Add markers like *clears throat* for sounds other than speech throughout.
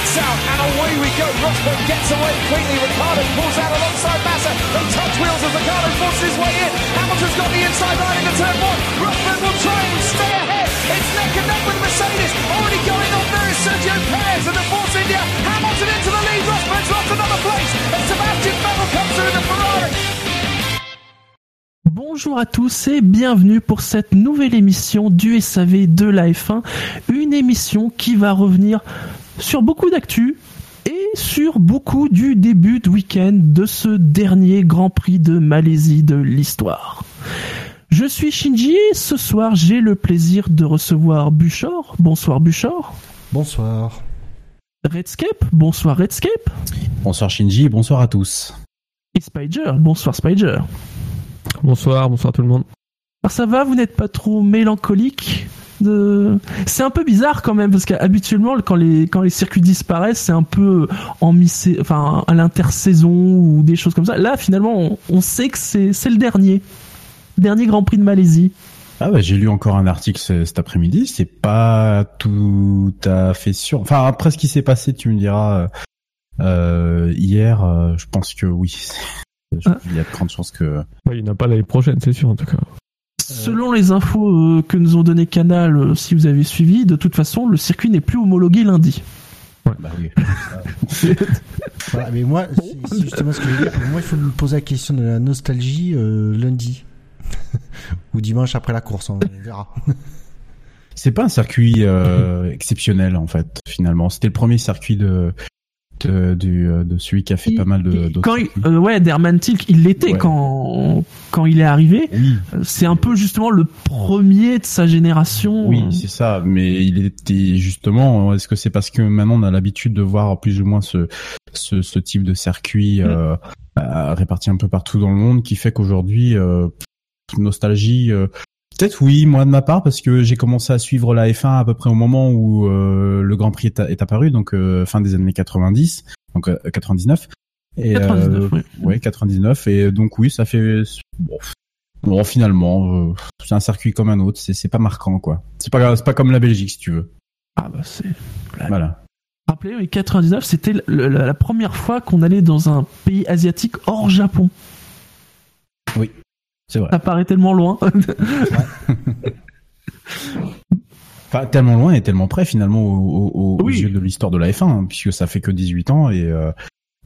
lights out, and away we go. Rosberg gets away quickly. Ricardo pulls out alongside Massa. They touch wheels as Ricardo forces his way in. Hamilton's got the inside line into turn one. Rosberg will try and stay ahead. It's neck and neck with Mercedes. Already going on there is Sergio Perez and the Force India. Hamilton into the lead. Rosberg's lost another place. And Sebastian Vettel comes through the Ferrari. Bonjour à tous et bienvenue pour cette nouvelle émission du SAV de la F1, une émission qui va revenir sur beaucoup d'actu et sur beaucoup du début de week-end de ce dernier Grand Prix de Malaisie de l'histoire. Je suis Shinji et ce soir j'ai le plaisir de recevoir Buchor. Bonsoir Buchor. Bonsoir. Redscape. Bonsoir Redscape. Bonsoir Shinji, bonsoir à tous. Et Spider. Bonsoir Spider. Bonsoir, bonsoir tout le monde. Alors ça va, vous n'êtes pas trop mélancolique? De... C'est un peu bizarre quand même parce qu'habituellement quand les quand les circuits disparaissent, c'est un peu en mi enfin à l'intersaison ou des choses comme ça. Là finalement, on, on sait que c'est c'est le dernier dernier Grand Prix de Malaisie. Ah bah j'ai lu encore un article cet après-midi, c'est pas tout à fait sûr. Enfin après ce qui s'est passé, tu me diras euh, hier, euh, je pense que oui. *laughs* Ah. Il y a de grandes chances que. Bah, il n'y en a pas l'année prochaine, c'est sûr en tout cas. Selon les infos euh, que nous ont donné Canal, euh, si vous avez suivi, de toute façon, le circuit n'est plus homologué lundi. Ouais. Bah oui. *laughs* voilà, mais moi, c'est justement ce que je veux dire. Moi, il faut me poser la question de la nostalgie euh, lundi *laughs* ou dimanche après la course. On verra. C'est pas un circuit euh, exceptionnel en fait. Finalement, c'était le premier circuit de de, du, de celui qui a fait il, pas mal de quand il, euh, ouais d'Herman Tilk il l'était ouais. quand quand il est arrivé oui. c'est un peu justement le premier de sa génération oui c'est ça mais il était justement est-ce que c'est parce que maintenant on a l'habitude de voir plus ou moins ce ce, ce type de circuit Mm. euh, réparti un peu partout dans le monde qui fait qu'aujourd'hui euh, nostalgie euh, Peut-être oui, moi de ma part, parce que j'ai commencé à suivre la F1 à peu près au moment où euh, le Grand Prix est, est apparu, donc euh, fin des années 90, donc euh, 99. Et 99, oui. ouais, 99. Et donc oui, ça fait bon, bon finalement, euh, c'est un circuit comme un autre. C'est pas marquant quoi. C'est pas c'est pas comme la Belgique si tu veux. Ah bah c'est voilà. Rappelez, 99, c'était la première fois qu'on allait dans un pays asiatique hors Japon. Oui. Vrai. Ça paraît tellement loin. *laughs* Pas tellement loin et tellement près finalement au, au, oui. aux yeux de l'histoire de la F1, hein, puisque ça fait que 18 ans et, euh,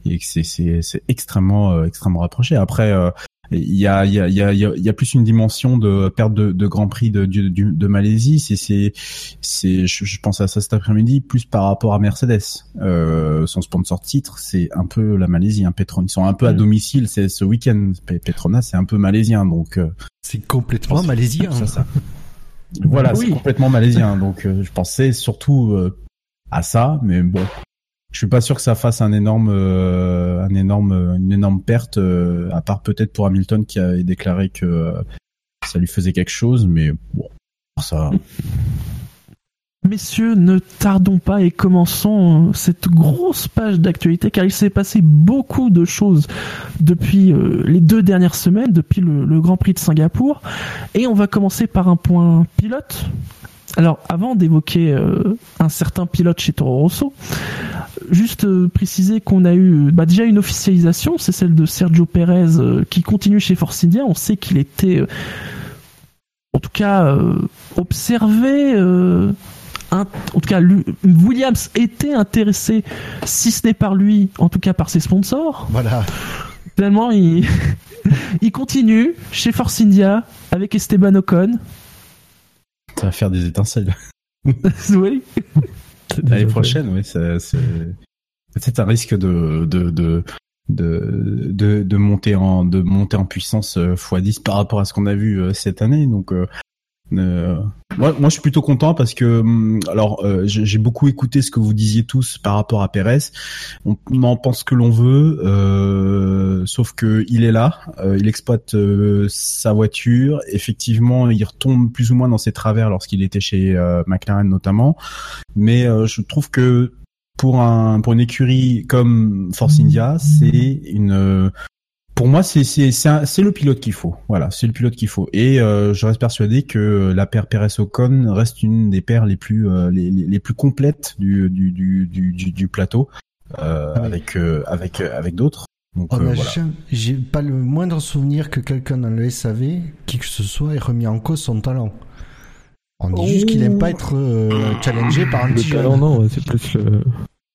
et que c'est extrêmement euh, extrêmement rapproché. Après, euh, il y a il y a il y a il y a plus une dimension de perte de, de Grand Prix de de, de, de Malaisie. C'est c'est c'est je, je pense à ça cet après-midi plus par rapport à Mercedes. Euh, son sponsor titre, c'est un peu la Malaisie. Hein, Petronas, ils sont un peu à Mm. domicile. C'est ce week-end. Petronas, c'est un peu malaisien, donc euh, c'est complètement malaisien. Ça, ça. Voilà, oui. c'est complètement malaisien. Donc euh, je pensais surtout euh, à ça, mais bon, je suis pas sûr que ça fasse un énorme, euh, un énorme, une énorme perte, euh, à part peut-être pour Hamilton qui a déclaré que euh, ça lui faisait quelque chose, mais bon, ça. Messieurs, ne tardons pas et commençons cette grosse page d'actualité car il s'est passé beaucoup de choses depuis les deux dernières semaines, depuis le, Grand Prix de Singapour. Et on va commencer par un point pilote. Alors, avant d'évoquer euh, un certain pilote chez Toro Rosso, juste euh, préciser qu'on a eu bah, déjà une officialisation, c'est celle de Sergio Perez euh, qui continue chez Force India. On sait qu'il était, euh, en tout cas, observé en tout cas, Williams était intéressé, si ce n'est par lui, en tout cas par ses sponsors. Voilà. Finalement, il, *laughs* il continue chez Force India avec Esteban Ocon. Ça va faire des étincelles. *laughs* oui. *laughs* L'année prochaine, oui, c'est peut-être un risque de, de, de, de, de, de, monter en, de monter en puissance x10 par rapport à ce qu'on a vu cette année. Donc, euh, euh, moi, moi, je suis plutôt content parce que, alors, euh, j'ai beaucoup écouté ce que vous disiez tous par rapport à Pérez. On, on en pense que l'on veut, euh, sauf que il est là, il exploite euh, sa voiture. Effectivement, il retombe plus ou moins dans ses travers lorsqu'il était chez euh, McLaren notamment, mais euh, je trouve que pour un pour une écurie comme Force India, c'est une pour moi, c'est c'est c'est le pilote qu'il faut. Voilà, c'est le pilote qu'il faut. Et euh, je reste persuadé que la paire Perez Ocon reste une des paires les plus euh, les, les, plus complètes du du du du, du plateau euh, ah avec euh, avec avec d'autres. Donc oh, voilà. j'ai pas le moindre souvenir que quelqu'un dans le SAV, qui que ce soit, ait remis en cause son talent. On dit juste qu'il aime pas être challengé par un petit talent, non, c'est plus le...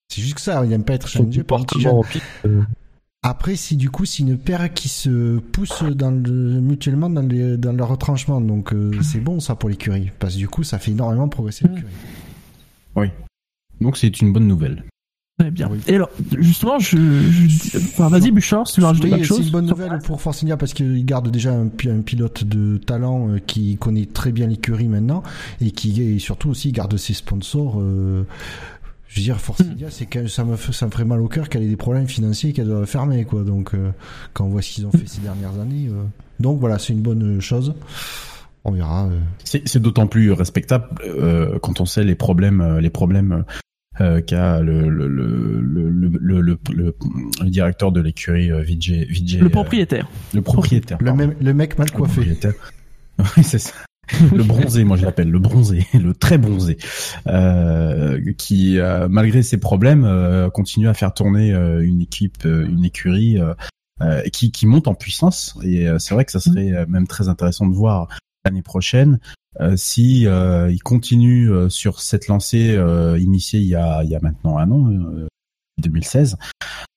C'est juste que ça, il aime pas être challengé par un petit jeune. Après, si du coup, c'est une paire qui se pousse dans le, mutuellement dans, les, dans leur retranchement, donc euh, c'est bon ça pour l'écurie, parce que du coup, ça fait énormément progresser l'écurie. Oui. Donc c'est une bonne nouvelle. Très bien. Et alors, justement, je, je... Enfin, vas-y, Bouchard, si tu veux rajouter quelque chose. C'est une bonne nouvelle pour Force parce qu'il garde déjà un, un, pilote de talent euh, qui connaît très bien l'écurie maintenant et qui et surtout aussi garde ses sponsors. Euh, je veux dire, Force India, c'est que ça me, ça me ferait mal au cœur qu'elle ait des problèmes financiers et qu'elle doit fermer, quoi. Donc, euh, quand on voit ce qu'ils ont fait ces dernières années. Euh. Donc voilà, c'est une bonne chose. On verra. Euh. C'est d'autant plus respectable quand on sait les problèmes, les problèmes qu'a le le, le, le, le, le, directeur de l'écurie Vijay, Le propriétaire. le propriétaire. Le, même, le mec mal coiffé. *laughs* Oui, c'est ça. *laughs* le bronzé, moi je l'appelle le bronzé, *laughs* le très bronzé, euh, qui euh, malgré ses problèmes euh, continue à faire tourner euh, une équipe, une écurie qui, qui monte en puissance. Et c'est vrai que ça serait même très intéressant de voir l'année prochaine si il continue sur cette lancée initiée il y a, il y a maintenant un an, 2016.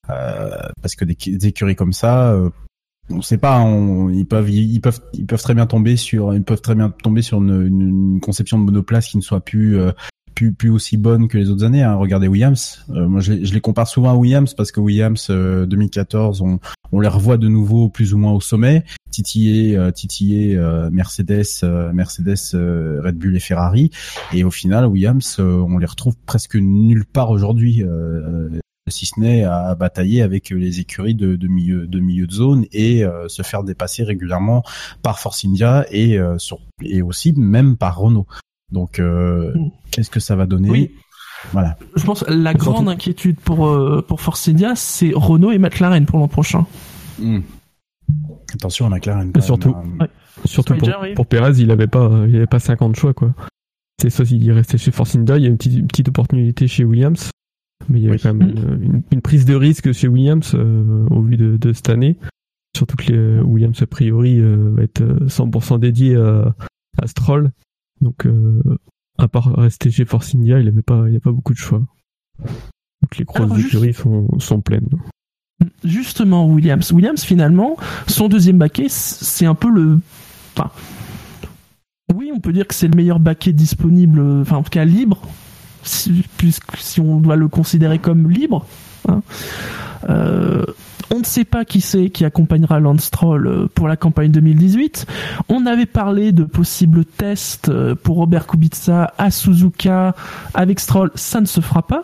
parce que des, des écuries comme ça, on sait pas, ils peuvent, ils peuvent, ils peuvent très bien tomber sur, ils peuvent très bien tomber sur une, une conception de monoplace qui ne soit plus, euh, plus, plus aussi bonne que les autres années. Hein. Regardez Williams. Euh, moi, je, je, les compare souvent à Williams parce que Williams 2014, euh, on, on les revoit de nouveau plus ou moins au sommet, titillé, titillé Mercedes, Mercedes, Red Bull et Ferrari. Et au final, Williams, on les retrouve presque nulle part aujourd'hui si ce n'est à batailler avec les écuries de, de, milieu, de milieu de zone et euh, se faire dépasser régulièrement par Force India et, euh, sur, et aussi même par Renault. Donc, euh, mm. qu'est-ce que ça va donner oui. Voilà. Je pense la grande inquiétude pour pour Force India, c'est Renault et McLaren pour l'an prochain. Mm. Attention à McLaren. surtout, surtout pour, pour, Perez, il avait pas il avait pas 50 choix quoi. C'est soit il est resté chez Force India, il y a une petite, une petite opportunité chez Williams mais il y a quand même une, prise de risque chez Williams euh, au vu de, de, cette année. Surtout que les, Williams, a priori, euh, va être 100% euh, dédié à, à, Stroll. Donc, à part rester chez Force India, il n'avait pas, il a pas beaucoup de choix. Donc, les grosses écuries sont, sont pleines. Justement, Williams. Williams, finalement, son deuxième baquet, c'est un peu le. Enfin, oui, on peut dire que c'est le meilleur baquet disponible, enfin en tout cas libre si, si on doit le considérer comme libre. Hein. Euh, on ne sait pas qui c'est qui accompagnera Lance Stroll euh, pour la campagne 2018. On avait parlé de possibles tests euh, pour Robert Kubica à Suzuka avec Stroll, ça ne se fera pas.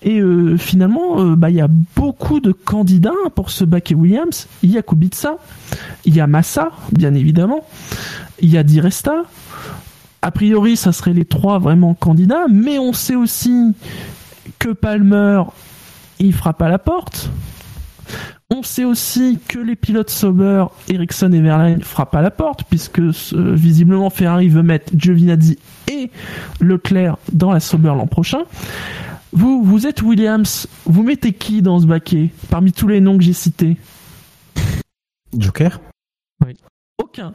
Et finalement, bah, il y a beaucoup de candidats pour ce bac Williams. Il y a Kubica, il y a Massa, bien évidemment, il y a Di Resta, a priori, ça serait les trois vraiment candidats, mais on sait aussi que Palmer, il frappe à la porte. On sait aussi que les pilotes Sauber, Ericsson et Verlaine frappent à la porte, puisque visiblement Ferrari veut mettre Giovinazzi et Leclerc dans la Sauber l'an prochain. Vous, vous êtes Williams, vous mettez qui dans ce baquet, parmi tous les noms que j'ai cités? Joker? Oui. Aucun.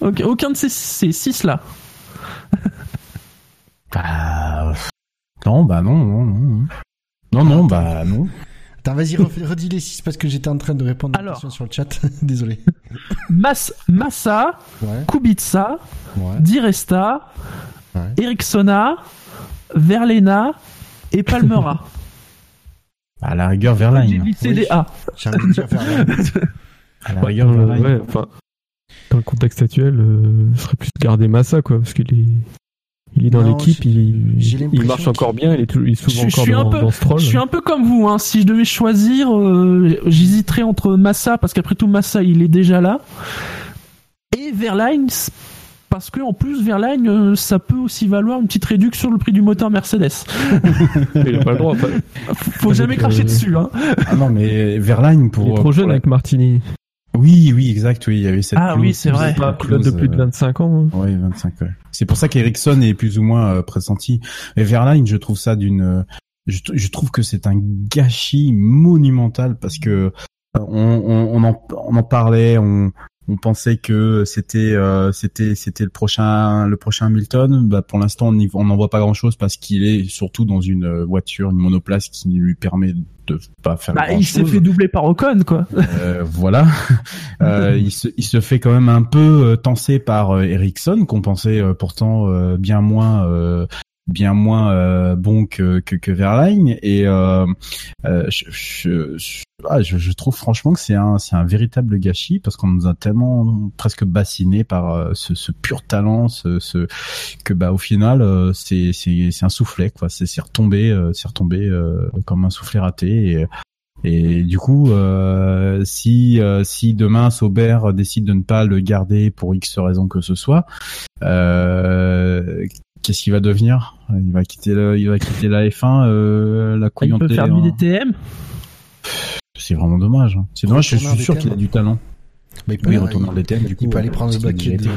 Aucun de ces, ces six-là. Bah, non, bah non, non, non. Non, non, bah non. Attends, vas-y, redis les 6 parce que j'étais en train de répondre à la question sur le chat. *laughs* Désolé. Massa, Kubica, Diresta, Ericssona, Verlena et Palmera. *laughs* À la rigueur, Verlaine. CDA. J'ai envie de dire Verlaine. *laughs* À la rigueur, Verlaine. Ouais, dans le contexte actuel, euh, ce serait plus de garder Massa, quoi, parce qu'il est, il est dans l'équipe, il, il marche encore bien, il est, il est souvent encore dans, peu, dans Stroll. Je suis un peu comme vous, hein. Si je devais choisir, euh, j'hésiterais entre Massa, parce qu'après tout, Massa, il est déjà là, et Verlaine, parce que en plus Verlaine, euh, ça peut aussi valoir une petite réduction sur le prix du moteur Mercedes. *laughs* il a pas le droit. Faut jamais cracher dessus. Hein. Ah non, mais Verlaine pour. Il est trop jeune avec Martini. Oui, oui, exact, oui, il y avait cette Ah oui, c'est vrai. Pas de plus de 25 ans. Hein. Oui, 25, ouais. C'est pour ça qu'Ericsson est plus ou moins euh, pressenti. Et Verlaine, je trouve ça d'une je, je, trouve que c'est un gâchis monumental parce que on, on, on, en, on en parlait, on, on pensait que c'était euh, c'était c'était le prochain le prochain Hamilton. Bah, pour l'instant, on n'en voit pas grand chose parce qu'il est surtout dans une voiture, une monoplace qui lui permet de pas faire. Bah, il s'est fait doubler par Ocon, quoi. Euh, voilà. *laughs* euh, il se il se fait quand même un peu euh, tenser par euh, Ericsson, qu'on pensait pourtant bien moins bien moins euh, bon que que, que Verlaine. Et euh, euh je, je, ah, je, je, trouve franchement que c'est un c'est un véritable gâchis parce qu'on nous a tellement presque bassiné par euh, ce, ce pur talent ce, ce que bah au final c'est c'est c'est un soufflet quoi. C'est c'est retombé c'est retombé comme un soufflet raté. Et et du coup, euh, si si demain Sauber décide de ne pas le garder pour X raison que ce soit, euh, qu'est-ce qu'il va devenir? Il va quitter le, il va quitter la F1, euh, la couillon Il peut faire du DTM. C'est vraiment dommage. Hein. C'est dommage. Je suis sûr qu'il a du talent. Mais il peut, retourner en DTM. Du coup, il peut aller prendre le baquet de,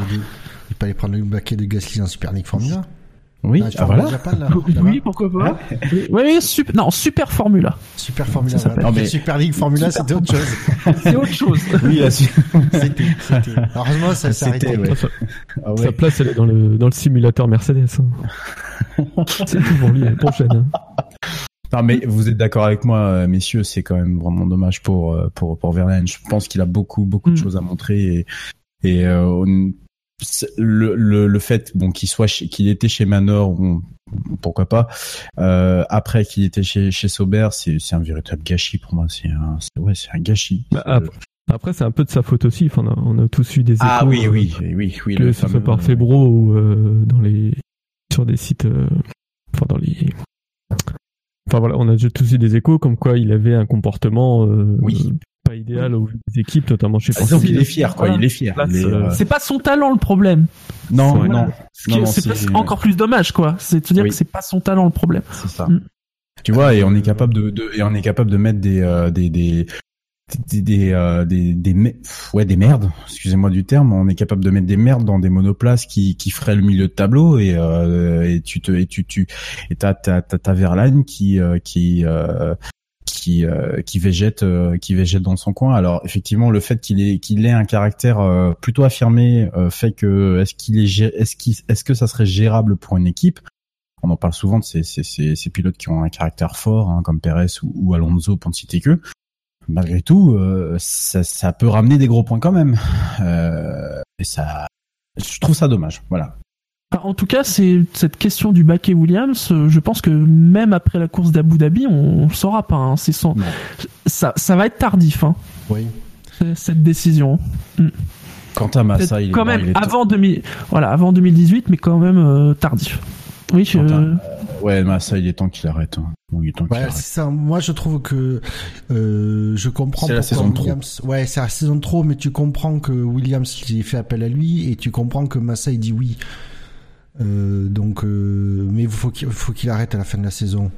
il peut aller prendre le baquet de Gasly en Super League Formula. Oui, ah, ah voilà. *laughs* oui, pourquoi pas. Oui, super, non, Super Formula. Super Formula. Non, mais Super League Formula, c'était autre chose. *laughs* c'est autre chose. *laughs* Oui, c'était, c'était. Heureusement, ça s'est arrêté. Ouais. Ah ouais. Sa place, elle est dans le, dans le simulateur Mercedes. Hein. c'est tout pour lui, la prochaine. Hein. Non, mais vous êtes d'accord avec moi, euh, messieurs, c'est quand même vraiment dommage pour, euh, pour, pour Verlaine. Je pense qu'il a beaucoup, beaucoup de mm. choses à montrer et, et euh, le, le, le, fait bon qu'il soit qu'il était chez Manor pourquoi pas euh, après qu'il était chez chez Sauber c'est c'est un véritable gâchis pour moi c'est un ouais c'est un gâchis. Bah, après, c'est un peu de sa faute aussi on a, on a tous eu des ah échos ah oui oui oui oui que le ce soit par Febro ou euh, dans les sur des sites euh, enfin dans les Enfin voilà, on a tous eu des échos comme quoi il avait un comportement euh, oui pas idéal aux équipes, notamment chez France. il est fier, quoi. Il est fier. Euh, c'est pas son talent le problème. Non, non. C'est encore plus dommage, quoi. C'est de dire que c'est pas son talent le problème. C'est ça. Mm. Tu vois, et on est capable de, de, et on est capable de mettre des, euh, des, des, des, des, euh, des, des, ouais, des merdes. Excusez-moi du terme. On est capable de mettre des merdes dans des monoplaces qui, qui feraient le milieu de tableau et, euh, et tu te, et tu, tu, et t'as, t'as, t'as, Verlaine qui, qui, qui euh, qui végète euh, qui végète dans son coin. Alors effectivement, le fait qu'il ait qu'il ait un caractère euh, plutôt affirmé fait que est-ce qu'il est est-ce qu'il est-ce que ça serait gérable pour une équipe? On en parle souvent de ces ces, ces, ces pilotes qui ont un caractère fort, hein, comme Perez ou, Alonso pour ne citer que. Malgré tout, ça, ça peut ramener des gros points quand même. et ça, je trouve ça dommage. Voilà. En tout cas, c'est cette question du baquet Williams. Euh, je pense que même après la course d'Abu Dhabi, on ne saura pas. Hein. C'est son... ça, ça va être tardif. Hein. Oui. Cette décision. Mm. Quant à Massa, il est quand même avant 2000, voilà, avant 2018, mais quand même euh, tardif. Oui. Je... Euh, ouais, Massa, il est temps qu'il arrête. Hein. il est temps ouais, ça. Moi, je trouve que euh, je comprends. C'est la saison Williams... trop. Ouais, c'est la saison trop, mais tu comprends que Williams il fait appel à lui et tu comprends que Massa il dit oui. Euh, donc, euh, mais il faut qu'il arrête à la fin de la saison.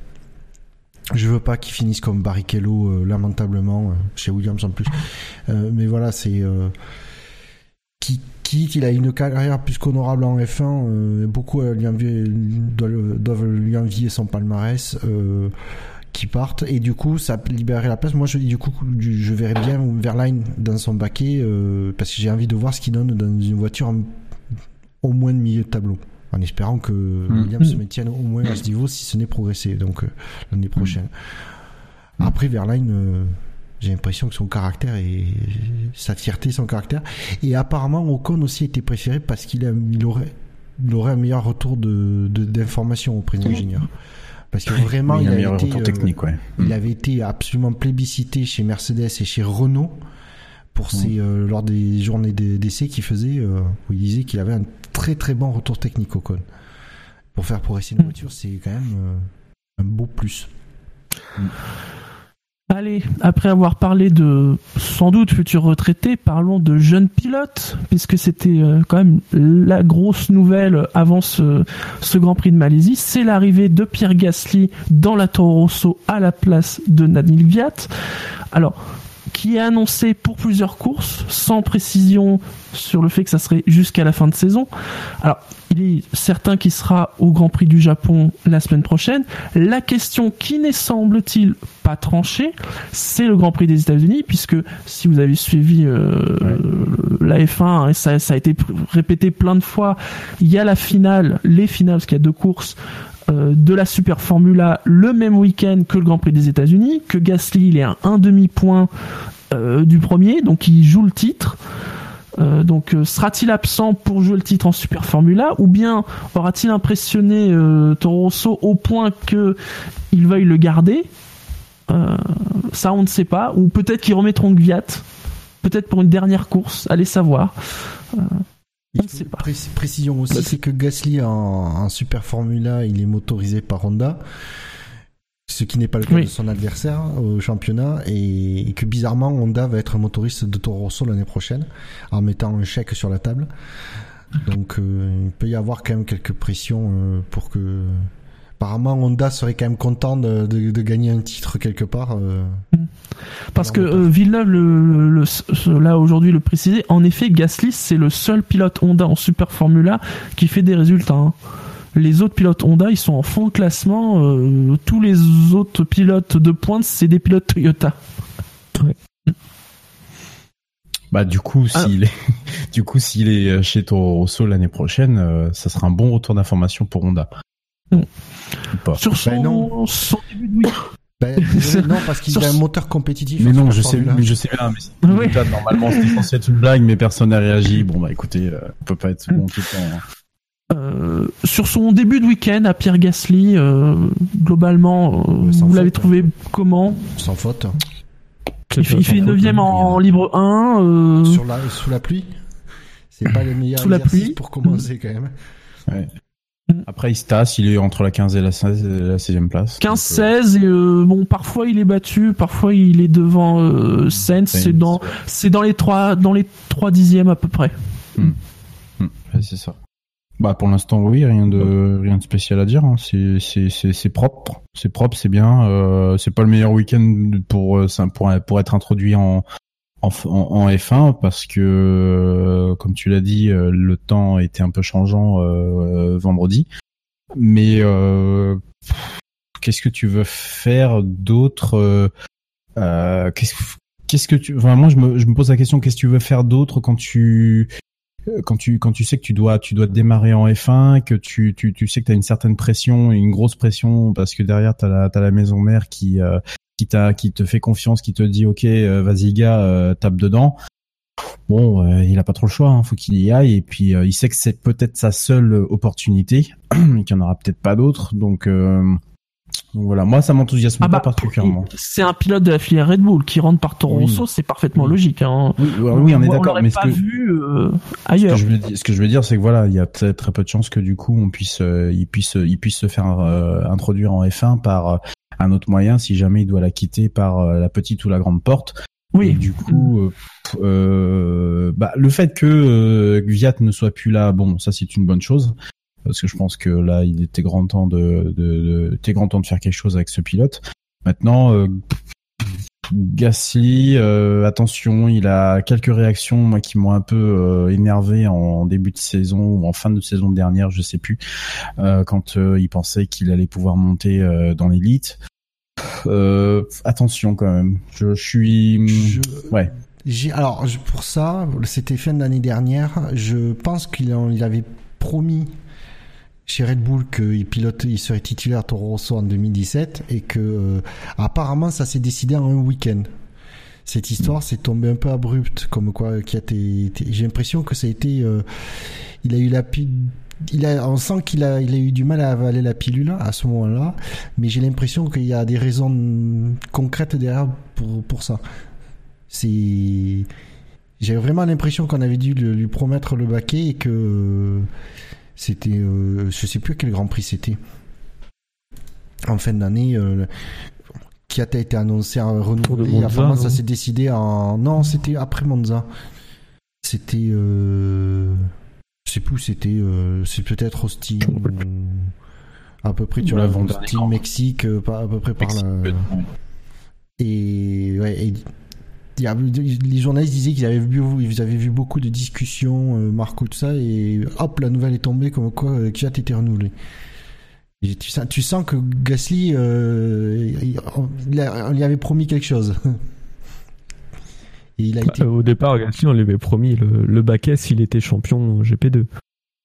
Je veux pas qu'il finisse comme Barrichello euh, lamentablement chez Williams en plus. mais voilà, c'est qui qui il a une carrière plus qu'honorable en F1. beaucoup lui doivent, doivent, lui envier son palmarès. qui partent et du coup ça libérerait la place moi je du coup je verrais bien Verline dans son baquet parce que j'ai envie de voir ce qu'il donne dans une voiture au moins de milieu de tableau en espérant que mm. Williams se maintienne au moins à ce niveau, si ce n'est progressé, donc euh, l'année prochaine. Mm. Après, Verline, euh, j'ai l'impression que son caractère et sa fierté, son caractère. Et apparemment, Ocon aussi a été préféré parce qu'il il aurait, il aurait un meilleur retour de, d'informations auprès des ingénieurs. Parce que vraiment, il, avait été, technique, ouais. il mm. avait été absolument plébiscité chez Mercedes et chez Renault pour ses, lors des journées d'essai qu'il faisait, où il disait qu'il avait un très très bon retour technique au cône. Pour faire progresser une voiture, c'est quand même euh, un beau plus. Allez, après avoir parlé de sans doute futurs retraités, parlons de jeunes pilotes, puisque c'était euh, quand même la grosse nouvelle avant ce, Grand Prix de Malaisie. C'est l'arrivée de Pierre Gasly dans la Toro Rosso à la place de Nadine Viat. Alors, qui est annoncé pour plusieurs courses, sans précision sur le fait que ça serait jusqu'à la fin de saison. Alors, il est certain qu'il sera au Grand Prix du Japon la semaine prochaine. La question qui n'est semble-t-il pas tranchée, c'est le Grand Prix des États-Unis, puisque si vous avez suivi euh, la F1, hein, ça, ça, a été répété plein de fois, il y a la finale, les finales, parce qu'il y a deux courses euh, de la Super Formula le même week-end que le Grand Prix des États-Unis, que Gasly il est à un demi-point euh, du premier, donc il joue le titre. Euh, donc sera-t-il absent pour jouer le titre en Super Formula ou bien aura-t-il impressionné Toro Rosso au point que il veuille le garder? Ça on ne sait pas. Ou peut-être qu'ils remettront Gviat, peut-être pour une dernière course, allez savoir. Précision aussi, c'est que Gasly en, Super Formula, il est motorisé par Honda, ce qui n'est pas le cas de son adversaire au championnat, et, que bizarrement Honda va être motoriste de Toro Rosso l'année prochaine, en mettant un chèque sur la table. Donc euh, il peut y avoir quand même quelques pressions euh, pour que apparemment Honda serait quand même content de, gagner un titre quelque part. Euh, Parce que euh, Villeneuve, le, là aujourd'hui le précisé, en effet Gasly c'est le seul pilote Honda en Super Formula qui fait des résultats. Hein. Les autres pilotes Honda ils sont en fond de classement. Euh, tous les autres pilotes de pointe c'est des pilotes Toyota. Bah du coup ah. s'il est *laughs* du coup s'il est chez Toro Rosso l'année prochaine, ça sera un bon retour d'information pour Honda. Sur son, début de week ben, *laughs* non, parce qu'il a un moteur compétitif. Mais non, je sais, mais je sais bien. Mais normalement, c'est censé être une blague, mais personne n'a réagi. Bon, bah écoutez, euh, on peut pas être bon tout le temps. Hein. Euh, sur son début de week-end à Pierre Gasly, euh, globalement, euh, vous l'avez trouvé comment? Sans faute. Il, fait, il fait 9 en, libre 1. Sur la, sous la pluie C'est pas le meilleur sous la pluie. pour commencer quand même. Ouais. Mm. Après, il se tasse, il est entre la 15 et la 16, la 16e place. 15-16, et euh, bon, parfois il est battu, parfois il est devant euh, Sainz, c'est dans, c'est dans les 3, dans les 3 dixièmes à peu près. Mm. Mm. c'est ça. Bah, pour l'instant, oui, rien de, rien de spécial à dire, hein. c'est, c'est, propre, c'est propre, c'est bien, euh, c'est pas le meilleur week-end pour, euh, pour, pour être introduit en, en, en, F1 parce que, euh, comme tu l'as dit, euh, le temps était un peu changeant euh, vendredi. Mais qu'est-ce que tu veux faire d'autre Qu'est-ce qu'est-ce que tu vraiment je me, je me pose la question qu'est-ce que tu veux faire d'autre quand tu quand tu quand tu sais que tu dois tu dois démarrer en F1 que tu tu, tu sais que tu as une certaine pression une grosse pression parce que derrière tu as la, la maison mère qui qui t'a qui te fait confiance, qui te dit ok euh, vas-y gars euh, tape dedans. Bon, euh, il a pas trop le choix, hein, faut qu'il y aille et puis il sait que c'est peut-être sa seule opportunité, *clears throat* qu'il n'y en aura peut-être pas d'autres, donc, voilà, moi ça m'enthousiasme ah pas bah, particulièrement. C'est un pilote de la filière Red Bull qui rentre par Toro Rosso, c'est parfaitement logique. Hein. Oui, on est d'accord, mais ce que, vu, ailleurs. Ce que, je veux dire, ce que je veux dire, c'est que voilà, il y a très, très peu de chances que du coup on puisse, il puisse, il puisse se faire introduire en F1 par un autre moyen si jamais il doit la quitter par euh, la petite ou la grande porte. Oui. Et du coup, euh, euh, bah, le fait que euh, Gviat ne soit plus là, bon, ça c'est une bonne chose parce que je pense que là, il était grand temps de, de, de grand temps de faire quelque chose avec ce pilote. Maintenant, euh, Gasly, attention, il a quelques réactions moi qui m'ont un peu énervé en, début de saison ou en fin de saison dernière, je sais plus, quand il pensait qu'il allait pouvoir monter dans l'élite. Euh, attention quand même. Je, suis. Ouais. alors pour ça, c'était fin de l'année dernière. Je pense qu'il avait promis chez Red Bull qu'il pilote, il serait titulaire Toro Rosso en 2017 et que euh, apparemment ça s'est décidé en un week-end. Cette histoire s'est tombée un peu abrupte, comme quoi qui a. J'ai l'impression que ça a été. Euh, il a eu la il a, on sent qu'il a, il a eu du mal à avaler la pilule à ce moment-là, mais j'ai l'impression qu'il y a des raisons concrètes derrière pour, pour ça. C'est, j'ai vraiment l'impression qu'on avait dû lui promettre le baquet et que c'était, euh, je sais plus quel Grand Prix c'était. En fin d'année, euh, qui a été annoncé en renouvelé. Apparemment, ça s'est décidé en. Non, c'était après Monza. C'était. Euh... Je sais plus, c'était. Euh... C'est peut-être Austin. À peu près, tu vois, Austin, Mexique, euh, à peu près par là. Et, ouais, et les journalistes disaient qu'ils avaient vu, ils avaient vu beaucoup de discussions, euh, Marco, tout ça, et hop, la nouvelle est tombée comme quoi euh, Kiat était renouvelé. tu, sens, tu sens que Gasly, euh, on, lui avait promis quelque chose. *laughs* il a bah, été... Au départ, Gasly, on lui avait promis le, le bac S, il était champion GP2.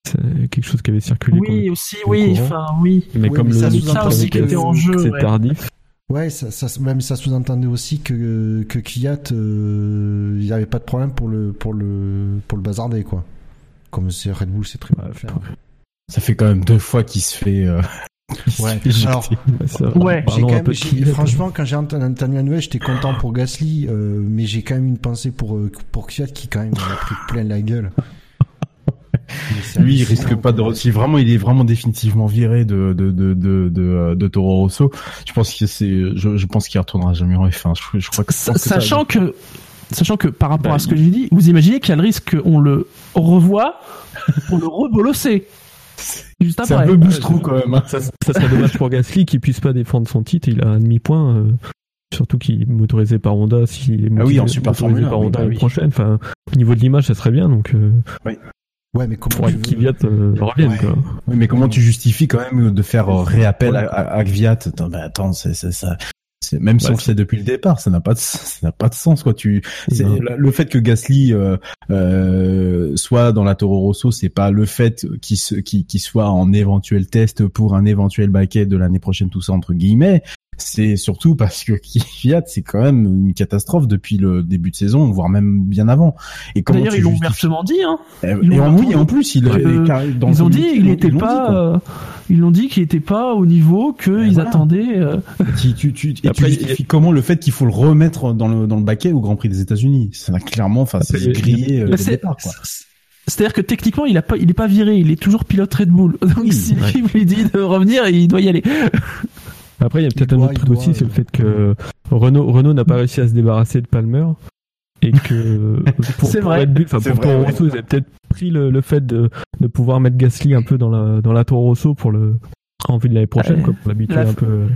C'est quelque chose qui avait circulé. Oui, aussi, oui, enfin, oui. Mais comme le, ça, aussi qui était en jeu, c'est tardif. Ouais, ça, ça, même ça sous-entendait aussi que que Kiat, euh, il n'y avait pas de problème pour le pour le pour le bazarder quoi. Comme c'est Red Bull, c'est très bien faire. Ça fait quand même deux fois qu'il se fait. Euh... *laughs* Ouais. Alors, ouais. J'ai quand même, franchement, quand j'ai entendu la nouvelle, j'étais content pour Gasly, euh, mais j'ai quand même une pensée pour euh, pour Kiat qui quand même a pris plein la gueule. Lui, il risque pas de. Si vraiment, il est vraiment définitivement viré de de de de de, de Toro Rosso. Je pense que c'est. Je, je pense qu'il retournera jamais en F1. Je, je crois que. Sachant que. Sachant que par rapport à ce que j'ai dit, vous imaginez qu'il y a le risque qu'on le revoie pour le rebolosser. C'est un peu boostrou quand même. Hein. Ça, ça, serait dommage pour Gasly qu'il puisse pas défendre son titre. Il a un demi-point. Euh, surtout qu'il est motorisé par Honda. S'il est ah oui, en super motorisé par Honda oui, bah prochaine. Enfin, au niveau de l'image, ça serait bien. Donc. Euh... Ouais, mais comment tu Kvyat euh, revienne, quoi. Oui, mais comment tu justifies quand même de faire euh, réappel à, à, Kvyat? Attends, bah, attends c'est ça. Même si on le sait depuis le départ, ça n'a pas de ça n'a pas de sens quoi. Tu le fait que Gasly euh, euh, soit dans la Toro Rosso, c'est pas le fait qu'il qu'il soit en éventuel test pour un éventuel baquet de l'année prochaine tout ça entre guillemets c'est surtout parce que *laughs* Fiat c'est quand même une catastrophe depuis le début de saison, voire même bien avant. Et d'ailleurs ils l'ont ouvertement dit. Hein. Eh, et, en, oui, en plus ils, euh, ils ont dit il n'était pas, euh, ils l'ont dit qu'il n'était pas au niveau qu'ils attendaient. Euh... Tu, tu, tu, et après, tu comment le fait qu'il faut le remettre dans le dans le baquet au Grand Prix des États-Unis? Ça clairement, enfin c'est grillé euh, départ. Quoi. C'est-à-dire que techniquement, il a pas, il est pas viré, il est toujours pilote Red Bull. *laughs* Donc si l'équipe lui dit de revenir, il doit y aller. Après, il y a peut-être un autre truc aussi, c'est le fait que Renault, Renault n'a pas réussi à se débarrasser de Palmer et que *laughs* pour, pour vrai. Red Bull, enfin pour Toro Rosso, ils avaient peut-être pris le, le, fait de, de pouvoir mettre Gasly un peu dans la dans la Toro Rosso pour le en vue de l'année prochaine, quoi, pour l'habituer un peu.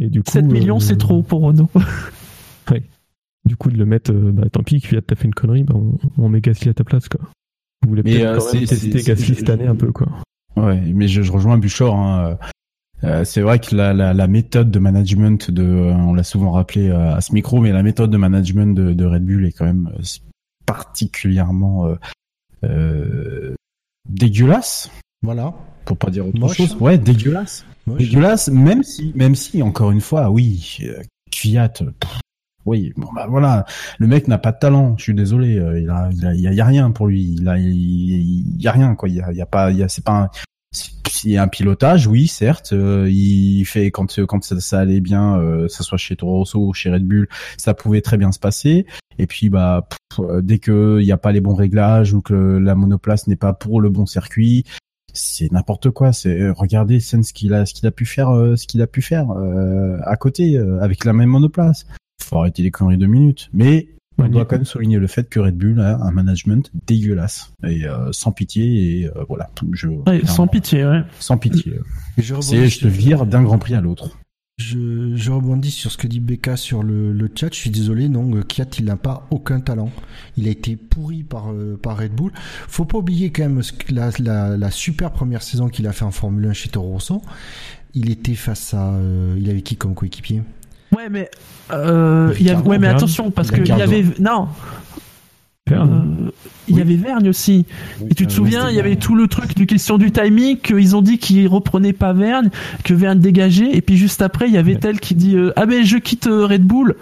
Et du coup, 7 millions, euh, c'est trop pour Renault. *laughs* ouais. Du coup, de le mettre, euh, bah tant pis, qu'il a fait une connerie, bah on, on met Gasly à ta place, quoi. Vous voulez peut-être euh, tester Gasly cette année un peu, quoi. Ouais, mais je, je rejoins Buchor. Hein. Euh, c'est vrai que la, la, la, méthode de management de, on l'a souvent rappelé euh, à ce micro, mais la méthode de management de, de Red Bull est quand même euh, particulièrement euh, dégueulasse. Voilà. Pour pas dire autre chose. Ouais, dégueulasse. Dégueulasse, même si, même si, encore une fois, oui, Kvyat, oui, bon bah voilà, le mec n'a pas de talent. Je suis désolé, il a, il a, il y a, rien pour lui. Il a, il, y a rien quoi. Il y a, il y a pas, il y a, c'est pas un, il y a un pilotage, oui, certes. Euh, il fait quand quand ça, allait bien, euh, ça soit chez Toro Rosso ou chez Red Bull, ça pouvait très bien se passer. Et puis bah euh, dès que il n'y a pas les bons réglages ou que la monoplace n'est pas pour le bon circuit, c'est n'importe quoi. C'est regardez ce qu'il a ce qu'il a pu faire, ce qu'il a pu faire à côté avec la même monoplace. Faut arrêter les conneries de minutes. Mais on doit quand même souligner le fait que Red Bull a un management dégueulasse et euh, sans pitié et euh, voilà. Je, sans pitié, ouais. Sans pitié. C'est je te vire d'un Grand Prix à l'autre. Je, je, rebondis sur ce que dit Becca sur le, le chat. Je suis désolé, non, euh, Kiat, il n'a pas aucun talent. Il a été pourri par, par Red Bull. Faut pas oublier quand même la, la, la super première saison qu'il a fait en Formule 1 chez Toro Rosso. Il était face à, il avait qui comme coéquipier? Ouais, mais euh, il y a, ouais, mais attention parce que il y avait non. Euh, il y avait Vergne aussi. et tu te souviens, il y avait tout le truc du question du timing qu'ils ont dit qu'ils reprenaient pas Vergne, que Vergne dégageait, et puis juste après il y avait tel qui dit euh, ah ben je quitte euh, Red Bull.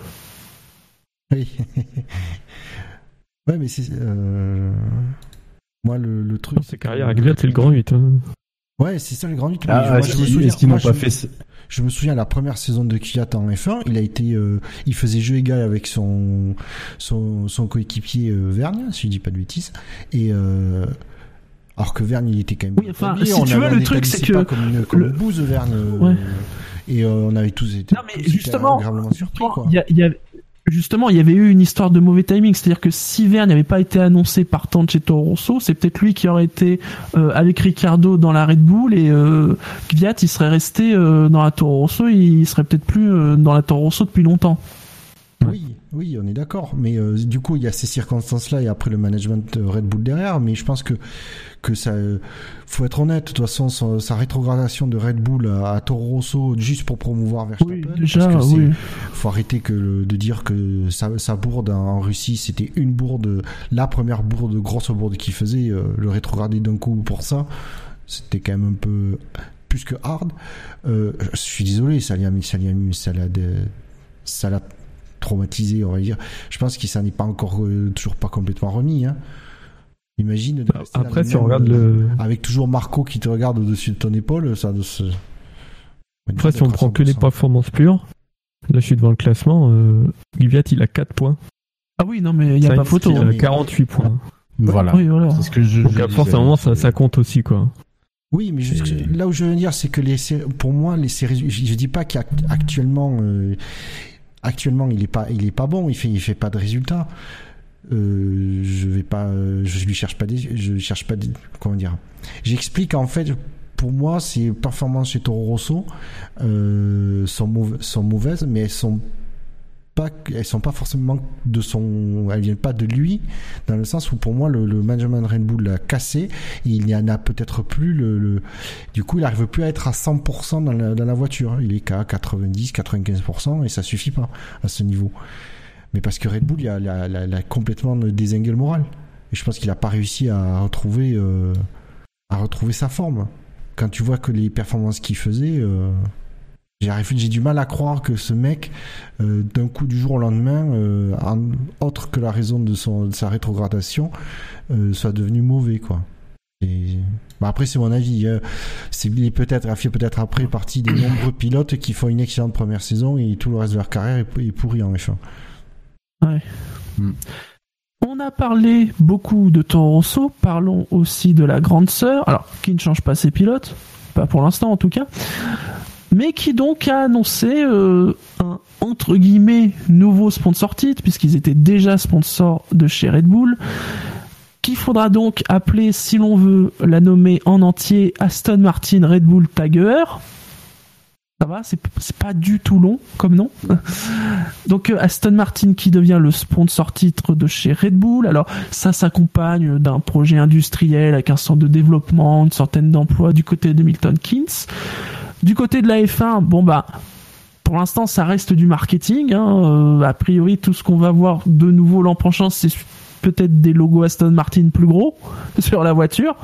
Oui. ouais mais c'est moi le, le truc. C'est carrière à c'est le grand 8. Hein. Ouais, c'est ça le grand 8. Ah, est-ce qu'ils n'ont pas fait je me souviens la première saison de Kiat en F1, il a été, euh, il faisait jeu égal avec son son, son coéquipier euh, Vergne, si je dis pas de bêtises, et euh, Alors que Verne, il était quand même. Oui, enfin, si tu veux, le truc, c'est que. comme une, comme le... bouse, Verne. Euh, et euh, on avait tous été. Non, mais justement, il y, y justement, il y avait eu une histoire de mauvais timing, c'est-à-dire que si Verne n'avait pas été annoncé par Toro Rosso, c'est peut-être lui qui aurait été euh, avec Ricardo dans la Red Bull et euh, Gviat, il serait resté euh, dans la Toro Rosso, il serait peut-être plus euh, dans la Toro Rosso depuis longtemps. Oui, oui, on est d'accord. Mais euh, du coup, il y a ces circonstances-là et après le management Red Bull derrière. Mais je pense que que ça, faut être honnête. De toute façon, sa, rétrogradation de Red Bull à, Toro Rosso juste pour promouvoir Verstappen. Oui, déjà, parce que oui. Faut arrêter que de dire que sa, bourde en Russie, c'était une bourde, la première bourde, grosse bourde qu'il faisait. Euh, le rétrograder d'un coup pour ça, c'était quand même un peu plus que hard. Euh, je suis désolé, ça l'a ça ça l'a ça l'a traumatisé, on va dire. Je pense qu'il s'en est pas encore, euh, toujours pas complètement remis. Hein. Imagine. Bah, après, si on regarde le. Avec toujours Marco qui te regarde au-dessus de ton épaule, ça. Après, si on prend que les performances pures, là je suis devant le classement, euh, il a 4 points. Ah oui, non, mais il n'y a pas photo. Il a 48 hein. points. Voilà. C'est ce que je. Donc, à force, moment, ça, ça compte aussi, quoi. Oui, mais là où je veux dire, c'est que les pour moi, les séries, je, dis pas qu'actuellement, euh, actuellement il est pas il est pas bon, il fait il fait pas de résultats. Euh, je vais pas je lui cherche pas des je cherche pas comment dire. J'explique en fait pour moi ces performances chez Toro Rosso euh, sont, sont mauvaises mais elles sont elles sont pas forcément de son, elles viennent pas de lui, dans le sens où pour moi le, management Red Bull l'a cassé il n'y en a peut-être plus du coup il arrive plus à être à 100% dans la, voiture, il est qu'à 90, 95% et ça suffit pas à ce niveau. Mais parce que Red Bull, il a, complètement désingué le moral. Et je pense qu'il a pas réussi à retrouver, euh, à retrouver sa forme. Quand tu vois que les performances qu'il faisait, euh, j'ai du mal à croire que ce mec, euh, d'un coup du jour au lendemain, euh, autre que la raison de, son, sa rétrogradation, euh, soit devenu mauvais, quoi. Et... Bah, après, c'est mon avis. Hein. C'est peut-être, a fait peut-être après partie des nombreux pilotes qui font une excellente première saison et tout le reste de leur carrière est, pourri en F1. Ouais. Hmm. On a parlé beaucoup de Toro Rosso, parlons aussi de la grande sœur, alors qui ne change pas ses pilotes, pas pour l'instant en tout cas mais qui donc a annoncé euh, un entre guillemets nouveau sponsor titre puisqu'ils étaient déjà sponsors de chez Red Bull qu'il faudra donc appeler si l'on veut la nommer en entier Aston Martin Red Bull Tiger ça va, c'est pas du tout long comme nom. *laughs* Donc euh, Aston Martin qui devient le sponsor titre de chez Red Bull. Alors ça s'accompagne d'un projet industriel avec un centre de développement, une centaine d'emplois du côté de Milton Keynes. Du côté de la F1, bon bah pour l'instant ça reste du marketing. Hein. Euh, a priori tout ce qu'on va voir de nouveau l'an prochain c'est peut-être des logos Aston Martin plus gros *laughs* sur la voiture.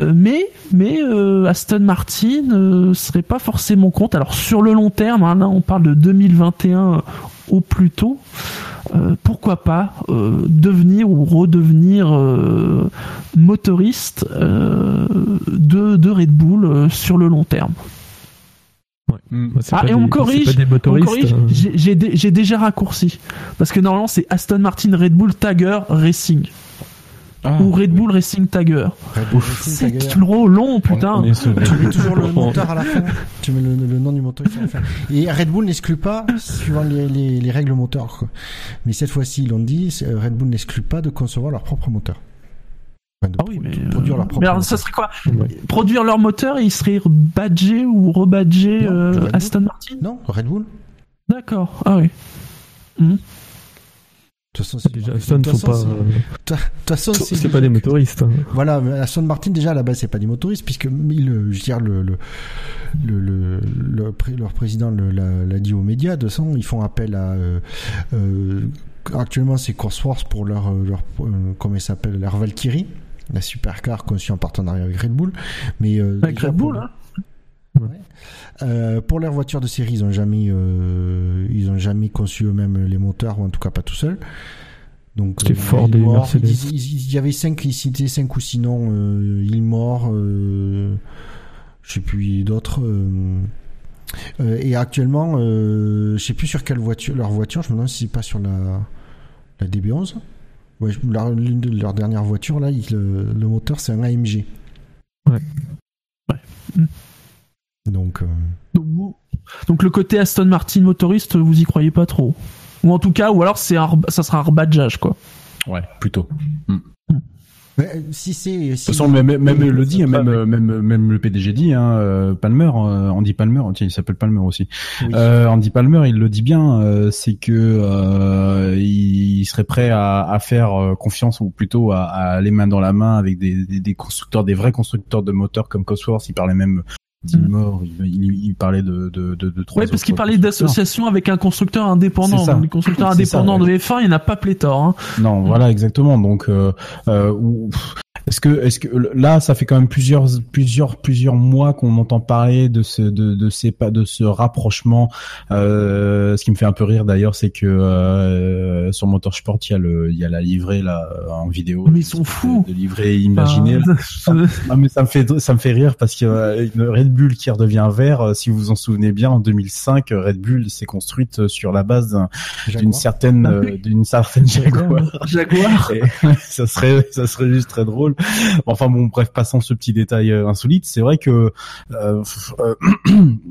Euh, mais mais euh, Aston Martin serait pas forcément compte. Alors sur le long terme, hein, là on parle de 2021 au plus tôt. pourquoi pas devenir ou redevenir motoriste de, de, Red Bull sur le long terme. Ouais. ah, et on corrige, hein. j'ai déjà raccourci. Parce que normalement, c'est Aston Martin Red Bull Tiger Racing. Ah, ou Red Bull Racing Tiger. C'est trop long, putain. tu mets toujours le *laughs* moteur à la fin. Tu mets le, nom du moteur à la fin. Et Red Bull n'exclut pas, suivant les, les, les règles moteur. Mais cette fois-ci, ils l'ont dit, Red Bull n'exclut pas de concevoir leur propre moteur. ah oui, mais produire leur propre mais alors, ça serait quoi? Produire leur moteur et ils seraient badgés ou rebadgés euh, Aston Martin? Non, Red Bull. D'accord. Ah oui. Mmh. De toute façon, c'est déjà Aston sont pas. De toute façon, c'est pas des motoristes. Hein. Voilà, Aston Martin déjà à la base c'est pas des motoristes puisque le, je dire le le, le, le, leur président l'a dit aux médias. De toute façon, ils font appel à euh, euh, actuellement c'est Cosworth pour leur leur euh, comment il s'appelle leur Valkyrie, la supercar conçue en partenariat avec Red Bull. Mais avec Red Bull, hein. Euh, pour leurs voitures de série, ils ont jamais, euh, ils ont jamais conçu eux-mêmes les moteurs, ou en tout cas pas tout seuls. Donc, c'est euh, fort des Mercedes. Il, y avait cinq, ils citaient cinq ou sinon euh, Ilmore, euh, je sais plus d'autres. et actuellement, je sais plus sur quelle voiture, leur voiture, je me demande si c'est pas sur la, la DB11. L'une de leurs dernières voitures, là, le, moteur, c'est un AMG. Ouais. Ouais. Donc, euh, donc, le côté Aston Martin motoriste, vous y croyez pas trop Ou en tout cas, ou alors c'est ça sera un rebadgeage, quoi. Ouais, plutôt. Mm. si c'est. de toute façon, même, même le dit, même, même, même le PDG dit, hein, euh, Palmer, euh, Andy Palmer, tiens, il s'appelle Palmer aussi. Euh, Andy Palmer, il le dit bien, euh, c'est que il serait prêt à, à faire confiance ou plutôt à, à, aller main dans la main avec des, des, des constructeurs, des vrais constructeurs de moteurs comme Cosworth. Il parlait même Mm. mort, il, parlait de, de, de, de trois. Ouais, parce qu'il parlait d'association avec un constructeur indépendant. Les constructeurs indépendants de F1, il n'y en a pas pléthore. Hein. Non, voilà, exactement. Donc, euh, euh, est-ce que, est-ce que là, ça fait quand même plusieurs, plusieurs, plusieurs mois qu'on entend parler de ce, de, de ces pas, de ce rapprochement. Euh, ce qui me fait un peu rire d'ailleurs, c'est que euh, sur Motorsport, il y a le, il y a la livrée là en vidéo. Mais ils sont fous. De, livrée imaginée. *laughs* Ah, mais ça me fait, ça me fait rire parce que euh, une Red Bull qui redevient vert. Euh, si vous vous en souvenez bien, en 2005, Red Bull s'est construite sur la base d'une certaine, *laughs* d'une certaine Jaguar. Jaguar. *laughs* ça serait, ça serait juste très drôle. enfin bon, bref, passons ce petit détail euh, insolite. C'est vrai que euh, *clears throat*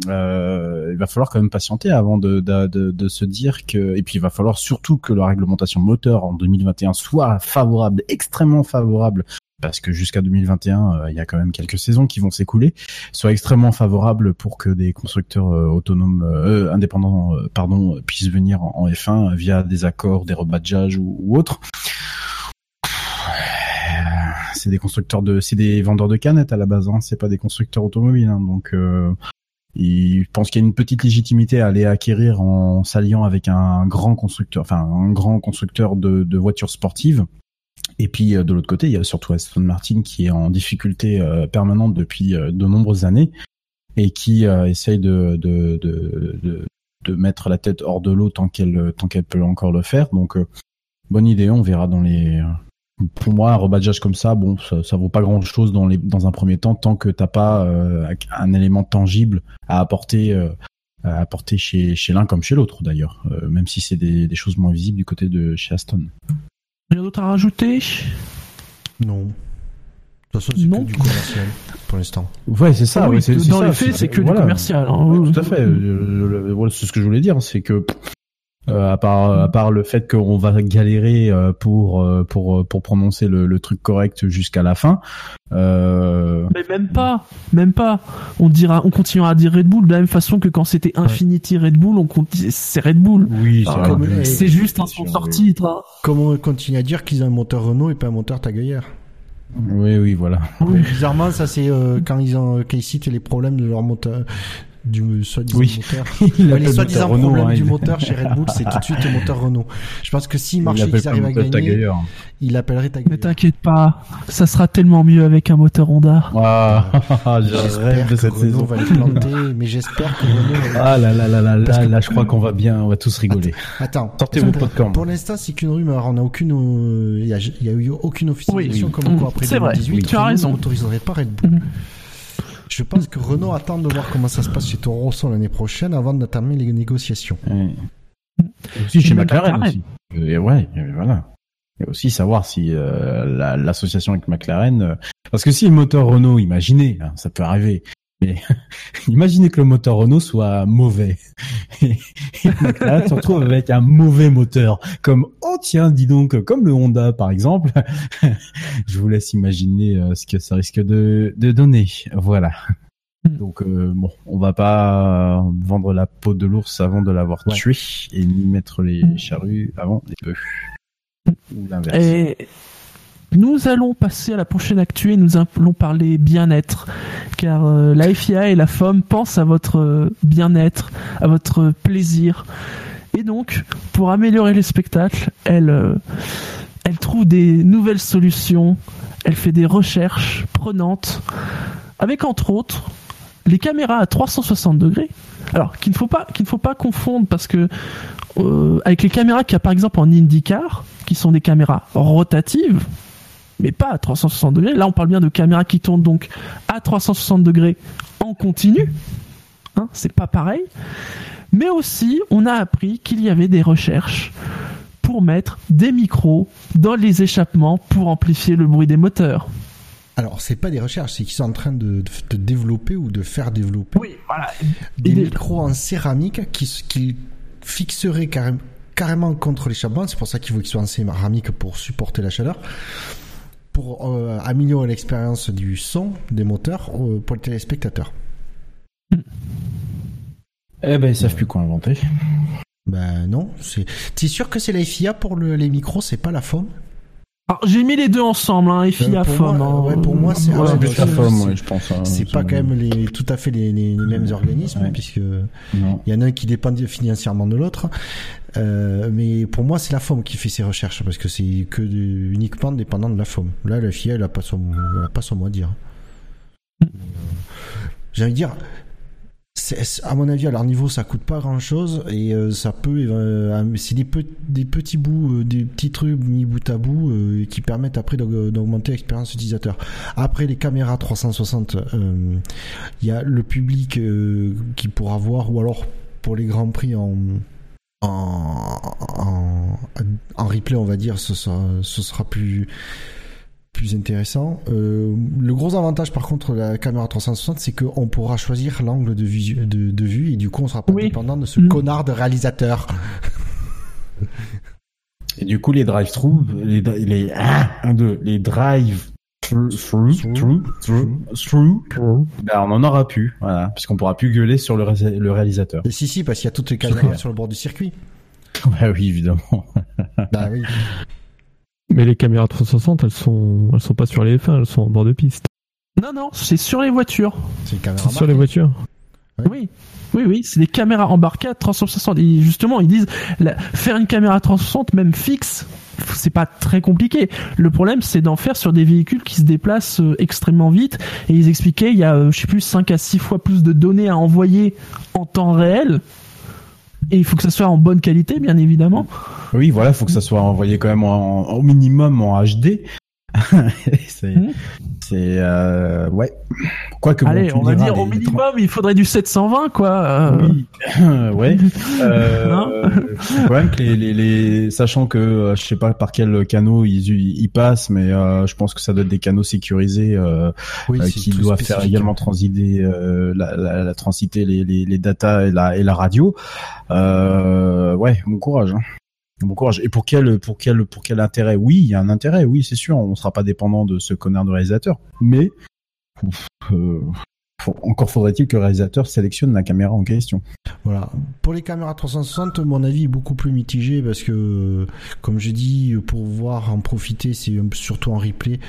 euh, il va falloir quand même patienter avant de, de, de, se dire que, et puis il va falloir surtout que la réglementation moteur en 2021 soit favorable, extrêmement favorable parce que jusqu'à 2021, il y a quand même quelques saisons qui vont s'écouler, soit extrêmement favorable pour que des constructeurs autonomes, indépendants, pardon, puissent venir en, F1 via des accords, des rebadgeages ou, autres. C'est des constructeurs de, c'est des vendeurs de canettes à la base, hein, c'est pas des constructeurs automobiles, hein, donc euh, je pense qu'il y a une petite légitimité à aller acquérir en s'alliant avec un grand constructeur, enfin un grand constructeur de, voitures sportives. Et puis euh, de l'autre côté, il y a surtout Aston Martin qui est en difficulté euh, permanente depuis de nombreuses années et qui essaye de, de, de, de, mettre la tête hors de l'eau tant qu'elle tant qu'elle peut encore le faire. Donc bonne idée, on verra dans les pour moi, un rebadgeage comme ça, bon, ça, ça vaut pas grand chose dans, les, dans un premier temps tant que t'as pas euh, un élément tangible à apporter, euh, à apporter chez, chez l'un comme chez l'autre d'ailleurs, euh, même si c'est des, des, choses moins visibles du côté de chez Aston. Rien d'autre à rajouter? Non. De toute façon, c'est que du commercial pour l'instant. Ouais, c'est ça. Ah oui, c'est, dans les faits, c'est que du commercial. Hein. tout à fait. c'est ce que je voulais dire, c'est que euh, à part à part le fait qu'on va galérer euh, pour euh, pour pour prononcer le, le truc correct jusqu'à la fin. Mais même pas, même pas. On dira, on continuera à dire Red Bull de la même façon que quand c'était Infinity Red Bull, on c'est Red Bull. Oui, c'est juste un sponsor titre. Hein. Comment on continue à dire qu'ils ont un moteur Renault et pas un moteur Tagayère oui, oui, voilà. Bizarrement, ça c'est quand ils ont quand ils citent les problèmes de leur moteur, du soi-disant oui. moteur. *laughs* les soi-disant problèmes hein, du moteur chez Red Bull, c'est tout de suite le *laughs* moteur Renault. Je pense que s'il marchait qu'ils arrivent à gagner, il appellerait Tagayeur. Ne t'inquiète pas, ça sera tellement mieux avec un moteur Honda. Ah, *laughs* je rêve de cette saison. va les planter, mais j'espère que Renault. Ah là là là là là, là, je crois qu'on va bien, on va tous rigoler. Attends, sortez vos popcorn. Pour l'instant, c'est qu'une rumeur. On a aucune, euh, il y, y, a eu aucune officialisation comme quoi après 2018, oui, tu as raison. On n'autoriserait pas Red Bull. Je pense que Renault attend de voir comment ça se passe chez Toro Rosso l'année prochaine avant d'entamer les négociations. Et aussi chez McLaren, aussi. Et ouais, voilà. Et aussi savoir si euh, l'association avec McLaren, euh, parce que si le moteur Renault, imaginez, hein, ça peut arriver, mais *laughs* imaginez que le moteur Renault soit mauvais. Et, McLaren se retrouve avec un mauvais moteur, comme oh tiens, dis donc, comme le Honda par exemple. *laughs* Je vous laisse imaginer euh, ce que ça risque de, de donner. Voilà. Hmm. Donc euh, bon, on va pas vendre la peau de l'ours avant de l'avoir tué et ni mettre les hmm. charrues avant les bœufs. Ou l'inverse. Nous allons passer à la prochaine actu et nous allons parler bien-être, car euh, la FIA et la FOM pensent à votre euh, bien-être, à votre plaisir. Et donc, pour améliorer les spectacles, elle, euh, elle trouve des nouvelles solutions, elle fait des recherches prenantes, avec entre autres les caméras à 360 degrés. Alors, qu'il ne faut pas, qu'il ne faut pas confondre parce que avec les caméras qu'il y a par exemple en IndyCar, qui sont des caméras rotatives, mais pas à 360 degrés. Là, on parle bien de caméras qui tournent donc à 360 degrés en continu. Hein, c'est pas pareil. Mais aussi, on a appris qu'il y avait des recherches pour mettre des micros dans les échappements pour amplifier le bruit des moteurs. Alors, c'est pas des recherches, c'est qu'ils sont en train de, développer ou de faire développer des micros en céramique qui, qui fixeraient carrément contre l'échappement. C'est pour ça qu'il faut qu'ils soient en céramique pour supporter la chaleur, pour euh, améliorer l'expérience du son des moteurs euh, pour les téléspectateurs. Eh ben, ils savent plus quoi inventer. Ben non, c'est. T'es sûr que c'est la FIA pour les micros, c'est pas la FOM j'ai mis les deux ensemble, hein, FIA, euh, FOM. Hein. Ouais, pour moi, c'est ouais, la FOM, ouais, je pense. Hein, c'est pas quand même les, tout à fait les, les, mêmes organismes, puisque il y en a un qui dépend financièrement de l'autre. Euh, mais pour moi, c'est la FOM qui fait ses recherches, parce que c'est que uniquement dépendant de la FOM. Là, la FIA, elle a pas son, elle a pas son mot à dire. J'ai envie de dire, à mon avis, à leur niveau, ça coûte pas grand chose et euh, ça peut, euh, c'est des, petits bouts, euh, des petits trucs mis bout à bout qui permettent après d'augmenter l'expérience utilisateur. Après les caméras 360, il y a le public qui pourra voir ou alors pour les grands prix en en, en, en replay, on va dire, ce sera, ce sera plus plus intéressant. Euh, le gros avantage par contre de la caméra 360, c'est qu'on pourra choisir l'angle de, vue, de, vue et du coup on sera pas dépendant de ce mm. connard de réalisateur. *laughs* Et du coup les drive-through, les, les, un, deux, les drive through, through, through, ben on en aura plus, voilà, puisqu'on pourra plus gueuler sur le, le réalisateur. Et si si, parce qu'il y a toutes les caméras sur le bord du circuit. *laughs* Bah oui, évidemment. bah oui. Mais les caméras 360, elles sont, elles sont pas sur les F1, elles sont en bord de piste. Non, non, c'est sur les voitures. C'est sur les voitures. Oui. Oui, oui, c'est des caméras embarquées à 360. Et justement, ils disent, faire une caméra 360, même fixe, c'est pas très compliqué. Le problème, c'est d'en faire sur des véhicules qui se déplacent euh, extrêmement vite. Et ils expliquaient, il y a, euh, je sais plus, 5 à 6 fois plus de données à envoyer en temps réel et il faut que ça soit en bonne qualité, bien évidemment. Oui, voilà, il faut que ça soit envoyé quand même au minimum en HD. *laughs* c'est, c'est, euh, ouais. Quoi que Allez, on va dire au minimum, il faudrait du 720, quoi. Oui, *laughs* ouais. *laughs* Euh, ouais, les, les, les, sachant que euh, je sais pas par quel canot ils, ils passent, mais euh, je pense que ça doit être des canaux sécurisés euh, oui, qui doivent faire également transiter, la, la, la, transiter les, les, les datas et la, et la radio. ouais, bon courage. Hein bon courage. Et pour quel, pour quel, pour quel intérêt? Oui, il y a un intérêt. Oui, c'est sûr. On ne sera pas dépendant de ce connard de réalisateur. Mais euh, encore faudrait-il que le réalisateur sélectionne la caméra en question. Voilà. Pour les caméras 360, mon avis est beaucoup plus mitigé parce que, comme j'ai dit, pour voir en profiter, c'est surtout en replay.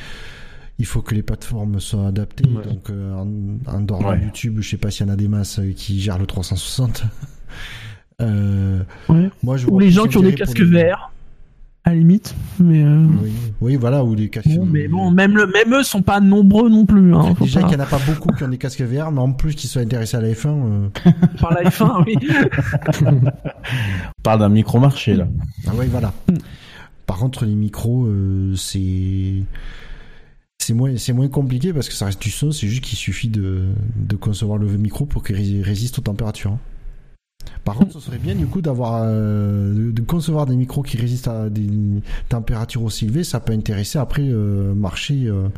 Il faut que les plateformes soient adaptées. Donc, euh, en, dehors de YouTube, je sais pas s'il y en a des masses qui gèrent le 360. *laughs* Euh, moi, je ou les gens qui ont des casques verts, à la limite. Mais euh, oui. voilà, ou les casques. mais bon, même, le, même eux sont pas nombreux non plus. Hein, Déjà qu'il n'y en a pas beaucoup qui ont des casques verts, mais en plus qu'ils soient intéressés à la F1. Euh. *laughs* Par la F1, oui. On parle d'un micro-marché là. Ah oui, voilà. Par contre, les micros, c'est c'est moins c'est moins compliqué parce que ça reste du son. C'est juste qu'il suffit de, de concevoir le micro pour qu'il résiste aux températures. Par contre, ce serait bien du coup d'avoir euh, de, concevoir des micros qui résistent à des températures aussi élevées. Ça peut intéresser après euh, marché. Euh,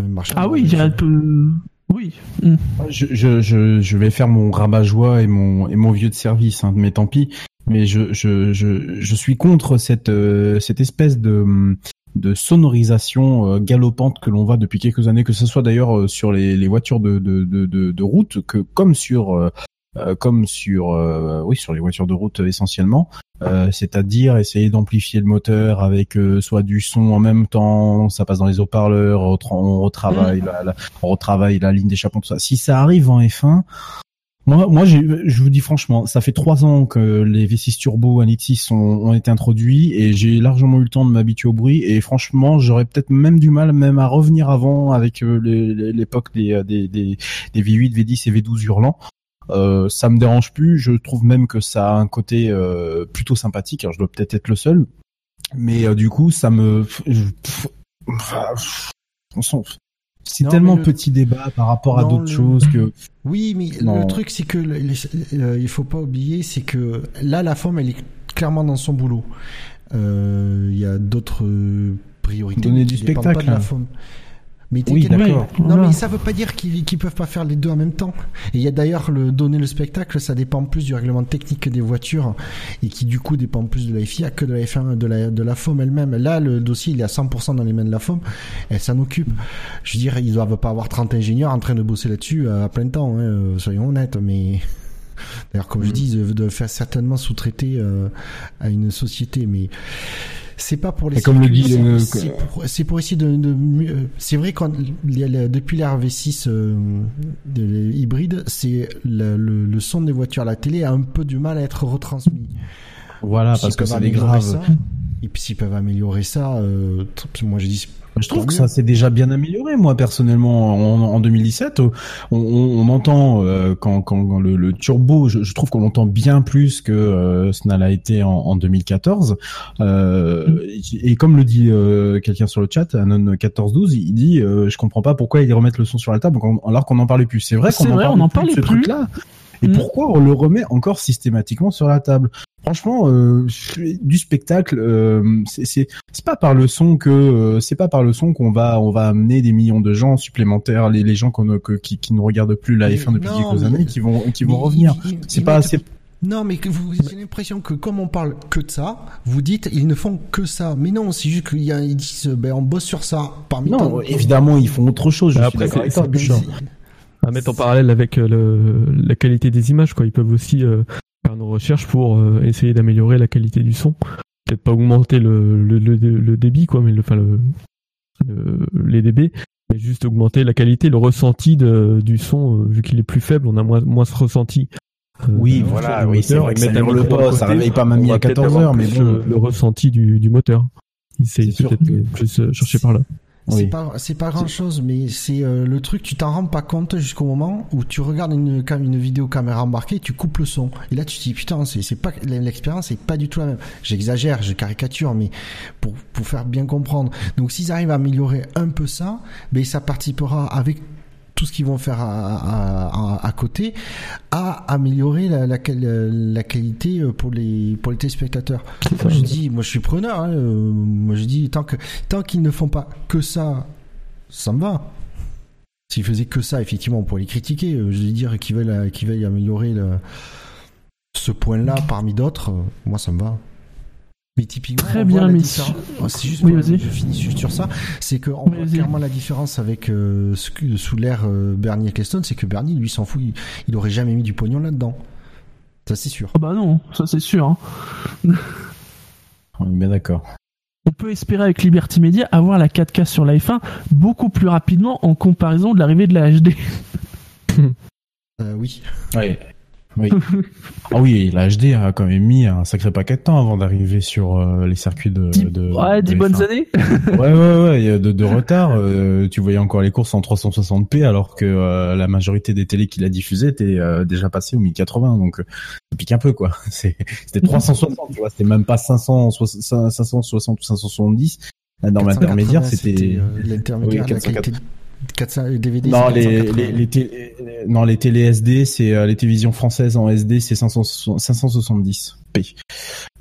marché ah oui, j'ai un peu. Oui. Mm. Je, je, je, je, vais faire mon rabat-joie et mon, et mon vieux de service, hein, mais tant pis. Mais je, je, je, je suis contre cette, cette espèce de, de sonorisation galopante que l'on voit depuis quelques années, que ce soit d'ailleurs sur les, les voitures de, de, de, de, route, que comme sur euh, comme sur euh, oui sur les voitures de route essentiellement, euh, c'est-à-dire essayer d'amplifier le moteur avec soit du son en même temps, ça passe dans les haut-parleurs, on, retravaille mmh. la, on retravaille la ligne d'échappement tout ça. Si ça arrive en F1, moi, moi, je vous dis franchement, ça fait trois ans que les V6 Turbo 1.6 ont, ont été introduits et j'ai largement eu le temps de m'habituer au bruit et franchement, j'aurais peut-être même du mal même à revenir avant avec l'époque des, des, des, des V8, V10 et V12 hurlants. Euh, ça me dérange plus. Je trouve même que ça a un côté euh, plutôt sympathique. Alors, je dois peut-être être le seul, mais euh, du coup, ça me. C'est tellement petit débat par rapport à d'autres choses que. *laughs* Oui, mais le truc c'est que il faut pas oublier, c'est que là la forme elle est clairement dans son boulot. Il y a d'autres priorités. Donner du spectacle. Pas de la mais oui, d'accord. Non, mais ça veut pas dire qu'ils ne peuvent pas faire les deux en même temps. Et il y a d'ailleurs le donner le spectacle, ça dépend plus du règlement technique des voitures et qui du coup dépend plus de la FIA que de la F1, de la, de la FOM elle-même. Là, le dossier, il est à 100% dans les mains de la FOM. Elle s'en occupe. Je veux dire, ils doivent pas avoir 30 ingénieurs en train de bosser là-dessus à plein temps, hein, soyons honnêtes, mais *laughs* D'ailleurs, comme je mm. dis, ils doivent faire certainement sous-traiter euh, à une société, mais c'est pas pour les. comme le dit, c'est pour, essayer de. de c'est vrai quand depuis la RV6 euh, de, hybride, c'est le, le, son des voitures à la télé a un peu du mal à être retransmis. Voilà, parce que ça est grave. et puis s'ils peuvent améliorer ça, euh, moi je dis je trouve que ça s'est déjà bien amélioré, moi personnellement, en, 2017. On, on, entend euh, quand, quand, le, le, turbo, je, je trouve qu'on entend bien plus que euh, ce n'a été en, en 2014. Euh, mm. et, comme le dit euh, quelqu'un sur le chat, Anon 1412, il dit, je comprends pas pourquoi ils remettent le son sur la table alors qu'on n'en parlait plus. C'est vrai qu'on en, en parle plus de ce truc-là. Et mm. pourquoi on le remet encore systématiquement sur la table? Franchement, euh, du spectacle, euh, c'est pas par le son que euh, c'est pas par le son qu'on va on va amener des millions de gens supplémentaires, les, les gens qu'on qui, qui ne regardent plus la F1 depuis quelques années, qui vont qui vont revenir. C'est pas assez. Non, mais que vous avez l'impression que comme on parle que de ça, vous dites ils ne font que ça. Mais non, c'est juste qu'ils disent ben on bosse sur ça. Parmi non, évidemment ils font autre chose. Je Après, suis à mettre en parallèle avec le, la qualité des images, quoi. Ils peuvent aussi faire nos recherches pour euh, essayer d'améliorer la qualité du son. Peut-être pas augmenter le, le, le, débit, quoi, mais le, enfin le, les dB, mais juste augmenter la qualité, le ressenti de, du son, euh, vu qu'il est plus faible, on a moins, moins ce ressenti. Euh, oui, voilà, oui, c'est vrai que ça le pas, ça réveille pas mamie à 14 heures, mais bon. Le, ressenti du, du moteur. C'est peut-être plus chercher par là. C'est pas c'est pas grand chose, mais c'est euh, le truc. Tu t'en rends pas compte jusqu'au moment où tu regardes une une vidéo caméra embarquée, tu coupes le son. Et là, tu te dis putain, c'est c'est pas l'expérience est pas du tout la même. J'exagère, je caricature, mais pour pour faire bien comprendre. Donc, s'ils arrivent à améliorer un peu ça, ben ça participera avec tout ce qu'ils vont faire à, à, à, côté à améliorer la, la, la, qualité euh, pour les pour les téléspectateurs. Moi je dis, moi je suis preneur. Hein, euh, moi je dis tant que tant qu'ils ne font pas que ça, ça me va. S'ils faisaient que ça, effectivement, on pourrait les critiquer. Euh, je veux dire qu'ils veulent qu'ils veulent améliorer le, ce point-là parmi d'autres. Moi ça me va. Mais typiquement, très bien, mais oh, c'est juste, oui, je finis juste sur ça, c'est qu'on voit clairement la différence avec euh, sous l'ère euh, Bernie Ecclestone, c'est que Bernie, lui, s'en fout, il, aurait jamais mis du pognon là-dedans. Ça, c'est sûr. Ah bah non, ça c'est sûr. Hein. *laughs* On est bien d'accord. On peut espérer avec Liberty Media avoir la 4K sur la F1 beaucoup plus rapidement en comparaison de l'arrivée de la HD. *laughs* euh, oui. Ouais. Oui. *laughs* ah oui, la HD a quand même mis un sacré paquet de temps avant d'arriver sur euh, les circuits de. de ouais, dix bonnes années. ouais, ouais, ouais, il y a de, de retard. Euh, tu voyais encore les courses en 360p alors que euh, la majorité des télés qui la diffusaient étaient déjà passées au 1080. Donc, ça pique un peu, quoi. *laughs* C'était 360, tu vois. C'était même pas 500, 560 ou 570. Dans l'intermédiaire, c'était. L'intermédiaire, oui, 400 DVD non les les, les télé, non les télé SD c'est euh, les télévisions françaises en SD c'est 570 p.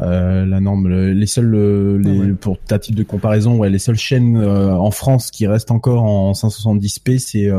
Euh, la norme les seuls les, ah pour ta type de comparaison ouais les seules chaînes euh, en France qui restent encore en 570 p c'est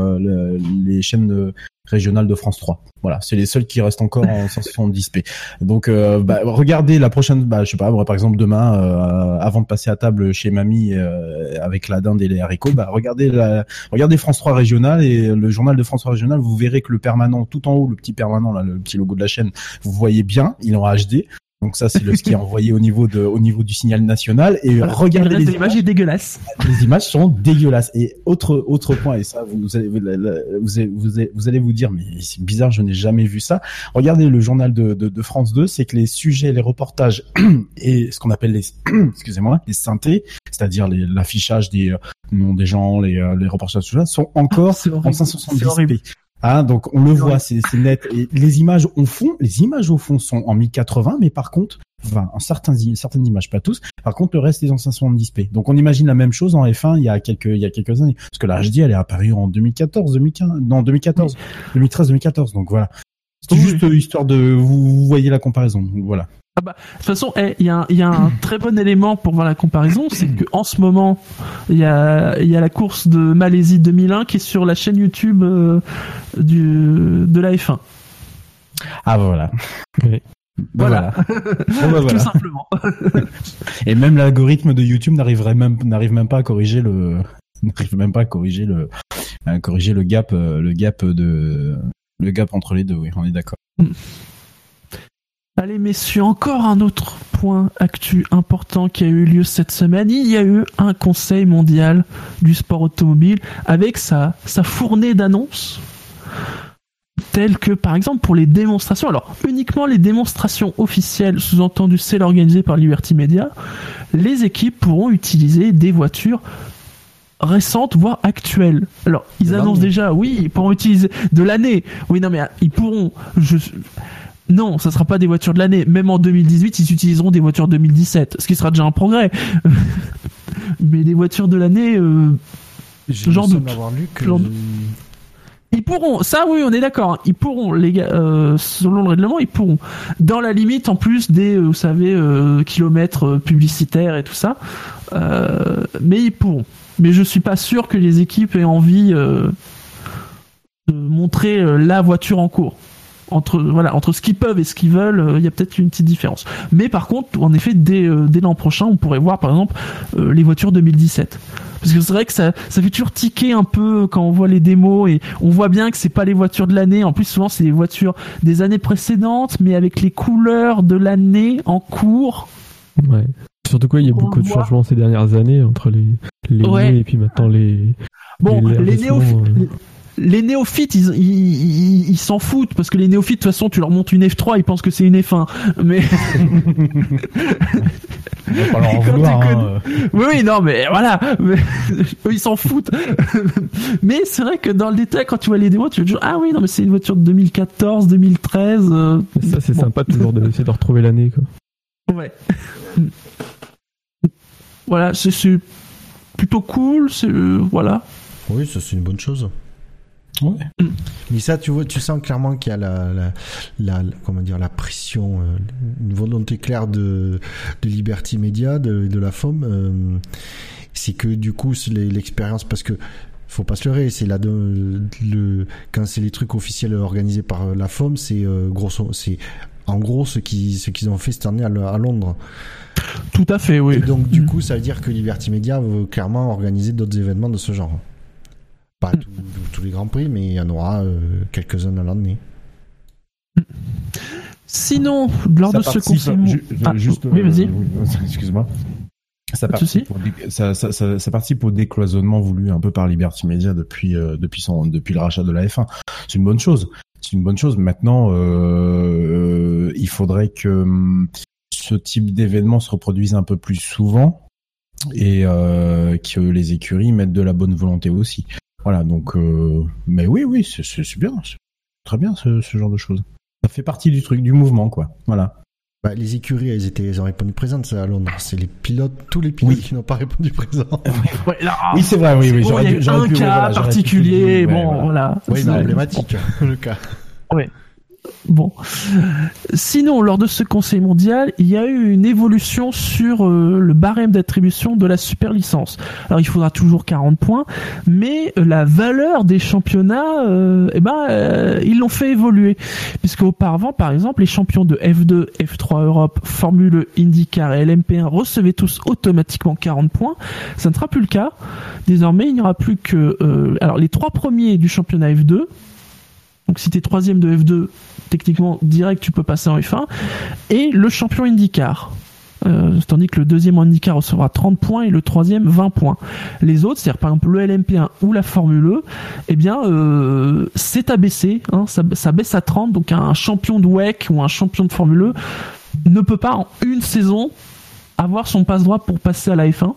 les chaînes régionales de France 3 voilà, c'est les seuls qui restent encore en *laughs* 170p. Donc, euh, bah, regardez la prochaine, bah, je sais pas, par exemple demain, euh, avant de passer à table chez mamie euh, avec la dinde et les haricots, bah, regardez la, regardez France 3 régional et le journal de France 3 régional, vous verrez que le permanent, tout en haut, le petit permanent le petit logo de la chaîne, vous voyez bien, il est en HD. Donc ça, c'est le ce qui est envoyé au niveau de, au niveau du signal national. Et regardez les images, est dégueulasse. Les images sont dégueulasses. Et autre autre point, et ça, vous allez vous allez, vous allez vous dire, mais c'est bizarre, je n'ai jamais vu ça. Regardez le journal de, de, de France 2, c'est que les sujets, les reportages *clears throat* et ce qu'on appelle les, *clears throat* excusez-moi, les synthés, c'est-à-dire l'affichage des euh, noms des gens, les, euh, les reportages, tout ça, sont encore en 570p. Ah, donc on le voit, c'est net. Et les images au fond, les images au fond sont en 1080, mais par contre, enfin, en certains, certaines images, pas tous. Par contre, le reste est en 570p. Donc on imagine la même chose en F1 il y a quelques, il y a quelques années. Parce que la HD, elle est apparue en 2014, 2015, non, 2014, 2013, 2014. Donc voilà. C'est juste histoire de, vous, voyez la comparaison. Voilà. Ah bah, de toute façon, eh, il y, a un, y a un très bon élément pour voir la comparaison, c'est que en ce moment, il y a, y a la course de Malaisie 2001 qui est sur la chaîne YouTube euh, du, de la F1. Ah voilà. *laughs* Voilà. Bah, *laughs* Tout simplement. *laughs* Et même l'algorithme de YouTube n'arriverait même n'arrive même pas à corriger le n'arrive même pas à corriger le à corriger le gap euh, le gap de le gap entre les deux. Oui, on est d'accord. Mm. Allez messieurs, encore un autre point actu important qui a eu lieu cette semaine. Il y a eu un conseil mondial du sport automobile avec sa, sa fournée d'annonces telles que par exemple pour les démonstrations. Alors uniquement les démonstrations officielles, sous-entendu celles organisées par Liberty Media, les équipes pourront utiliser des voitures récentes voire actuelles. Alors ils annoncent déjà, oui, ils pourront utiliser de l'année. Oui non mais ils pourront. Je, non, ça sera pas des voitures de l'année. Même en 2018, ils utiliseront des voitures 2017, ce qui sera déjà un progrès. *laughs* Mais des voitures de l'année, euh. Lu que... Ils pourront, ça oui, on est d'accord. Hein. Ils pourront, les gars, euh, selon le règlement, ils pourront, dans la limite en plus des, euh, vous savez, euh, kilomètres publicitaires et tout ça. mais ils pourront. Mais je suis pas sûr que les équipes aient envie de montrer la voiture en cours entre voilà entre ce qu'ils peuvent et ce qu'ils veulent, euh, il y a peut-être une petite différence. Mais par contre, en effet, dès, euh, dès l'an prochain, on pourrait voir par exemple euh, les voitures 2017. Parce que c'est vrai que ça, ça fait toujours tiquer un peu quand on voit les démos et on voit bien que c'est pas les voitures de l'année. En plus, souvent, c'est les voitures des années précédentes, mais avec les couleurs de l'année en cours. Ouais. Surtout quoi, il y a beaucoup de changements ces dernières années entre les, les et puis maintenant les. Bon, les, les, les néophytes, ils, ils, s'en foutent parce que les néophytes, de toute façon, tu leur montes une F3, ils pensent que c'est une F1. Mais *laughs* pas leur en vouloir, hein. Oui, oui, non, mais voilà, *laughs* ils s'en foutent. *laughs* mais c'est vrai que dans le détail, quand tu vois les démos, tu veux dire ah oui, non, mais c'est une voiture de 2014, 2013. Euh, ça, c'est sympa toujours d'essayer de retrouver l'année, quoi. Ouais. voilà, c'est plutôt cool, c'est euh, voilà. Oui, ça c'est une bonne chose. Mais ça, tu vois, tu sens clairement qu'il y a la, la, la, comment dire, la pression, euh, une volonté claire de, de Liberty Media, de, de la FOM. Euh, c'est que du coup, l'expérience, parce que faut pas se leurrer, c'est là de, le, quand c'est les trucs officiels organisés par la FOM, c'est euh, grosso, c'est en gros ce qui, ce qu'ils ont fait cette année à, à Londres. Tout à fait, oui. Et donc du coup, ça veut dire que Liberty Media veut clairement organiser d'autres événements de ce genre. Pas tous les grands prix, mais il y en aura euh, quelques-uns à l'année. Sinon, lors de ce conseil, ah, juste, oui, vas-y. Euh, excuse-moi. Ça participe, ça, ça, ça, ça participe, au décloisonnement voulu un peu par Liberty Media depuis euh, depuis son depuis le rachat de la F1. C'est une bonne chose. C'est une bonne chose. Maintenant, euh, il faudrait que hum, ce type d'événement se reproduise un peu plus souvent et euh, que les écuries mettent de la bonne volonté aussi. Voilà, donc, euh, mais oui, oui, c'est bien, très bien ce, genre de choses. Ça fait partie du truc, du mouvement, quoi. Voilà. Bah, les écuries, elles étaient, elles ont répondu présentes ça, à Londres. C'est les pilotes, tous les pilotes qui n'ont pas répondu présent. *laughs* oui, c'est vrai, oui, oui. J'aurais dû, un cas particulier, bon, voilà. Oui, mais emblématique, le cas. Oui. Bon. Sinon, lors de ce Conseil mondial, il y a eu une évolution sur euh, le barème d'attribution de la super licence. Alors, il faudra toujours 40 points, mais euh, la valeur des championnats, euh, eh ben, ils l'ont fait évoluer. Puisque auparavant, par exemple, les champions de F2, F3 Europe, Formule IndyCar et LMP1 recevaient tous automatiquement 40 points. Ça ne sera plus le cas. Désormais, il n'y aura plus que, alors, les trois premiers du championnat F2, donc si tu es troisième de F2, techniquement direct tu peux passer en F1. Et le champion IndyCar. Euh, tandis que le deuxième IndyCar recevra 30 points et le troisième 20 points. Les autres, c'est-à-dire par exemple le LMP1 ou la Formule E, eh bien euh, c'est abaissé, hein, ça, ça, baisse à 30, donc un champion de WEC ou un champion de Formule E ne peut pas en une saison avoir son passe-droit pour passer à la F1.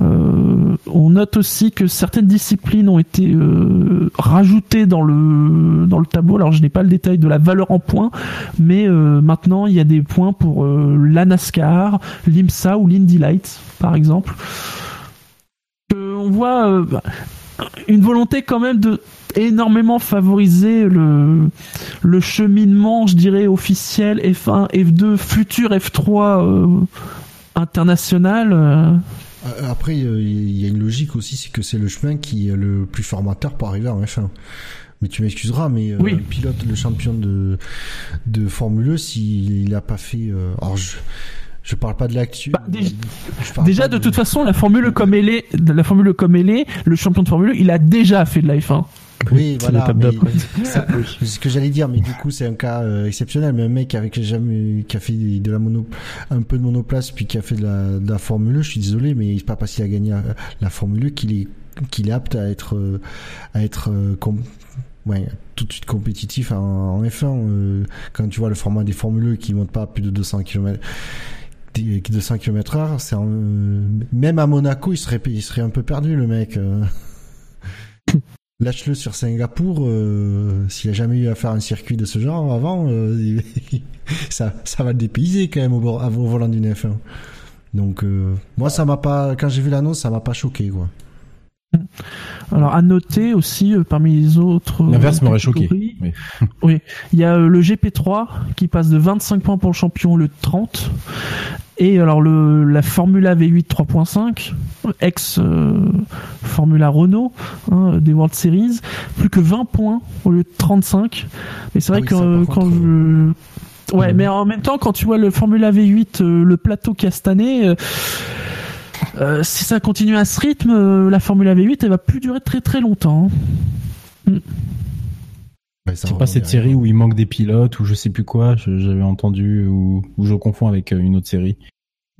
Euh, on note aussi que certaines disciplines ont été euh, rajoutées dans le dans le tableau. Alors je n'ai pas le détail de la valeur en points, mais euh, maintenant il y a des points pour la NASCAR, l'IMSA ou l'Indy Lights, par exemple. on voit une volonté quand même de énormément favoriser le, le cheminement, je dirais, officiel F1, F2, futur F3 euh, international. Euh. Après, il y a une logique aussi, c'est que c'est le chemin qui est le plus formateur pour arriver en F1 mais tu m'excuseras, mais euh, un pilote, le champion de de Formule 1, e, s'il n'a pas fait, alors je je parle pas de l'actu. Bah, déjà, de, toute façon, la Formule comme elle est, la Formule comme elle est, le champion de Formule, il a déjà fait de la F1. Oui, voilà. C'est ce que j'allais dire, mais du coup, c'est un cas euh, exceptionnel. Mais un mec avec jamais, qui a fait de la mono, un peu de monoplace, puis qui a fait de la, de la Formule, je suis désolé, mais c'est pas parce qu'il a gagné la Formule qu'il est, qu'il est apte à être, euh, à être, euh, ouais, tout de suite compétitif en, F1. quand tu vois le format des Formule qui montent pas à plus de 200 km, 200 km heure, c'est même à Monaco, il serait, il serait un peu perdu, le mec. *laughs* lâche-le sur Singapour. Euh, S'il a jamais eu à faire un circuit de ce genre avant, euh, *laughs* ça, ça va le dépayser quand même au, au volant d'une F1. Donc euh, moi, ça m'a pas. Quand j'ai vu l'annonce, ça m'a pas choqué quoi. Alors à noter aussi euh, parmi les autres. L'inverse m'aurait choqué. Oui. *laughs* oui. Il y a le GP3 qui passe de 25 points pour le champion le 30 et alors le la Formula V8 3.5, ex euh, Formula Renault hein, des World Series, plus que 20 points au lieu de 35. Mais c'est vrai ah que quand je euh, Ouais, mais en même temps, quand tu vois le Formula V8, euh, le plateau qu'il année, si ça continue à ce rythme, la Formula V8, elle va plus durer très très longtemps. Hein. Mm c'est pas cette série où il manque des pilotes ou je sais plus quoi, j'avais entendu ou, je confonds avec euh, une autre série.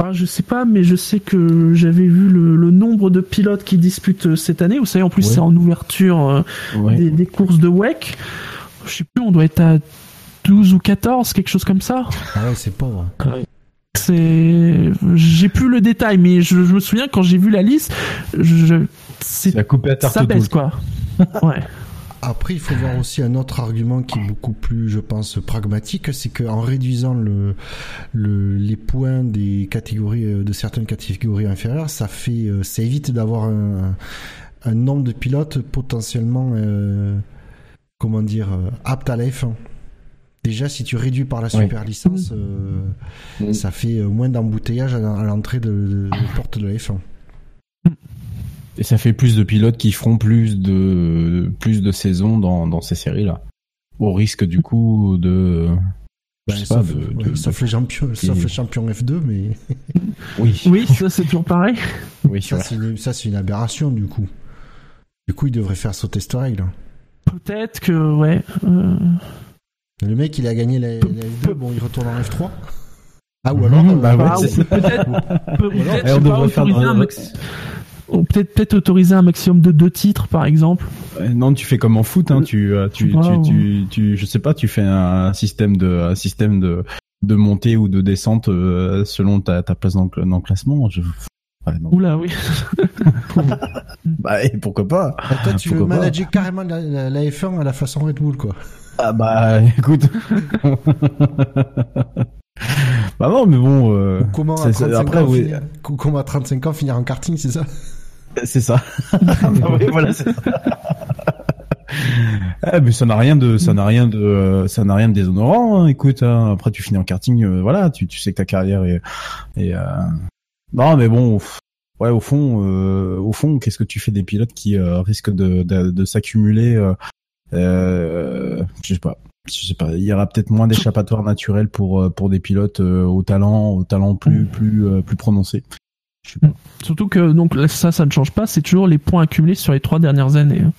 Ah, je sais pas, mais je sais que j'avais vu le, nombre de pilotes qui disputent euh, cette année. Vous savez, en plus, c'est en ouverture euh, des, courses de WEC. Je sais plus, on doit être à 12 ou 14, quelque chose comme ça. Ah ouais, c'est pauvre. C'est, j'ai plus le détail, mais je, me souviens quand j'ai vu la liste, je, c'est, ça, ça baisse quoi. *laughs* ouais. Après, il faut voir aussi un autre argument qui est beaucoup plus, je pense, pragmatique, c'est qu'en réduisant le, le, les points des catégories, euh, de certaines catégories inférieures, ça fait, euh, ça évite d'avoir un, un, nombre de pilotes potentiellement, euh, comment dire, aptes à la F1. Déjà, si tu réduis par la super licence, mmh. ça fait moins d'embouteillage à l'entrée de, de, de porte de la F1. Et ça fait plus de pilotes qui feront plus de plus de saisons dans, dans ces séries-là. Au risque du coup de ben, sauf, sauf, les champions, sauf les champions F2, mais *laughs* oui, oui, ça c'est toujours pareil. *laughs* Oui, ça c'est une, aberration du coup. Du coup, il devrait faire sauter cette règle. Peut-être que ouais. Euh. Le mec, il a gagné la, F2, bon, il retourne en F3. Ah ou alors, bah, bah, peut-être, peut-être, peut faire un peut-être peut-être autoriser un maximum de deux titres par exemple. non, tu fais comme en foot, hein, tu, euh, tu, tu, tu, tu, je sais pas, tu fais un système de, un système de, de montée ou de descente euh, selon ta, ta place dans, dans le classement. Je... Oula, oui. *laughs* *laughs* bah, et pourquoi pas bah, Toi, tu veux manager carrément la, la, F1 à la façon Red Bull, quoi. Ah bah, *laughs* écoute. bah non, mais bon. Euh, comment, à 35 après, ans, finir, comment à 35 ans finir en karting, c'est ça c'est ça. voilà, c'est ça. Ah, mais ça n'a rien de, ça n'a rien de, ça n'a rien de déshonorant. Hein. Écoute, hein, après tu finis en karting, euh, voilà, tu, tu sais que ta carrière est, euh... non, mais bon, ouais, au fond, euh, au fond, qu'est-ce que tu fais des pilotes qui euh, risquent de, de, de s'accumuler euh, Je sais pas. Je sais pas. Il y aura peut-être moins d'échappatoires naturels pour pour des pilotes au talent, au talent plus plus plus prononcé. Mm. Surtout que donc ça, ça ne change pas. C'est toujours les points accumulés sur les trois dernières années. Hein.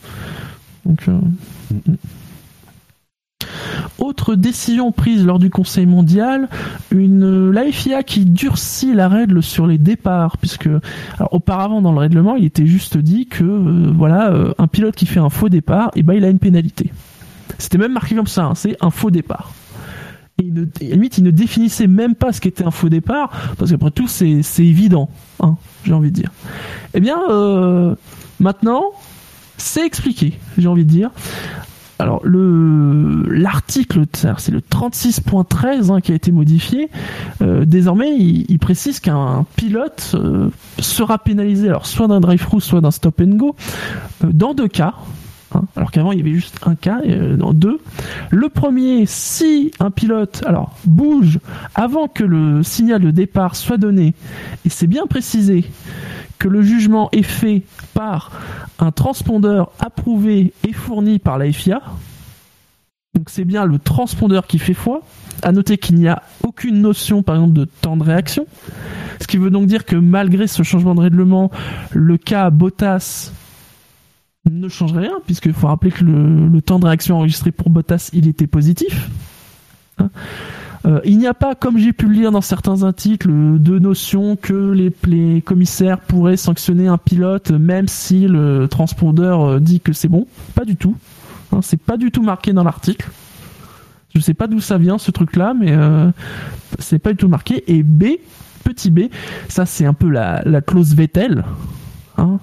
Donc. Mm. Autre décision prise lors du Conseil mondial, une la FIA qui durcit la règle sur les départs, puisque auparavant dans le règlement, il était juste dit que euh, voilà, euh, un pilote qui fait un faux départ, et eh ben il a une pénalité. C'était même marqué comme ça, hein, c'est un faux départ il ne, limite, il ne définissait même pas ce qu'était un faux départ, parce qu'après tout, c'est, évident, hein, j'ai envie de dire. Eh bien, euh, maintenant, c'est expliqué, j'ai envie de dire. Alors le l'article, c'est le 36.13 hein, qui a été modifié. Euh, désormais, il, précise qu'un pilote euh, sera pénalisé, alors soit d'un drive-through, soit d'un stop and go, euh, dans deux cas. Hein. alors qu'avant il y avait juste un cas, dans deux. Le premier, si un pilote alors bouge avant que le signal de départ soit donné, et c'est bien précisé que le jugement est fait par un transpondeur approuvé et fourni par la FIA. Donc c'est bien le transpondeur qui fait foi. À noter qu'il n'y a aucune notion, par exemple, de temps de réaction. Ce qui veut donc dire que malgré ce changement de règlement, le cas Bottas ne changerait rien, puisqu'il faut rappeler que le, temps de réaction enregistré pour Bottas, il était positif. Hein. Euh, il n'y a pas, comme j'ai pu le lire dans certains articles, de notion que les, commissaires pourraient sanctionner un pilote même si le transpondeur euh, dit que c'est bon. Pas du tout. Hein, c'est pas du tout marqué dans l'article. Je sais pas d'où ça vient ce truc-là, mais euh, c'est pas du tout marqué. Et B, petit B, ça c'est un peu la clause Vettel. Hein,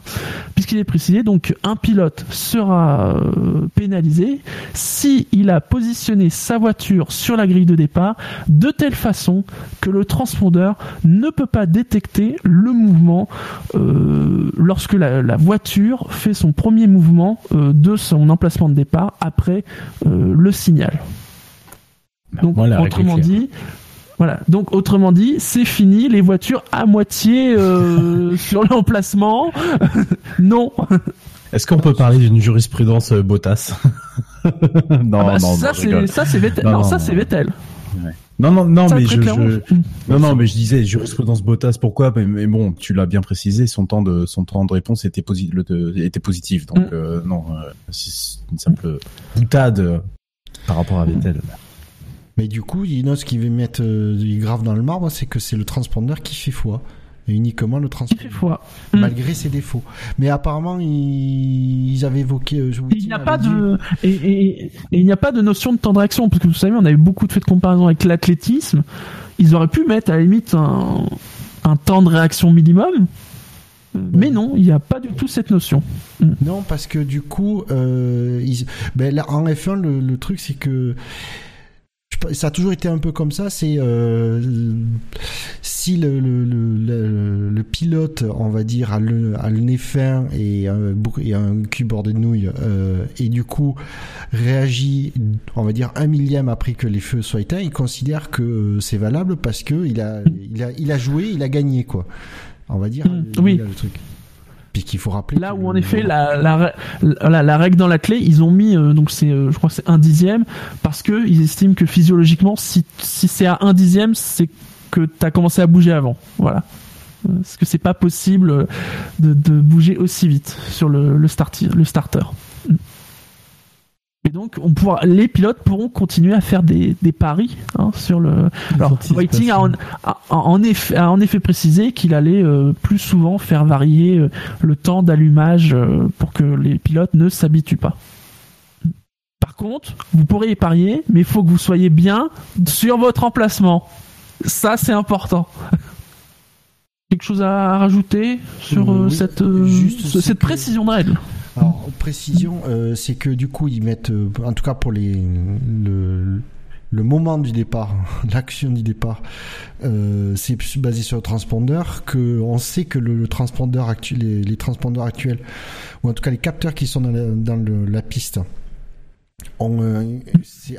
puisqu'il est précisé donc un pilote sera euh, pénalisé si il a positionné sa voiture sur la grille de départ de telle façon que le transpondeur ne peut pas détecter le mouvement euh, lorsque la, voiture fait son premier mouvement euh, de son emplacement de départ après le signal. Donc, autrement dit, voilà. Donc autrement dit, c'est fini les voitures à moitié euh, *laughs* sur l'emplacement. *laughs* non. Est-ce qu'on peut parler d'une jurisprudence euh, Bottas *laughs* Non, ah bah, non, ça c'est ça c'est Vettel. Non, ça c'est Vettel. Non, non, non, mais je, non, non, mais je disais jurisprudence Bottas. Pourquoi? Mais, bon, tu l'as bien précisé, son temps de son temps de réponse était, était positif. Donc mm. euh, non, c'est une simple boutade par rapport à Vettel. Mais du coup, ce qui veut mettre euh, grave dans le marbre, c'est que c'est le transpondeur qui fait foi. Et uniquement le transpondeur. Qui fait foi. Malgré ses défauts. Mais apparemment, ils, avaient évoqué. Euh, il n'y a pas de et, il n'y a pas de notion de temps de réaction parce que vous savez, on a eu beaucoup de faits de comparaison avec l'athlétisme. Ils auraient pu mettre à la limite un, un temps de réaction minimum. Mais non, il n'y a pas du tout cette notion. Non, parce que du coup, euh, ben là, en F1, le, le truc, c'est que ça a toujours été un peu comme ça. C'est euh, si le, le, le, le, pilote, on va dire, a le, a le nez fin et, un, et un cul bordé de nouilles, euh, et du coup réagit, on va dire, un millième après que les feux soient éteints, il considère que c'est valable parce que il a, il a, il a joué, il a gagné, quoi. On va dire. Mmh, oui. Le truc qu'il faut rappeler. Là où en effet la, la, la, règle dans la clé, ils ont mis euh, donc c'est euh, je crois c'est un dixième parce que ils estiment que physiologiquement si si c'est à un dixième c'est que tu as commencé à bouger avant. Voilà. Parce que c'est pas possible de, de, bouger aussi vite sur le, le, le starter. Et donc, on pourra, les pilotes pourront continuer à faire des, des paris hein, sur le. Alors, Whiting a en, effet, a en effet précisé qu'il allait euh, plus souvent faire varier euh, le temps d'allumage euh, pour que les pilotes ne s'habituent pas. Par contre, vous pourrez y parier, mais il faut que vous soyez bien sur votre emplacement. Ça, c'est important. *laughs* Quelque chose à rajouter sur cette, cette précision de règle alors, précision, euh, c'est que du coup, ils mettent, euh, en tout cas pour les, le, le moment du départ, *laughs* l'action du départ, euh, c'est basé sur le transpondeur, que on sait que le, transpondeur actuel, les, les, transpondeurs actuels, ou en tout cas les capteurs qui sont dans, la, dans le, la piste, on, euh,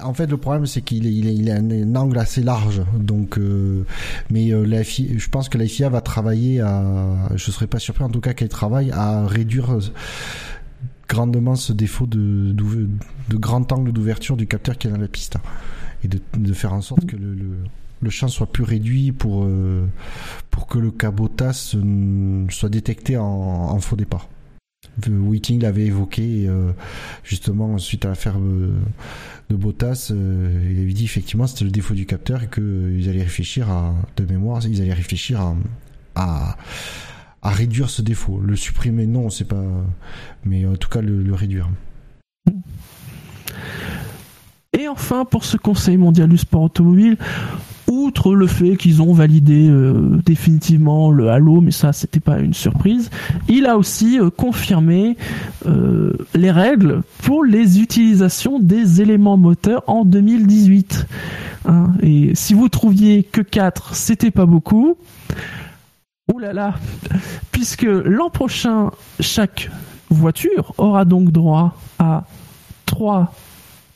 en fait, le problème, c'est qu'il il, il a un, angle assez large. Donc, euh, mais euh, la je pense que la FIA va travailler à. Je serais pas surpris, en tout cas, qu'elle travaille à réduire grandement ce défaut de, de, grand angle d'ouverture du capteur qui est dans la piste et de, de faire en sorte que le, le, champ soit plus réduit pour, euh, pour que le cabotage soit détecté en, en faux départ. Whiting l'avait évoqué euh, justement suite à l'affaire euh, de Bottas il avait dit effectivement c'était le défaut du capteur et qu'ils allaient réfléchir à de mémoire ils allaient réfléchir à, à à réduire ce défaut. Le supprimer, non, c'est pas. Mais en tout cas, le, réduire. Et enfin, pour ce Conseil mondial du sport automobile, outre le fait qu'ils ont validé euh, définitivement le Halo, mais ça c'était pas une surprise, il a aussi euh, confirmé euh, les règles pour les utilisations des éléments moteurs en 2018. Hein. et si vous trouviez que 4, c'était pas beaucoup. Ouh là là, puisque l'an prochain, chaque voiture aura donc droit à 3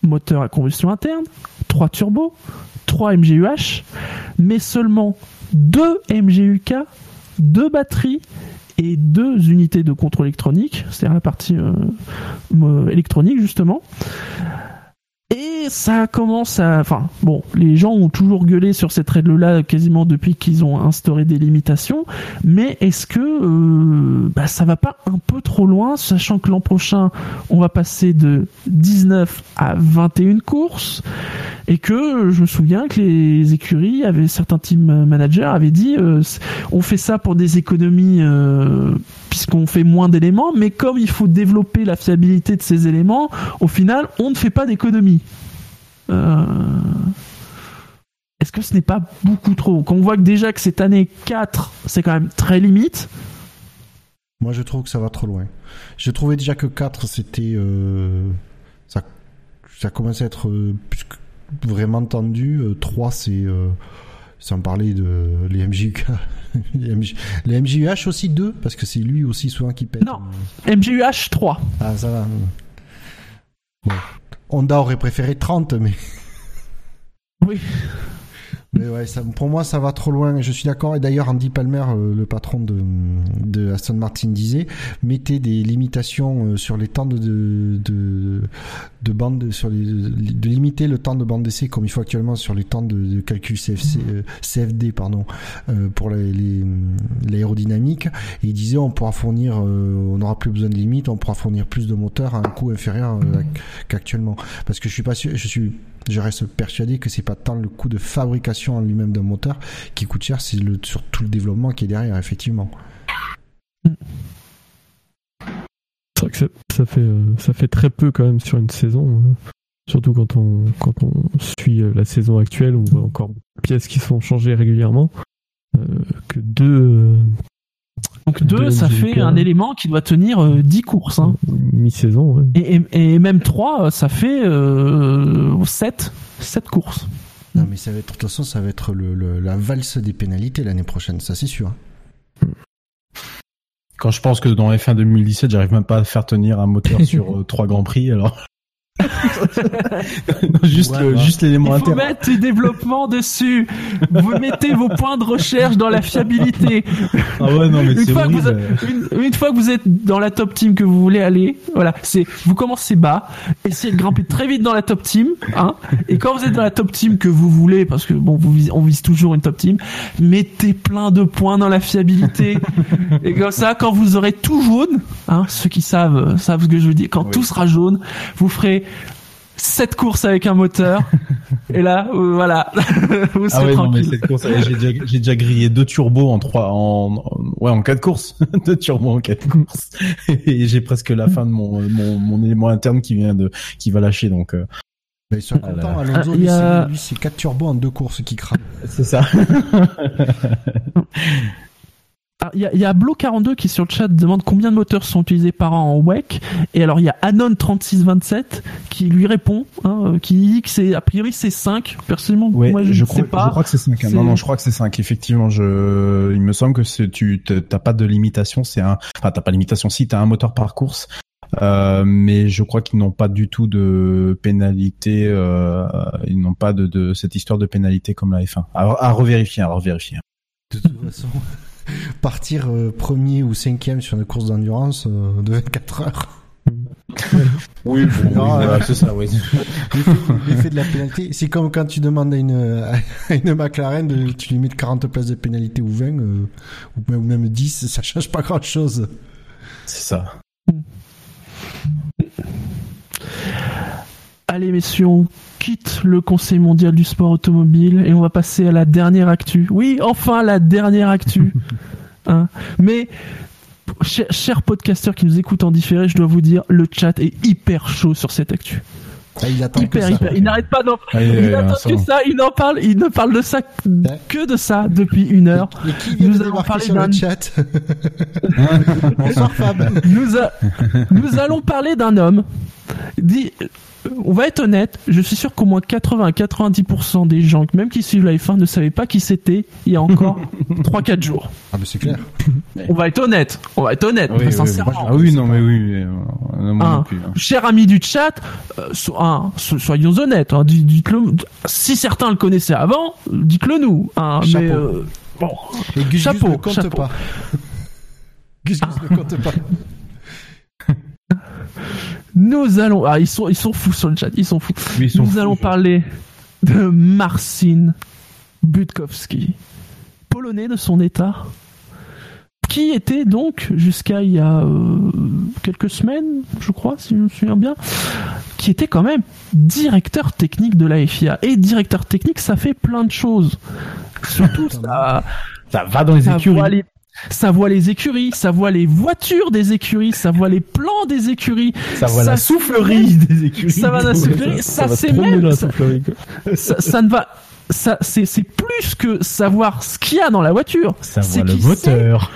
moteurs à combustion interne, 3 turbos, 3 MGUH, mais seulement 2 MGUK, 2 batteries et 2 unités de contrôle électronique, c'est-à-dire la partie euh, électronique justement. Et ça commence à... Enfin, bon, les gens ont toujours gueulé sur cette règle-là quasiment depuis qu'ils ont instauré des limitations, mais est-ce que euh, bah, ça va pas un peu trop loin, sachant que l'an prochain, on va passer de 19 à 21 courses, et que je me souviens que les écuries, avaient, certains team managers avaient dit, euh, on fait ça pour des économies... Euh, puisqu'on fait moins d'éléments, mais comme il faut développer la fiabilité de ces éléments, au final, on ne fait pas d'économie. Euh, est-ce que ce n'est pas beaucoup trop? Quand on voit que déjà que cette année 4, c'est quand même très limite. Moi, je trouve que ça va trop loin. Je trouvais déjà que 4, c'était. Euh, ça, ça commençait à être euh, vraiment tendu. 3, c'est sans parler de les MJUK. *laughs* les, MJUH aussi 2, parce que c'est lui aussi souvent qui pète. Non, MJUH 3. Ah, ça va. Bon. Honda aurait préféré 30, mais. Oui. Mais ouais, ça, pour moi, ça va trop loin. Je suis d'accord. Et d'ailleurs, Andy Palmer, euh, le patron de, de Aston Martin, disait mettez des limitations euh, sur les temps de de, de, bande, sur les, de limiter le temps de bande d'essai comme il faut actuellement sur les temps de, calcul CFC, euh, CFD pardon pour l'aérodynamique. Et il disait on pourra fournir, on n'aura plus besoin de limites, on pourra fournir plus de moteurs à un coût inférieur qu'actuellement. Parce que je suis pas sûr, je suis je reste persuadé que c'est pas tant le coût de fabrication en lui-même d'un moteur qui coûte cher, c'est le, sur tout le développement qui est derrière, effectivement. C'est vrai que ça, fait, euh, ça fait très peu quand même sur une saison. Euh, surtout quand on, quand on suit euh, la saison actuelle où on voit encore des pièces qui sont changées régulièrement. que deux, donc 2, ça fait un élément qui doit tenir 10 euh, courses. Hein. Mi-saison, et, même 3, ça fait 7, euh, 7 courses. Non, mais ça va être, de toute façon, ça va être le, la valse des pénalités l'année prochaine, ça c'est sûr. Quand je pense que dans F1 2017, j'arrive même pas à faire tenir un moteur *laughs* sur 3 euh, grands prix, alors *laughs* juste juste l'élément interne. Vous mettez du développement dessus. Vous mettez vos points de recherche dans la fiabilité. Ah ouais, non, mais une, fois que vous, une, fois que vous êtes dans la top team que vous voulez aller, voilà, c'est vous commencez bas, essayez de grimper très vite dans la top team, hein, et quand vous êtes dans la top team que vous voulez, parce que bon, vous, on vise toujours une top team, mettez plein de points dans la fiabilité, et comme ça, quand vous aurez tout jaune, hein, ceux qui savent savent ce que je veux dire, quand tout sera jaune, vous ferez 7 courses avec un moteur. *laughs* et là, euh, voilà, *laughs* vous ah ouais, tranquille. Mais j'ai déjà, j'ai déjà grillé deux turbos en trois, en, ouais, en quatre courses. *laughs* deux turbos en quatre courses. et j'ai presque la fin de mon, mon, mon, élément interne qui vient de, qui va lâcher, donc, euh... Bah, ils sont contents. Alonso, ah, lui, c'est 4 turbos en deux courses qui crament. C'est ça. Il y a, Blo42 qui sur le chat demande combien de moteurs sont utilisés par an en WEC. Et alors il y a Anon3627 qui lui répond, hein, qui dit que c'est a priori c'est 5. Personnellement, moi je, je crois, sais pas. Je crois que c'est 5. Hein. Non non, je crois que c'est 5. Effectivement, je, il me semble que c'est tu t'as pas de limitation. C'est un, enfin t'as pas de limitation. Si t'as un moteur par course. Euh, mais je crois qu'ils n'ont pas du tout de pénalité. Euh, ils n'ont pas de, de, cette histoire de pénalité comme la F1. À, à revérifier, à revérifier. De toute façon partir euh, premier ou cinquième sur une course d'endurance euh, de 24 heures. oui, c'est ça, oui. L'effet de la pénalité, c'est comme quand tu demandes à une, à une McLaren, de, tu lui mets 40 places de pénalité ou 20, euh, ou même 10, ça change pas grand chose. C'est ça. Allez, messieurs, on quitte le Conseil mondial du sport automobile et on va passer à la dernière actu. Oui, enfin la dernière actu. *laughs* Hein. Mais chers podcasteurs qui nous écoutent en différé, je dois vous dire, le chat est hyper chaud sur cette actu. Ah, il attend hyper, que hyper. ça. Il n'arrête pas d'en Ah, il il- attend il- que ça, il en parle, il ne parle de ça que de ça depuis une heure. Et qui vient Nous de allons parler sur le d'un- chat *laughs* Bonsoir Fab. Nous, a- nous allons parler d'un homme. Dit, on va être honnête, je suis sûr qu'au moins 80 à 90% des gens, même qui suivent la F1, ne savaient pas qui c'était il y a encore *laughs* 3-4 jours. Ah mais c'est clair. *laughs* On va être honnête, on va être honnête, Oui, très oui, sincèrement. Ah oui, non, mais oui, mais, euh, non, moi Hein, non plus. hein. Cher ami du chat, euh, so- hein, so- soyons honnêtes. hein, dites-le. Si certains le connaissaient avant, dites-le nous. hein, Chapeau. mais, euh, bon, Et Gus Gus Chapeau, ne compte chapeau. pas. Gus Gus ne compte pas. *laughs* nous allons. Ah, ils sont, ils sont fous sur le chat. Ils sont fous. Oui, ils sont nous fous, allons parler de Marcin Budkowski, polonais de son état, qui était donc jusqu'à il y a euh, quelques semaines, je crois, si je me souviens bien, qui était quand même directeur technique de la FIA. Et directeur technique, ça fait plein de choses. Surtout, ça, Ça va dans les écuries. Voit ça voit les écuries, ça voit les voitures des écuries, ça voit les plans des écuries, Ça ça la soufflerie des écuries. ça *laughs* va dans la soufflerie, ça, va c'est même, la ça, ça, ça ne va, ça, c'est, c'est plus que savoir ce qu'il y a dans la voiture. Ça C'est voit le qu'il moteur.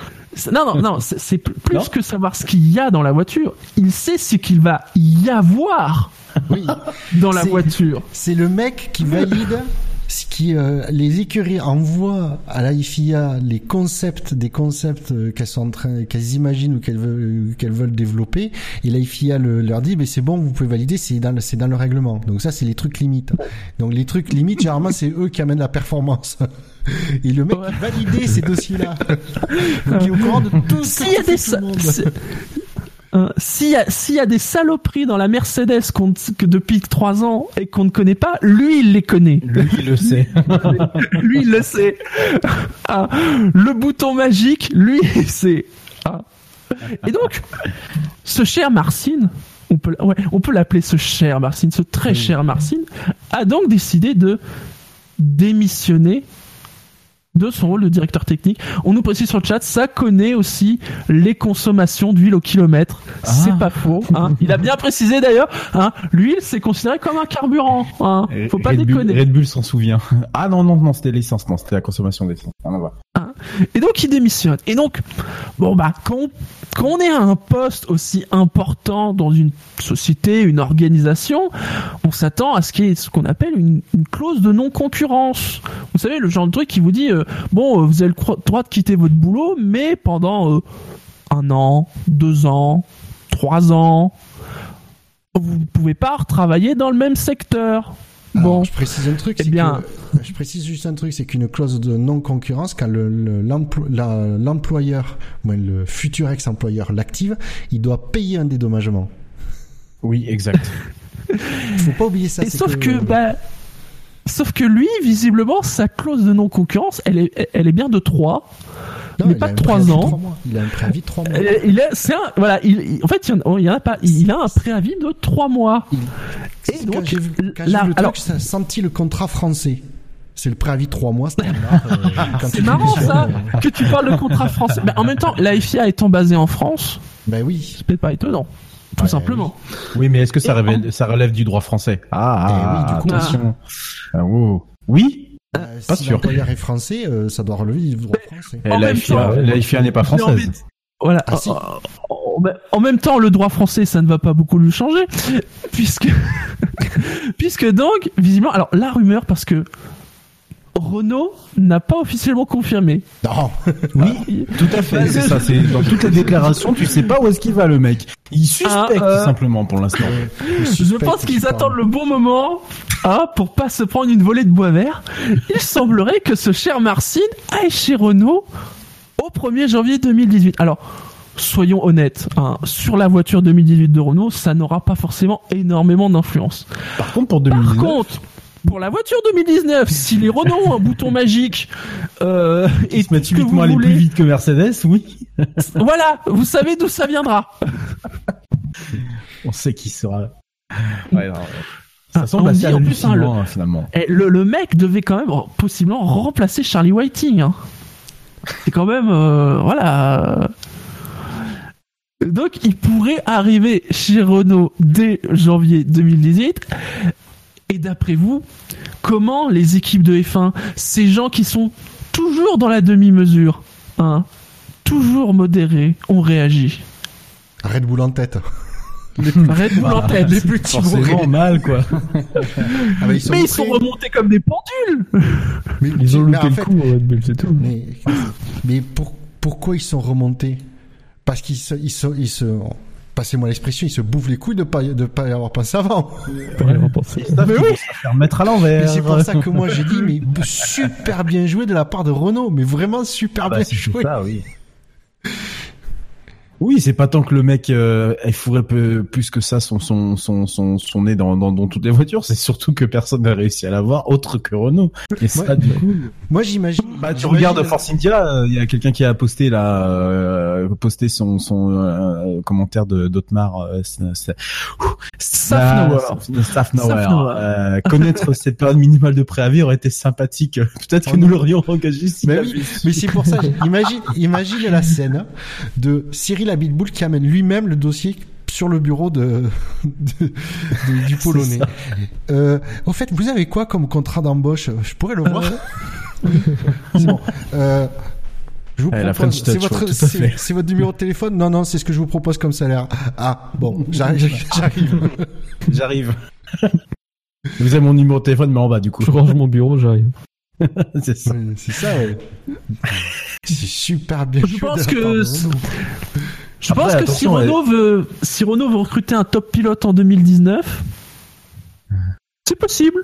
Non, non, non, c'est, plus Non que savoir ce qu'il y a dans la voiture. Il sait ce qu'il va y avoir Oui. dans la voiture. C'est le mec qui valide ce qui euh, les écuries envoient à la FIA les concepts des concepts euh, qu'elles sont en train qu'elles imaginent ou qu'elles veulent qu'elles veulent développer. Et la FIA le- leur dit mais c'est bon vous pouvez valider c'est dans le c'est dans le règlement. Donc ça c'est les trucs limites. Donc les trucs limites généralement c'est eux qui amènent la performance. *laughs* Et le mec Ouais. validait ces dossiers là *laughs* donc il est au courant de tout ce S'il y a des, Euh, s'il y a, s'il y a des saloperies dans la Mercedes qu'on, que depuis trois ans et qu'on ne connaît pas, lui il les connaît. Lui, il le sait. *laughs* lui il le sait. Ah, le bouton magique, lui il sait. Ah. Et donc, ce cher Marcin, on peut, ouais, on peut l'appeler ce cher Marcin, ce très cher Marcin, a donc décidé de démissionner de son rôle de directeur technique. On nous précise sur le chat, ça connaît aussi les consommations d'huile au kilomètre. C'est Ah. pas faux. hein. Il a bien précisé d'ailleurs, hein, l'huile c'est considéré comme un carburant. Hein. Faut pas Red Bull- déconner. Red Bull s'en souvient. *laughs* Ah non, non, non, c'était l'essence. Non, c'était la consommation d'essence. Voir. Et donc il démissionne. Et donc, bon bah, quand on, quand on est à un poste aussi important dans une société, une organisation, on s'attend à ce qu'il y ait ce qu'on appelle une, clause de non-concurrence. Vous savez, le genre de truc qui vous dit, euh, bon, euh, vous avez le droit de quitter votre boulot, mais pendant euh, un an, deux ans, trois ans, vous ne pouvez pas retravailler dans le même secteur. Alors, Bon, je précise un truc, Eh bien- que, je précise juste un truc, c'est qu'une clause de non-concurrence, quand le, le- l'employeur, ou le futur ex-employeur l'active, il doit payer un dédommagement. Oui, exact. *laughs* Faut pas oublier ça. Et sauf que, bah, sauf que lui, visiblement, sa clause de non-concurrence, elle est, elle est bien de 3. Non, mais il pas a un de trois préavis de ans. trois mois. Il a un préavis de 3 mois. Euh, Il est, c'est un, voilà, il, en fait, il y en, il en a pas, il a un préavis de 3 mois. Il- Et quand donc, j'ai vu, quand là, vu le alors- truc, ça a senti le contrat français. C'est le préavis de 3 mois, euh, *laughs* quand C'est tu marrant démissionnes, ça, euh, que tu parles de contrat français. Mais en même temps, la FIA étant basée en France, Ben oui. c'est peut-être pas étonnant. Tout Ouais, simplement. Oui, mais est-ce que ça, révèle- ça relève du droit français? Ah, Eh oui, du coup. attention. Ah, wow. Oui Euh, pas si sûr. l'employeur est français, euh, ça doit relever du droit français. Et En la même FIA, temps, la FIA n'est pas française. Voilà. Ah, si. en même temps, le droit français, ça ne va pas beaucoup lui changer, puisque, *laughs* puisque donc, visiblement, alors la rumeur, parce que Renault n'a pas officiellement confirmé. Non. *laughs* Oui, tout à fait. C'est ça. C'est dans toutes les déclarations, tu sais pas où est-ce qu'il va le mec. Il suspecte Ah, euh, simplement pour l'instant. Je pense qu'ils attendent le bon moment hein, pour pas se prendre une volée de bois vert. Il *laughs* semblerait que ce cher Marcin aille chez Renault au 1er janvier 2018. Alors, soyons honnêtes, hein, sur la voiture 2018 de Renault, ça n'aura pas forcément énormément d'influence. Par contre, pour Par 2019, contre, pour la voiture 2019, si les Renault ont un bouton magique euh, et ils se mettent que vous aller voulez, plus vite que Mercedes, oui. voilà, vous savez d'où ça viendra. On sait qui sera. Ouais, non, ouais. Ah, Ça semble on assez en plus, hein, hallucinant, hein, finalement. Et le, le mec devait quand même oh, possiblement remplacer Charlie Whiting. hein. C'est quand même, euh, voilà. Donc, il pourrait arriver chez Renault dès janvier 2018. Et d'après vous, comment les équipes de F1, ces gens qui sont toujours dans la demi-mesure, hein, toujours modérés, ont réagi Red Bull en tête. Les, *laughs* Red Bull en tête, les petits Forcément mal, quoi. *laughs* Ah bah, ils mais ils sont remontés comme des pendules. Mais, ils ont loupé le coup, Red Bull, c'est tout. Mais, mais pour, pourquoi ils sont remontés? Parce qu'ils se, ils se, ils se, passez-moi l'expression, ils se bouffent les couilles de pas de pas y avoir pensé avant. Pas y avoir pensé. Mais oui. faire mettre à l'envers. c'est pour ça que moi j'ai dit mais super bien joué de la part de Renault, mais vraiment super bah, bien joué. Ça, oui. Oui, c'est pas tant que le mec euh, fourrait plus que ça son son son son, son nez dans, dans, dans toutes les voitures, c'est surtout que personne n'a réussi à l'avoir autre que Renault. Et ça, du coup, moi j'imagine. Bah tu regardes Force India, euh, il y a quelqu'un qui a posté là, euh, posté son son euh, commentaire de d'Otmar. Euh, Safnauer. connaître cette période minimale de préavis aurait été sympathique. *laughs* Peut-être que nous l'aurions engagé. Si mais, oui, mais c'est pour ça. Imagine imagine la scène de Cyril la Bitbull qui amène lui-même le dossier sur le bureau de, *laughs* du Polonais. Euh, au fait, vous avez quoi comme contrat d'embauche? Je pourrais le voir. *laughs* bon. Euh, je vous propose. C'est votre, c'est votre numéro de téléphone? Non, non, c'est ce que je vous propose comme salaire. Ah, bon, *laughs* j'arrive. J'arrive. vous avez mon numéro de téléphone, mais en bas, du coup. Je range mon bureau, j'arrive. c'est ça. C'est ça, C'est super bien. Je pense que. Je pense que si Renault, veut, si Renault veut recruter un top pilote en 2019, c'est possible.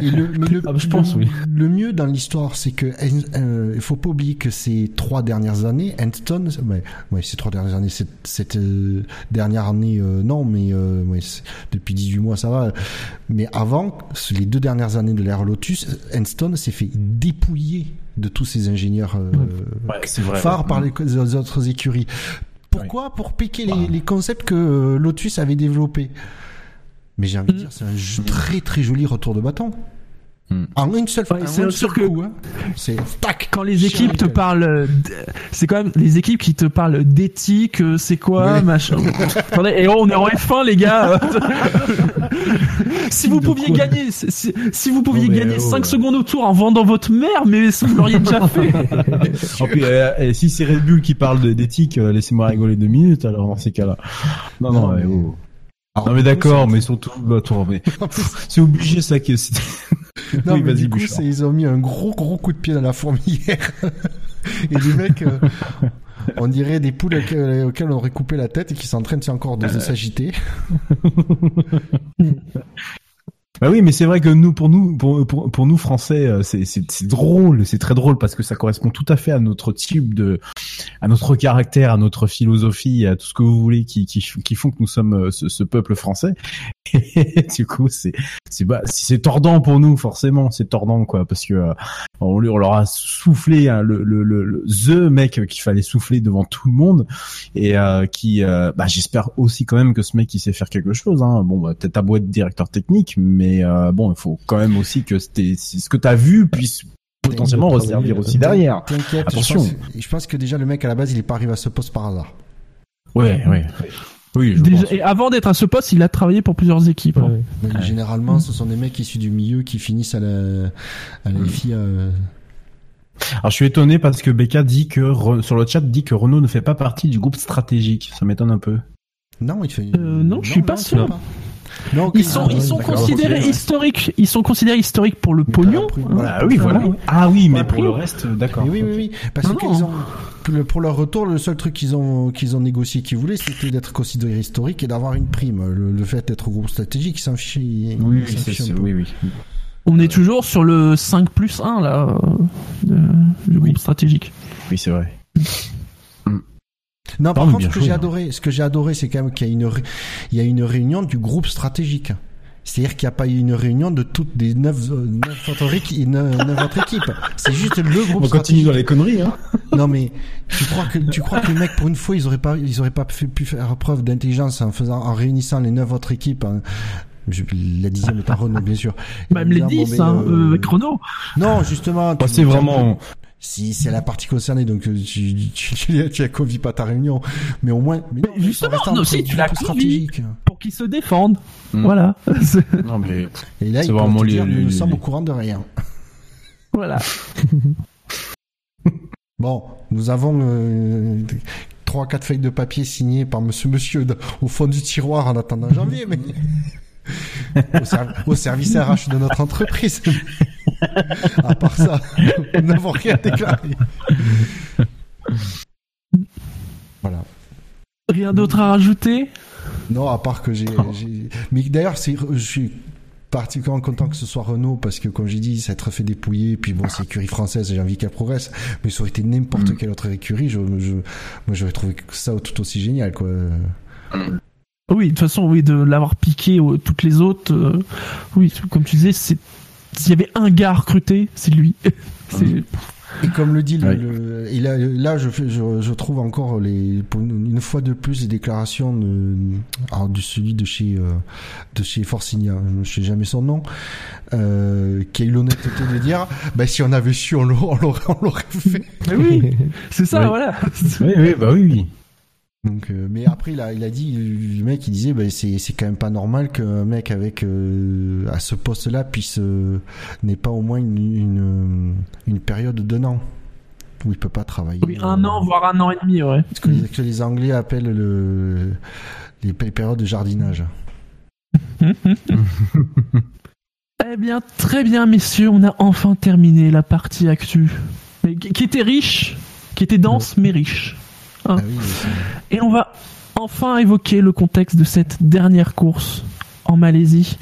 Et le, mais le, ah, je pense, oui. le mieux dans l'histoire, c'est que euh, il faut pas oublier que ces trois dernières années, Anston, ouais, ouais ces trois dernières années, cette, cette euh, dernière année, euh, non, mais ouais, depuis 18 mois, ça va. Mais avant, les deux dernières années de l'ère Lotus, Anston s'est fait dépouiller de tous ces ingénieurs phares par les, autres écuries. Pourquoi? Pour piquer les, les, concepts que Lotus avait développés. Mais j'ai envie de dire, c'est un très très joli retour de bâton. Hmm. En une seule fois, c'est sûr que hein. c'est tac. Quand les équipes te parlent, c'est quand même les équipes qui te parlent d'éthique, euh, c'est quoi, machin. *laughs* Attendez, et on est en F1 les gars. *laughs* si vous pouviez gagner, si, vous pouviez gagner 5 secondes au tour en vendant votre mère, mais vous l'auriez déjà fait. *laughs* en plus, euh, si c'est Red Bull qui parle d'éthique, euh, laissez-moi rigoler deux minutes alors dans ces cas-là. Non non, non oh non mais d'accord, mais surtout, bah, mais *laughs* *laughs* c'est obligé ça qui est. non *laughs* mais du coup, ils ont mis un gros gros coup de pied dans la fourmilière et les mecs, euh, on dirait des poules auxquelles on aurait coupé la tête et qui s'entraînent encore de s'agiter. Bah oui, mais c'est vrai que nous, pour nous, pour, pour, nous français, euh, c'est, drôle, c'est très drôle parce que ça correspond tout à fait à notre type de, à notre caractère, à notre philosophie, à tout ce que vous voulez qui, qui, qui font que nous sommes euh, ce, peuple français. Et *laughs* du coup, c'est, c'est, bah, c'est tordant pour nous, forcément, c'est tordant, quoi, parce que euh, on, leur a soufflé hein, le, le, le, the mec qu'il fallait souffler devant tout le monde et qui, bah, j'espère aussi quand même que ce mec il sait faire quelque chose. Hein. Bon, bah, peut-être à être directeur technique, mais mais euh, bon, il faut quand même aussi que ce que tu as vu puisse potentiellement resservir aussi derrière. Attention. Je pense, je pense, que déjà le mec à la base, il est pas arrivé à ce poste par hasard. Ouais, ouais. Oui, et avant d'être à ce poste, il a travaillé pour plusieurs équipes. Hein. Généralement, ce sont des mecs issus du milieu qui finissent à la, à la FIA. Euh. Alors je suis étonné parce que Becca dit que sur le chat dit que Renault ne fait pas partie du groupe stratégique. Ça m'étonne un peu. Non, il fait. Euh, non, je suis pas sûr ils sont, ils sont considérés historiques. Ils sont considérés historiques pour le pognon. Voilà, oui, voilà. Ah oui, mais pour le reste, d'accord. Oui, oui, oui, parce qu'ils ont pour leur retour, le seul truc qu'ils ont qu'ils ont négocié, qu'ils voulaient, c'était d'être considérés historiques et d'avoir une prime. Le, fait d'être au groupe stratégique, ils s'en fichent. Oui, oui, oui. On est toujours sur le 5 plus 1 là, du groupe stratégique. Oui, c'est vrai. Non, par contre, ce que j'ai adoré, ce que j'ai adoré, c'est quand même qu'il y a une, il y a une réunion du groupe stratégique. C'est-à-dire qu'il n'y a pas eu une réunion de toutes les neuf, euh, neuf, autres, équipes. C'est juste le groupe. On continue dans les conneries, hein. *laughs* Non, mais tu crois que tu crois que les mecs, pour une fois, ils auraient pas, ils auraient pas pu faire preuve d'intelligence en faisant, en réunissant les neuf autres équipes. Hein. Je, la dixième est à Renault, bien sûr. Même les dix, ben, hein, euh, avec Renault. Non, justement. c'est vraiment Si c'est la partie concernée, donc tu, tu, tu, tu, as convié pas ta réunion, mais au moins, mais non, justement, non, si tu l'as stratégique pour qu'ils se défendent. Hmm. Voilà. *laughs* Non mais et là, il vraiment dire, nous sommes au courant de rien. Voilà. *laughs* bon, nous avons euh, trois, quatre feuilles de papier signées par Monsieur Monsieur au fond du tiroir en attendant janvier, mais *laughs* au, service RH de notre entreprise. *laughs* à part ça, nous n'avons rien déclaré. Voilà. Rien d'autre à rajouter? Non, à part que j'ai. Mais d'ailleurs, je suis particulièrement content que ce soit Renault parce que comme j'ai dit ça être fait dépouiller puis bon c'est écurie française j'ai envie qu'elle progresse mais ça aurait été n'importe mm. quelle autre écurie je, je moi j'aurais trouvé ça tout aussi génial quoi oui, de toute façon, oui, de l'avoir piqué aux, toutes les autres. Euh, oui, comme tu disais, c'est s'il y avait un gars recruté, c'est lui. *laughs* Et comme le dit le, et là, là je, je, je, trouve encore les pour une, fois de plus les déclarations de, alors de celui de chez euh, de chez Forcinia, je ne sais jamais son nom, euh, qui a eu l'honnêteté de dire, bah si on avait su, on l'aurait, on l'aurait fait. oui, c'est ça, voilà. oui, oui, bah oui, oui. Donc, euh, mais après, il a, il a dit, le mec, il disait, bah, c'est, c'est quand même pas normal qu'un mec avec euh, à ce poste-là puisse euh, n'ait pas au moins une, une, une période d'un an où il peut pas travailler. Oui, un an, voire un an et demi, ouais. Ce que, que les Anglais appellent le, les, périodes de jardinage. *laughs* eh bien, très bien, messieurs, on a enfin terminé la partie actu, qui était riche, qui était dense mais riche. Hein. Ah Et on va enfin évoquer le contexte de cette dernière course en Malaisie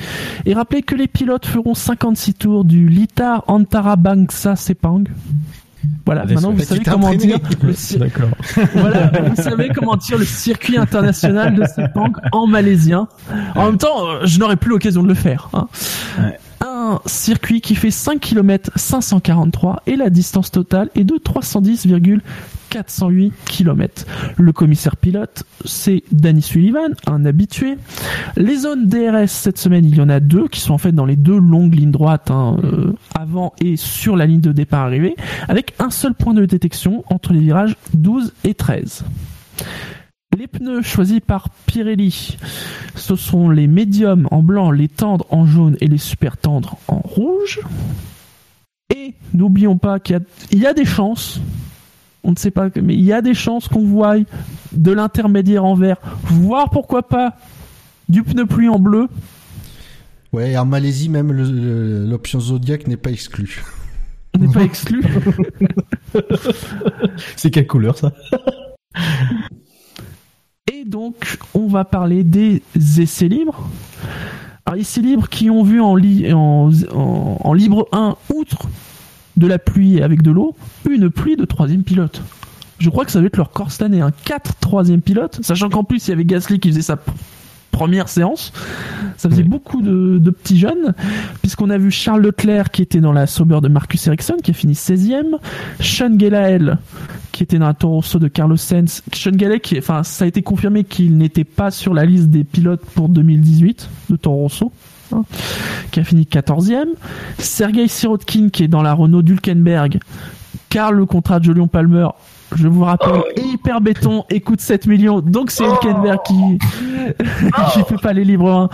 et rappeler que les pilotes feront 56 tours du Lita Antara Bangsa Sepang. Voilà, maintenant vous savez comment dire le *laughs* voilà, vous savez comment dire le circuit international de Sepang en malaisien. En même temps, euh, je n'aurais plus l'occasion de le faire. Hein. Circuit qui fait 5 km 543 et la distance totale est de 310,4 408 km. Le commissaire pilote, c'est Danny Sullivan, un habitué. Les zones DRS cette semaine, il y en a deux qui sont en fait dans les deux longues lignes droites, hein, euh, avant et sur la ligne de départ arrivée, avec un seul point de détection entre les virages 12 et 13. Les pneus choisis par Pirelli, ce sont les médiums en blanc, les tendres en jaune et les super tendres en rouge. Et n'oublions pas qu'il y, a des chances on ne sait pas, mais il y a des chances qu'on voie de l'intermédiaire en vert, voire pourquoi pas du pneu pluie en bleu. Ouais, en Malaisie, même l'option Zodiac n'est pas exclue. *laughs* N'est pas exclue. *laughs* C'est quelle couleur ça? *laughs* donc, on va parler des essais libres. Alors, essais libres qui ont vu en, libre 1, outre de la pluie avec de l'eau, une pluie de troisième pilote. Je crois que ça va être leur corps cette année, un 4 troisième pilote, sachant qu'en plus il y avait Gasly qui faisait sa première séance. Ça faisait beaucoup de, petits jeunes, puisqu'on a vu Charles Leclerc qui était dans la Sauber de Marcus Ericsson, qui a fini 16e, Sean Gelael qui était dans la Toro de Carlos Sainz, Sean Gelael qui, enfin, ça a été confirmé qu'il n'était pas sur la liste des pilotes pour 2018 de Toro Rosso. Hein, qui a fini 14e. Sergei Sirotkin, qui est dans la Renault d'Hulkenberg, car le contrat de Jolion Palmer, je vous rappelle, est hyper béton et coûte 7 millions. Donc c'est Hülkenberg qui qui fait pas les livres.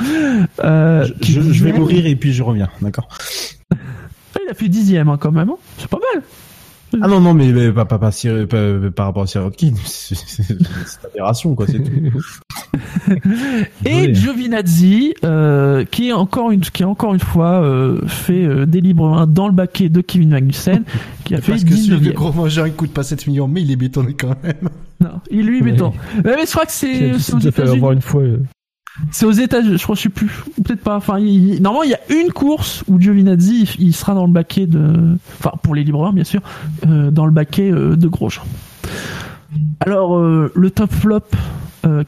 Euh, je, vais mourir et puis je reviens, d'accord. Il a fait dixième hein, quand même. Hein. C'est pas mal. Ah non, non, mais, pas, pas, pas, par rapport à Sirotkin, *laughs* c'est aberration, quoi, c'est tout. *laughs* Et Giovinazzi, euh, qui est encore une, qui est encore une fois euh, fait euh, des libres dans le baquet de Kevin Magnussen, qui a fait Parce que celui de gros mangeur, il coûte pas 7 millions, mais il est bétonné quand même. Non, il lui est béton. Mais, je crois que c'est, c'est fait avoir une fois. C'est aux États-Unis, je crois, je sais plus, peut-être pas. Enfin, normalement, il y a une course où Giovinazzi, il, sera dans le baquet de, enfin, pour les libreurs, bien sûr, euh, dans le baquet euh, de Grosjean. Alors, euh, le top flop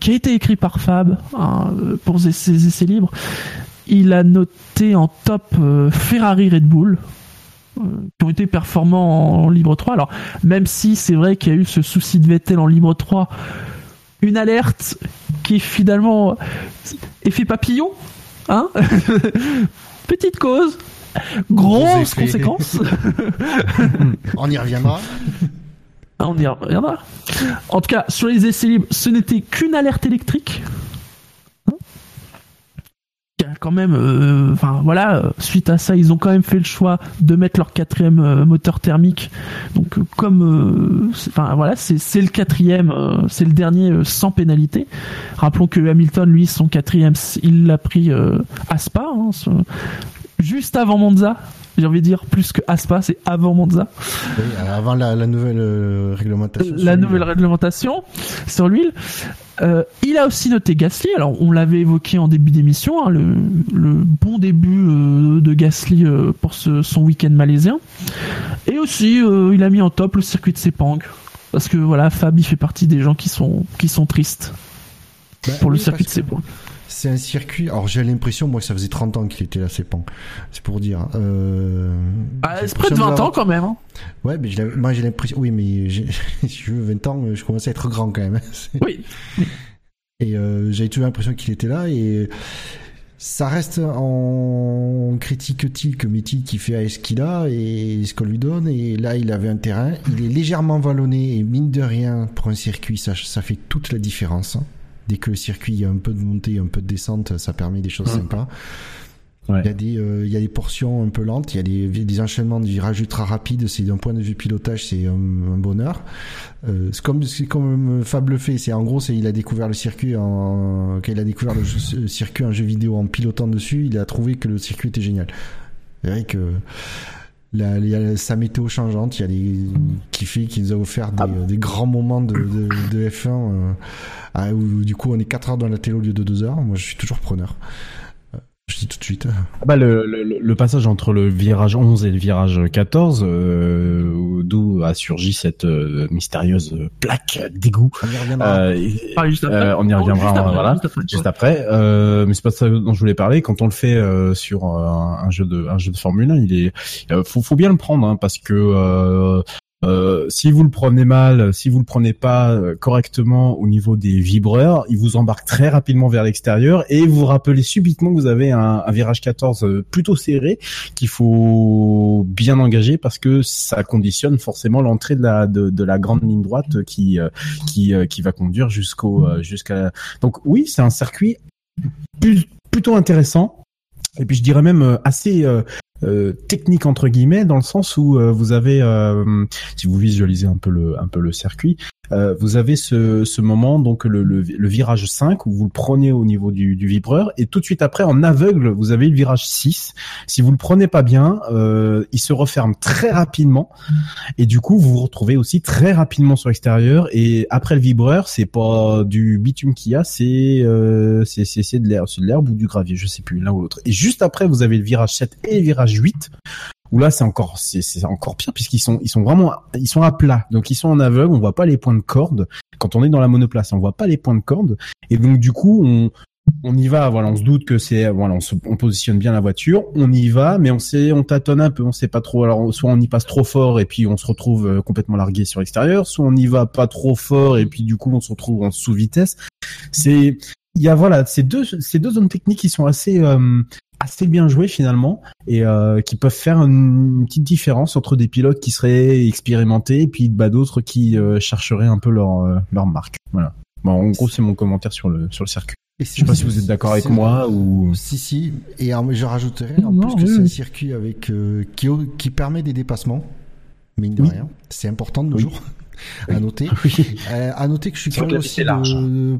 qui a été écrit par Fab hein, pour ses essais libres, il a noté en top Ferrari Red Bull, qui ont été performants en, libre 3. Alors, même si c'est vrai qu'il y a eu ce souci de Vettel en libre 3, une alerte qui est finalement effet papillon, hein *laughs* Petite cause, Grosse conséquence. *laughs* On y reviendra. On y reviendra. En tout cas, sur les essais libres, ce n'était qu'une alerte électrique quand même, euh, enfin voilà, euh, suite à ça, ils ont quand même fait le choix de mettre leur quatrième euh, moteur thermique. Donc comme, enfin voilà, c'est le quatrième, c'est le dernier sans pénalité. Rappelons que Hamilton, lui, son quatrième, il l'a pris à Spa, hein, juste avant Monza. J'ai envie de dire plus que Aspa, c'est avant Monza. Oui, avant la, nouvelle réglementation. La nouvelle réglementation sur l'huile. Euh, il a aussi noté Gasly. Alors, on l'avait évoqué en début d'émission, hein, le, bon début euh, de Gasly euh, pour son week-end malaisien. Et aussi, il a mis en top le circuit de Sepang. Parce que voilà, Fab, il fait partie des gens qui sont, qui sont tristes bah pour le circuit de Sepang. C'est un circuit. Alors j'ai l'impression, moi, que ça faisait 30 ans qu'il était là, Sepang. C'est pour dire. Euh... Bah, c'est près de 20 ans quand même. Hein. Ouais, mais moi j'ai l'impression. Oui, mais *laughs* si je veux 20 ans, je commence à être grand quand même. *laughs* oui. Et euh, j'avais toujours l'impression qu'il était là et ça reste en critique que Mitty qui fait à ce qu'il a et ce qu'on lui donne. Et là, il avait un terrain. Il est légèrement vallonné et mine de rien, pour un circuit, ça, ça fait toute la différence. Dès que le circuit a un peu de montée, un peu de descente, ça permet des choses sympas. Il, y a des, euh, il y a des portions un peu lentes, il y a des, des enchaînements de virages ultra rapides. C'est d'un point de vue pilotage, c'est un, bonheur. Euh, c'est comme, c'est comme Fab le fait. C'est en gros, c'est il a découvert le circuit en, quand il a découvert le, circuit en jeu vidéo en pilotant dessus, il a trouvé que le circuit était génial. C'est vrai que la, il y a sa météo changeante, il y a des fait qui nous a offert des, ah. des grands moments de, de, de F1 euh, ah, où, du coup on est 4 heures dans la télé au lieu de 2 heures. Moi je suis toujours preneur. Je dis tout de suite. Bah le, le, le, passage entre le virage 11 et le virage 14, euh, d'où a surgi cette euh, mystérieuse plaque d'égout. On y reviendra. Euh, ah, euh on y reviendra, juste voilà, juste après. Euh, mais c'est pas ça dont je voulais parler. Quand on le fait sur un, un, jeu de un jeu de Formule 1, il est faut, faut bien le prendre hein, parce que euh, si vous le prenez mal, si vous le prenez pas euh, correctement au niveau des vibreurs, il vous embarque très rapidement vers l'extérieur et vous rappelez subitement que vous avez un, virage 14 euh, plutôt serré qu'il faut bien engager parce que ça conditionne forcément l'entrée de la de, la grande ligne droite qui qui qui va conduire jusqu'au jusqu'à donc oui c'est un circuit plutôt intéressant et puis je dirais même assez euh, technique entre guillemets dans le sens où euh, vous avez euh, si vous visualisez un peu le un peu le circuit euh, vous avez ce, ce moment, donc le, le, le, virage 5, où vous le prenez au niveau du, du, vibreur, et tout de suite après, en aveugle, vous avez le virage 6. Si vous le prenez pas bien, euh, il se referme très rapidement, et du coup, vous vous retrouvez aussi très rapidement sur l'extérieur, et après le vibreur, c'est pas du bitume qu'il y a, c'est euh, c'est de l'herbe, de l'herbe ou du gravier, je sais plus, l'un ou l'autre. Et juste après, vous avez le virage 7 et le virage 8, où là c'est encore c'est encore pire puisqu'ils sont ils sont vraiment ils sont à plat. Donc ils sont en aveugle on voit pas les points de corde. Quand on est dans la monoplace on voit pas les points de corde. Et donc du coup on on y va. Voilà on se doute que c'est voilà on, se, on positionne bien la voiture. On y va mais on sait on tâtonne un peu. On sait pas trop. Alors soit on y passe trop fort et puis on se retrouve euh, complètement largué sur l'extérieur soit on y va pas trop fort et puis du coup on se retrouve en sous vitesse c'est il y a voilà ces deux ces deux zones techniques qui sont assez euh, assez bien joué finalement et euh, qui peuvent faire une, petite différence entre des pilotes qui seraient expérimentés et puis bah, d'autres qui euh, chercheraient un peu leur euh, leur marque. Voilà. Bon, en gros, c'est mon commentaire sur le sur le circuit. Je sais pas si vous êtes d'accord avec moi ou si si et je rajouterais en plus que c'est un circuit avec qui qui permet des dépassements mine de rien c'est important de nos jours à noter. Euh, à noter que je suis curieux aussi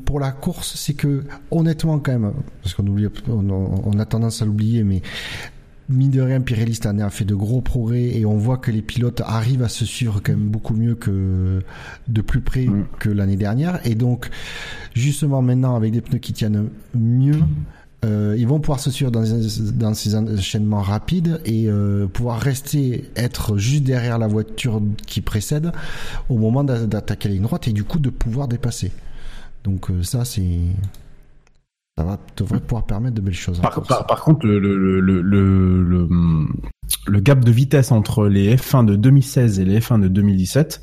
pour la course, c'est que honnêtement quand même, parce qu'on oublie, on, a tendance à l'oublier, mais mine de rien, Pirelli cette année a fait de gros progrès et on voit que les pilotes arrivent à se suivre quand même beaucoup mieux que de plus près mm. que l'année dernière. Et donc, justement maintenant avec des pneus qui tiennent mieux. Euh, ils vont pouvoir se suivre dans, dans ces enchaînements rapides et euh, pouvoir rester, être juste derrière la voiture qui précède au moment d'attaquer la ligne droite et du coup de pouvoir dépasser. Donc euh, ça, c'est ça va devrait pouvoir permettre de belles choses. Par, par, contre, le, le, le, le, le gap de vitesse entre les F1 de 2016 et les F1 de 2017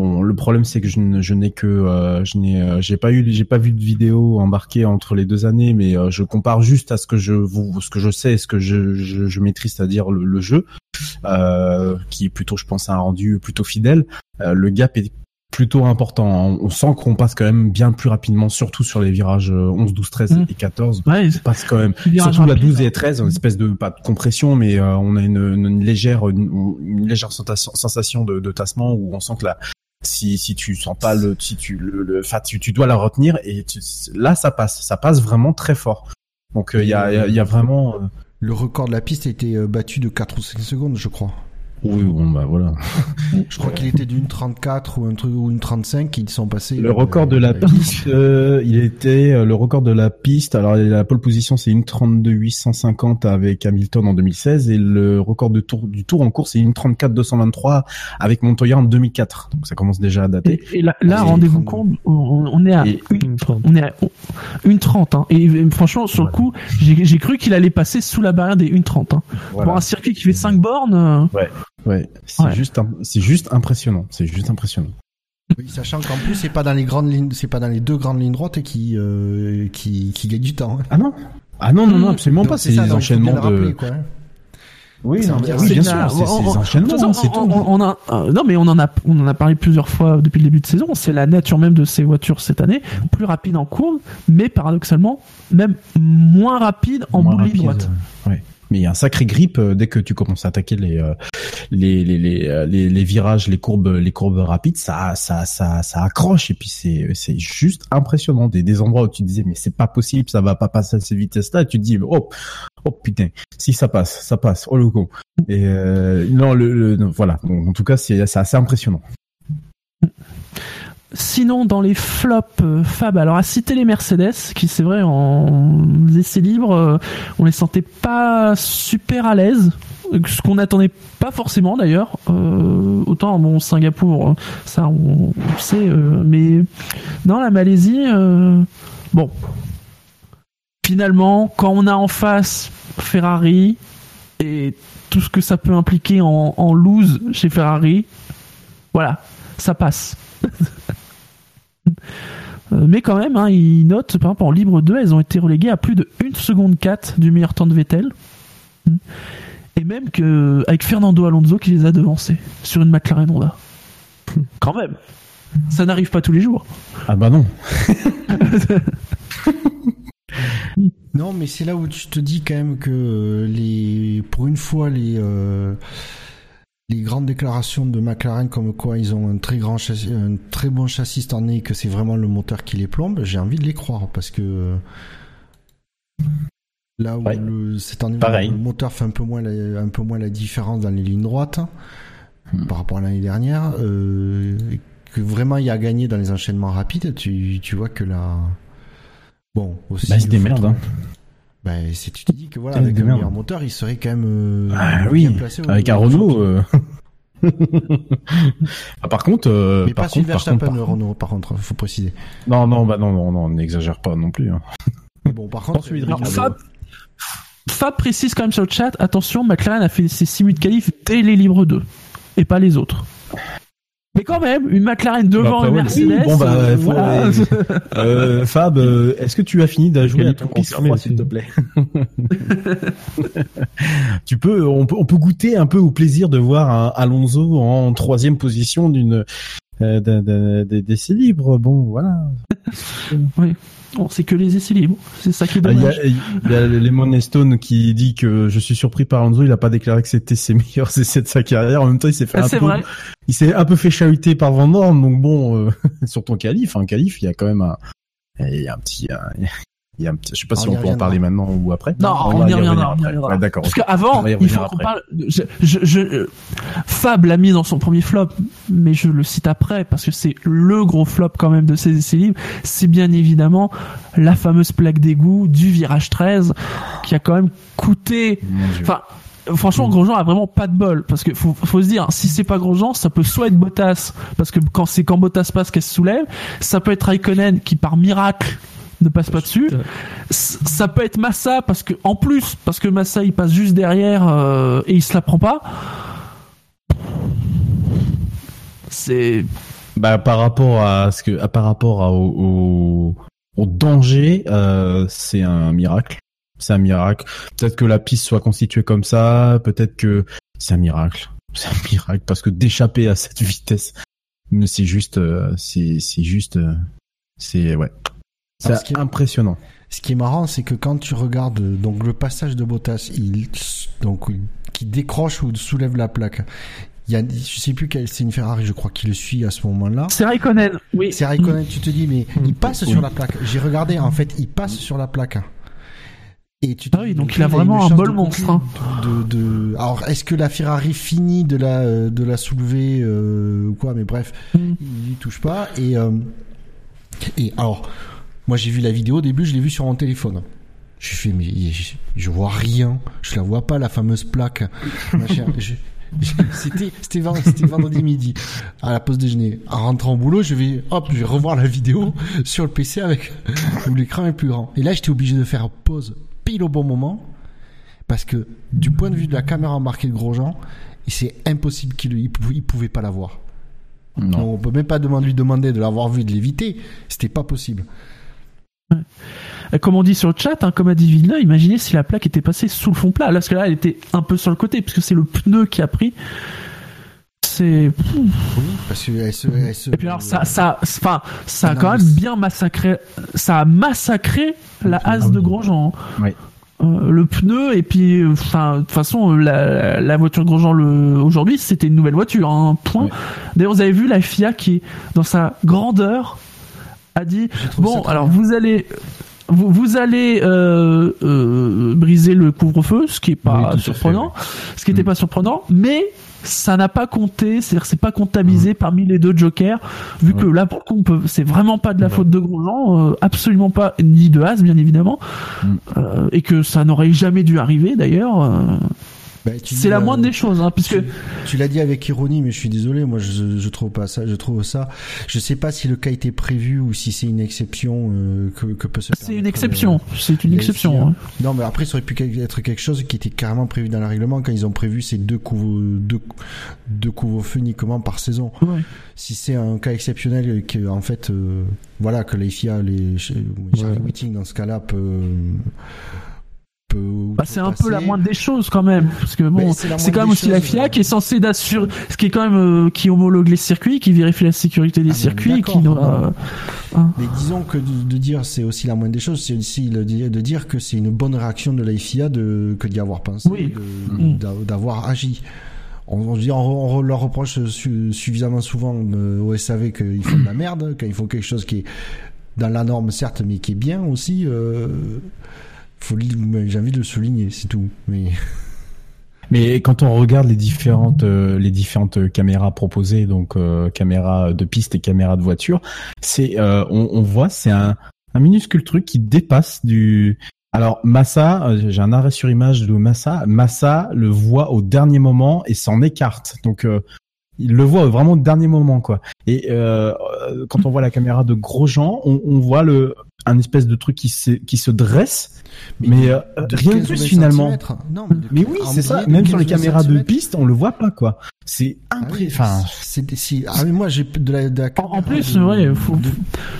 Bon, le problème c'est que je, n'ai que euh, je n'ai euh, j'ai pas eu j'ai pas vu de vidéo embarquée entre les deux années, mais euh, je compare juste à ce que je vous ce que je sais, ce que je, je, je maîtrise, c'est-à-dire le, jeu, qui est plutôt, je pense, un rendu plutôt fidèle. le gap est plutôt important. On sent qu'on passe quand même bien plus rapidement, surtout sur les virages 11, 12, 13 et 14. Ouais, on passe quand même, surtout la 12 et 13, une espèce de, pas de compression, mais euh, on a une, une légère, une, légère sensation de, de, tassement où on sent que la, si, si tu sens pas le, si tu, le, le tu, dois la retenir et là, ça passe, ça passe vraiment très fort. Donc, il y, a, y a vraiment, euh, le record de la piste a été euh, battu de 4 ou 5 secondes, je crois. Oui, bon bah voilà. *laughs* Je crois qu'il était d'une 34 ou un truc ou une 35 ils sont passés. Le record de la piste, euh, il était euh, le record de la piste. Alors la pole position c'est une 32 850 avec Hamilton en 2016 et le record de tour du tour en course c'est une 34 223 avec Montoya en 2004. Donc ça commence déjà à dater. Et, là, rendez-vous compte, on, est à une, on est à une 30 hein. et, franchement sur le coup, j'ai cru qu'il allait passer sous la barrière des 1.30 hein. Pour un circuit qui fait 5 bornes. Euh, ouais. Ouais, c'est juste, c'est juste impressionnant. C'est juste impressionnant. Oui, sachant qu'en plus c'est pas dans les grandes lignes, c'est pas dans les deux grandes lignes droites qui euh, qui qui gagne du temps. Hein. Ah non, ah non non non absolument pas. C'est des enchaînements de. quoi, hein. Oui, non, bien, oui, bien sûr, c'est des enchaînements, c'est tout. On, a, euh, non, mais on en a, on en a parlé plusieurs fois depuis le début de saison. C'est la nature même de ces voitures cette année, plus rapide en courbe, mais paradoxalement, même moins rapide en bout de ligne droite. Ouais mais il y a un sacré grip euh, dès que tu commences à attaquer les euh, les, les, les, euh, les, les virages, les courbes, les courbes rapides, ça ça ça ça accroche et puis c'est c'est juste impressionnant des, des endroits où tu disais mais c'est pas possible, ça va pas passer à cette vitesse-là, et tu te dis oh oh putain, si ça passe, ça passe, oh le con. Et non le, voilà, en tout cas c'est assez impressionnant. Sinon, dans les flops, euh, Fab, alors à citer les Mercedes, qui c'est vrai en essai libre, euh, on les sentait pas super à l'aise, ce qu'on n'attendait pas forcément d'ailleurs. Euh, autant bon Singapour, ça on, sait, mais dans la Malaisie, bon, finalement, quand on a en face Ferrari et tout ce que ça peut impliquer en, en lose chez Ferrari, voilà, ça passe. *laughs* Euh, mais quand même, hein, ils notent, par exemple, en libre 2, elles ont été reléguées à plus de 1 seconde 4 du meilleur temps de Vettel. Et même que, avec Fernando Alonso qui les a devancées sur une McLaren Honda. Quand même. Ça n'arrive pas tous les jours. Ah bah non. *laughs* non, mais c'est là où tu te dis quand même que euh, les, pour une fois, les, euh, les grandes déclarations de McLaren comme quoi ils ont un très grand châssis, un très bon châssis cette année et que c'est vraiment le moteur qui les plombe, j'ai envie de les croire parce que là où le, cette année le moteur fait un peu moins la, un peu moins la différence dans les lignes droites hmm. par rapport à l'année dernière, euh, que vraiment il y a gagné dans les enchaînements rapides, tu, tu vois que là bon aussi bah, c'est des merdes hein. Ben, si tu te dis que voilà, avec un meilleur moteur, il serait quand même euh, ah, oui, placé avec un Renault. Euh... *laughs* ah, par contre, euh, mais par pas contre, Verstappen le Renault, par contre, faut préciser. Non, non, bah non, non, non, on n'exagère pas non plus. Hein. Bon, par contre, celui de Fab, Fab précise quand même sur le chat, attention, McLaren a fait ses 6 de qualif dès les libres 2 et pas les autres. Mais quand même, une McLaren devant une Mercedes. bon bah, euh, *laughs* euh, Fab, euh, est-ce que tu as fini d'ajouter à ton s'il te plaît *laughs* Tu peux, on peut, on peut goûter un peu au plaisir de voir un Alonso en troisième position d'une euh, d'essais libres. Bon, voilà. oui. Bon, c'est que les essais libres. C'est ça qui est dommage. Il y a, Lemon Stone qui dit que je suis surpris par Alonso. Il a pas déclaré que c'était ses *laughs* meilleurs essais de sa carrière. En même temps, il s'est fait ah, un peu, vrai. il s'est un peu fait chahuter par Van Dorn. Donc bon, euh, *laughs* sur ton qualif, un qualif, il y a quand même un, il y a un petit, il y a un petit, je sais pas si on peut en parler maintenant ou après. Non, on, y reviendra. D'accord. Parce qu'avant, il faut qu'on parle. Je, je, je, Fab l'a mis dans son premier flop, mais je le cite après parce que c'est le gros flop quand même de ces essais libres. C'est bien évidemment la fameuse plaque d'égout du virage 13 qui a quand même coûté. Enfin, franchement, mm. Grosjean a vraiment pas de bol parce que faut, faut se dire, si c'est pas Grosjean, ça peut soit être Bottas parce que quand c'est quand Bottas passe qu'elle se soulève, ça peut être Raikkonen qui par miracle ne passe pas dessus. Ça peut être Massa parce que en plus parce que Massa il passe juste derrière euh, et il se la prend pas. C'est Bah par rapport à ce que, par rapport à, au, au, danger, euh, c'est un miracle. C'est un miracle. Peut-être que la piste soit constituée comme ça. Peut-être que c'est un miracle. *laughs* C'est un miracle parce que d'échapper à cette vitesse, c'est juste, euh, c'est juste, euh, c'est ouais, c'est impressionnant. Ce qui est marrant, c'est que quand tu regardes donc le passage de Bottas, il donc qui décroche ou soulève la plaque. Il y a, je sais plus quelle, c'est une Ferrari, je crois, qui le suit à ce moment-là. C'est Raikkonen, oui. C'est Raikkonen, tu te dis, mais il passe sur la plaque. J'ai regardé, en fait, il passe sur la plaque. Et tu ah oui, donc il a vraiment un bol monstre. Hein. De, de, Alors, est-ce que la Ferrari finit de la de la soulever euh, ou quoi Mais bref, mm. il y touche pas. Et euh, et alors, moi j'ai vu la vidéo au début, je l'ai vu sur mon téléphone. Je fais mais je, vois rien, je la vois pas la fameuse plaque. *laughs* c'était c'était vendredi midi à la pause déjeuner. En rentrant au boulot, je vais hop, je vais revoir la vidéo sur le PC avec où *laughs* l'écran est plus grand. Et là, j'étais obligé de faire pause pile au bon moment parce que du point de vue de la caméra embarquée de Grosjean, c'est impossible qu'il il pouvait, pas la voir. Non. on peut même pas demander, lui demander de l'avoir vu, de l'éviter. C'était pas possible. Comme on dit sur le chat, hein, comme a dit Villeneuve, imaginez si la plaque était passée sous le fond plat. Là, parce que là, elle était un peu sur le côté, puisque c'est le pneu qui a pris. C'est. Oui, parce que Et puis alors, ça, ça, enfin, ça a quand même bien massacré. Ça a massacré la hase de Grosjean. Oui. Euh, le pneu et puis enfin de toute façon la, la voiture Grosjean le aujourd'hui c'était une nouvelle voiture un hein, point d'ailleurs vous avez vu la FIA qui dans sa grandeur a dit bon alors vous allez vous, vous allez euh, euh, briser le couvre-feu, ce qui est pas surprenant, ce qui n'était mm. pas surprenant, mais ça n'a pas compté, c'est-à-dire c'est pas comptabilisé mm. parmi les deux jokers, vu que là pour le coup c'est vraiment pas de la faute de Grosjean, euh, absolument pas ni de Haas bien évidemment, mm. euh, et que ça n'aurait jamais dû arriver d'ailleurs. Euh, bah, c'est la moindre des choses, hein, puisque tu, l'as dit avec ironie, mais je suis désolé, moi je, je trouve pas ça. Je trouve ça. Je sais pas si le cas était prévu ou si c'est une exception euh, que, que peut se. C'est une exception. Euh, c'est une exception. Hein. Non, mais après ça aurait pu être quelque chose qui était carrément prévu dans le règlement quand ils ont prévu ces deux coups deux, deux couvre-feux uniquement par saison. Ouais. Si c'est un cas exceptionnel que en fait, euh, voilà, que les FIA, les ouais. dans ce cas-là peut bah, c'est un peu la moindre des choses quand même parce que bon c'est quand même aussi la FIA qui est censée d'assurer ce qui est quand même euh, qui homologue les circuits qui vérifie la sécurité des ah, circuits qui euh, hein. mais disons que de, dire c'est aussi la moindre des choses c'est aussi de dire que c'est une bonne réaction de la FIA de que d'y avoir pensé mm. d'avoir agi on, on, leur reproche suffisamment souvent euh, au SAV qu'ils font de la merde, qu'ils font quelque chose qui est dans la norme certes, mais qui est bien aussi. Euh, j'ai envie de le souligner, c'est tout. Mais *laughs* mais quand on regarde les différentes euh, les différentes caméras proposées, donc euh, caméras de piste et caméras de voiture, c'est euh, on, on, voit c'est un, un minuscule truc qui dépasse du. Alors Massa, j'ai un arrêt sur image de Massa. Massa le voit au dernier moment et s'en écarte. Donc il le voit vraiment au dernier moment quoi. Et quand on voit la caméra de Grosjean, on, on voit le un espèce de truc qui se qui se dresse mais, euh, rien de plus finalement. Non, mais, oui, c'est ça. Même sur les caméras de piste, on le voit pas quoi. C'est ah impressionnant. c'est si... ah mais moi j'ai de la, de En, plus, ouais, faut,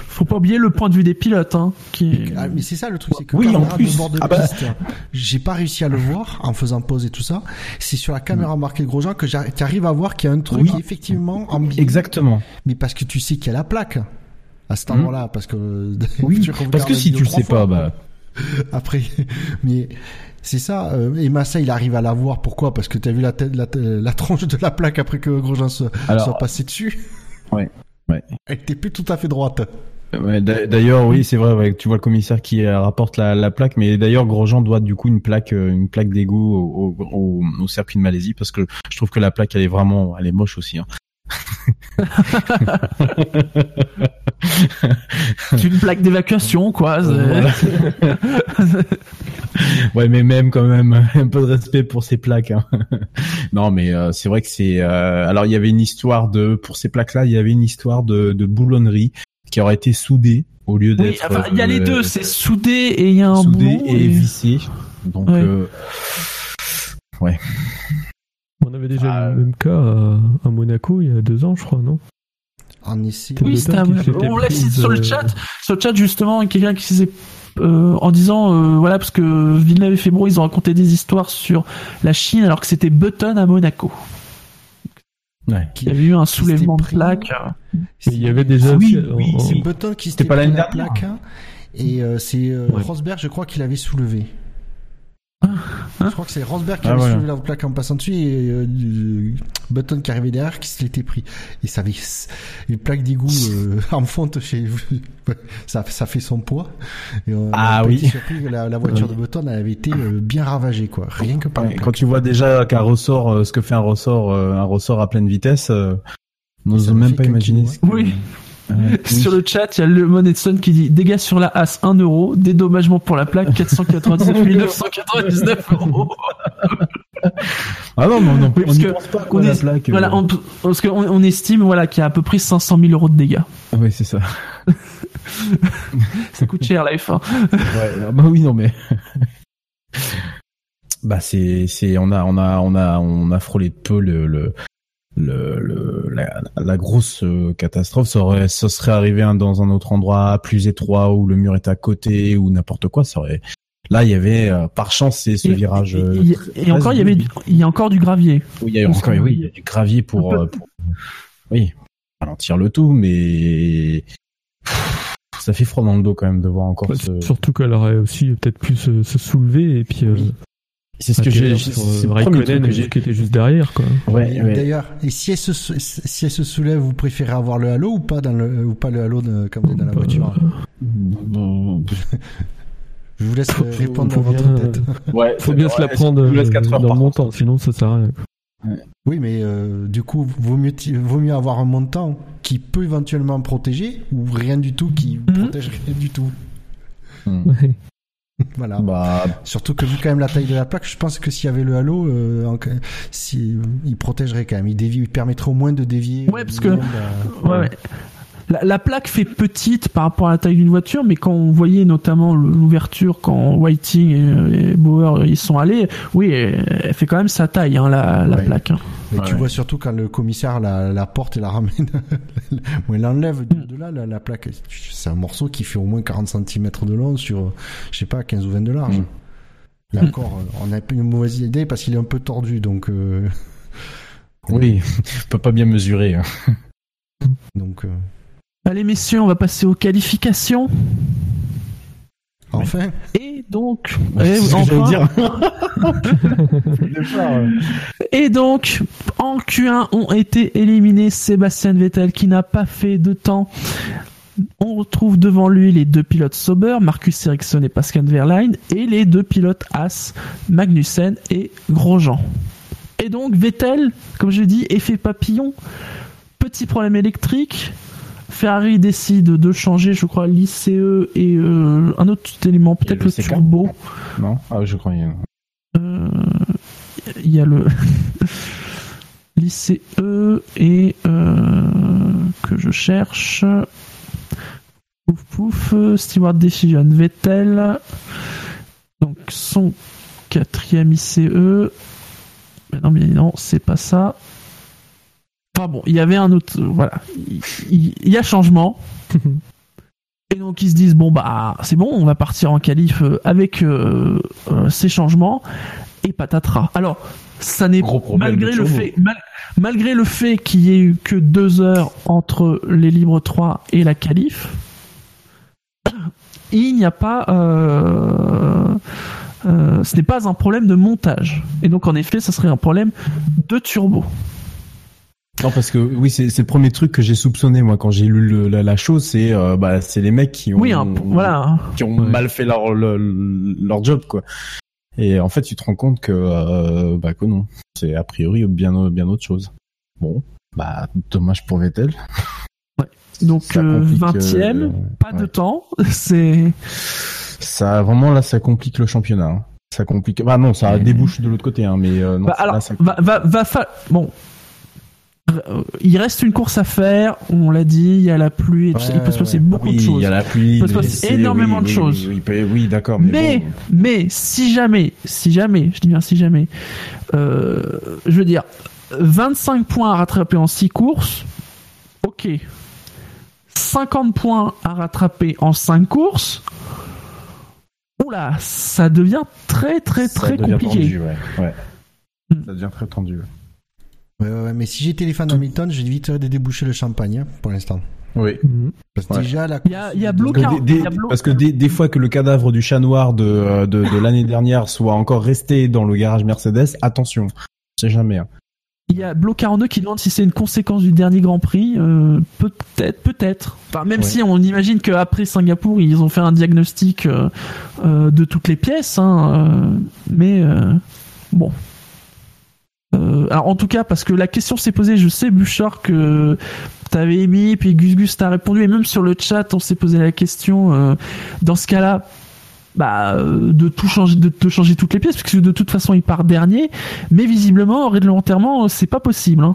faut pas oublier le point de vue des pilotes, hein. Qui... Ah, mais c'est ça le truc, c'est que oui, en plus, de bord de ah bah. piste, j'ai pas réussi à le voir en faisant pause et tout ça. C'est sur la caméra mm. marquée Grosjean que j'arrive à voir qu'il y a un truc qui est effectivement ambigu. Exactement. Mais parce que tu sais qu'il y a la plaque à cet endroit-là, parce que oui, *laughs* parce que si tu le sais pas, bah *laughs* Après, mais c'est ça. Euh, et Massa, il arrive à la voir. Pourquoi? Parce que tu as vu la, tête, la, tronche de la plaque après que Grosjean soit, passé dessus? Ouais, ouais. Elle était plus tout à fait droite. d'ailleurs, oui, c'est vrai. tu vois le commissaire qui euh, rapporte la, plaque, mais d'ailleurs, Grosjean doit du coup une plaque, euh, une plaque d'égout au, au, au, circuit de Malaisie parce que je trouve que la plaque, elle est vraiment, elle est moche aussi. Hein. C'est *laughs* une plaque d'évacuation, quoi. *laughs* ouais, mais même quand même *laughs* un peu de respect pour ces plaques. Hein. non, mais euh, c'est vrai que c'est. Euh, alors, il y avait une histoire de pour ces plaques-là, il y avait une histoire de, de boulonnerie qui aurait été soudée au lieu d'être. Oui, il y a les deux, c'est soudé et il y a un soudé et, vissé. Donc, ouais. On avait déjà ah, le même cas à, Monaco il y a deux ans, je crois, non? En essai. Oui, on laisse sur le chat, sur le chat justement, quelqu'un qui s'est euh, en disant euh, voilà parce que Villeneuve et Febro ils ont raconté des histoires sur la Chine alors que c'était Button à Monaco. Ouais. Il y avait eu un soulèvement de plaque. Il y avait déjà. Oui, oui c'est Button qui s'était pas la plaque. Hein, et euh, c'est Rosberg, je crois, qu'il avait soulevé. Je crois que c'est Rosberg qui ah, avait soulevé la plaque en passant dessus et euh, Button qui arrivait derrière qui se l'était pris. Et ça avait une plaque d'égout euh, *laughs* en fonte chez ça, ça fait son poids. Et on ah oui. Surpris que la, la voiture de Button avait été euh, bien ravagée quoi. Rien que par. Quand tu vois déjà qu'un ressort, euh, ce que fait un ressort, un ressort à pleine vitesse, n'ose même pas imaginer. Oui. *laughs* sur le chat, il y a le Monetson qui dit dégâts sur la as 1 euro, dédommagement pour la plaque 499 999 *laughs* euros. *laughs* ah non, mais on, parce pense pas on est, plaque, voilà, euh. on, parce qu'on on estime voilà qu'il y a à peu près 500 000 euros de dégâts. Ah oui, c'est ça. ça coûte cher la F1. ouais, bah oui, non mais. bah c'est c'est on a on a on a on a frôlé de peu le, le le, la, la, grosse euh, catastrophe, ça, aurait, ça serait arrivé dans un autre endroit plus étroit où le mur est à côté ou n'importe quoi. Ça aurait. Là, il y avait euh, par chance c'est ce virage. Et, et, encore, il y avait, il y a encore du gravier. Oui, il y a encore, oui, il y a du gravier pour, euh, pour oui, ralentir le tout, mais ça fait froid dans le dos quand même de voir encore. ce... Surtout qu'elle aurait aussi peut-être pu se, se soulever et puis. C'est ce que j'ai. C'est le. Qui était juste derrière, quoi. Ouais. ouais. D'ailleurs, et si elle se si elle se soulève, vous préférez avoir le halo ou pas dans le ou pas le halo de, quand vous êtes dans la voiture Je vous laisse répondre dans votre tête. *laughs* Ouais. Faut bien se la prendre dans le montant, sinon ça sert à rien. Oui, mais euh, du coup, vaut mieux, vaut mieux avoir un montant qui peut éventuellement protéger ou rien du tout qui mm protège rien du tout. Mm. *laughs* voilà. Bah... Surtout que vu quand même la taille de la plaque, je pense que s'il y avait le halo, euh, si, il protégerait quand même. Il, dévie, il permettrait au moins de dévier. Ouais, parce que ouais, ouais. La, plaque fait petite par rapport à la taille d'une voiture, mais quand on voyait notamment l'ouverture quand Whiting et, Bauer ils sont allés, oui, elle, fait quand même sa taille, hein, la, la plaque. Hein. Mais tu vois surtout quand le commissaire la, la porte et la ramène, *laughs* il enlève de, là la, plaque. C'est un morceau qui fait au moins 40 cm de long sur, je sais pas, 15 ou 20 de large. Mm. Là encore, on a une mauvaise idée parce qu'il est un peu tordu, donc. Euh... Oui, *laughs* on peut pas bien mesurer. Hein. Donc. Euh... Allez messieurs, on va passer aux qualifications. Enfin. Et donc, et, enfin, *laughs* et donc, en Q1 ont été éliminés Sébastien Vettel qui n'a pas fait de temps. On retrouve devant lui les deux pilotes Sauber, Marcus Ericsson et Pascal Verlaine, et les deux pilotes As, Magnussen et Grosjean. Et donc Vettel, comme je dis, effet papillon, petit problème électrique, Ferrari décide de changer, je crois, l'ICE et euh, un autre élément, peut-être le, turbo. Non, ah, je crois. Euh, il y a le *laughs* l'ICE et euh, que je cherche. Pouf pouf, Stewart Decision Vettel. Donc son quatrième ICE. Mais non, mais non, c'est pas ça bon, il y avait un autre. Voilà. Il, y a changement. *laughs* Et donc ils se disent bon bah c'est bon, on va partir en qualif euh, avec euh, euh, ces changements et patatras. Alors ça n'est malgré le fait malgré le fait qu'il y ait eu que deux heures entre les libres 3 et la qualif, *coughs* il n'y a pas ce n'est pas un problème de montage. Et donc en effet, ça serait un problème de turbo. Non parce que oui c'est le premier truc que j'ai soupçonné moi quand j'ai lu la, chose c'est euh, bah c'est les mecs qui ont oui, voilà qui ont mal fait leur leur job quoi. Et en fait tu te rends compte que euh, bah que non. C'est a priori bien bien autre chose. Bon bah dommage pour Vettel. Ouais. donc 20ème euh, pas de temps *laughs* c'est ça vraiment là ça complique le championnat hein. ça complique bah non ça débouche de l'autre côté hein, mais non, bah, alors va, va, va bon il reste une course à faire, on l'a dit, il y a la pluie, il peut se passer beaucoup de choses. Il y a la pluie, il peut se passer énormément de choses. Oui, d'accord. Mais, mais, si jamais, si jamais, je dis bien si jamais, euh, je veux dire, 25 points à rattraper en 6 courses, ok, 50 points à rattraper en 5 courses, oula, ça devient très très très compliqué. ouais. Hmm. Ça devient très tendu. Ouais, ouais, mais si j'étais les fans d'Hamilton, j'éviterais de déboucher le champagne hein, pour l'instant. Oui. Mhm. Parce que déjà, il y a, il y a Parce que des, fois que le cadavre du chat noir de, euh, de, de l'année dernière soit encore resté dans le garage Mercedes, attention, c'est jamais. Hein. Il y a Blo 42 qui demande si c'est une conséquence du dernier Grand Prix. Euh, peut-être, peut-être. Enfin, même si on imagine qu'après Singapour, ils ont fait un diagnostic euh, euh de toutes les pièces. Hein, mais bon, euh, en tout cas, parce que la question s'est posée, je sais Bouchard que t'avais émis, puis Gus Gus t'a répondu, et même sur le chat, on s'est posé la question. Euh, dans ce cas-là, bah, euh, de tout changer, de te changer toutes les pièces, parce que de toute façon il part dernier, mais visiblement réglementairement c'est pas possible. Hein.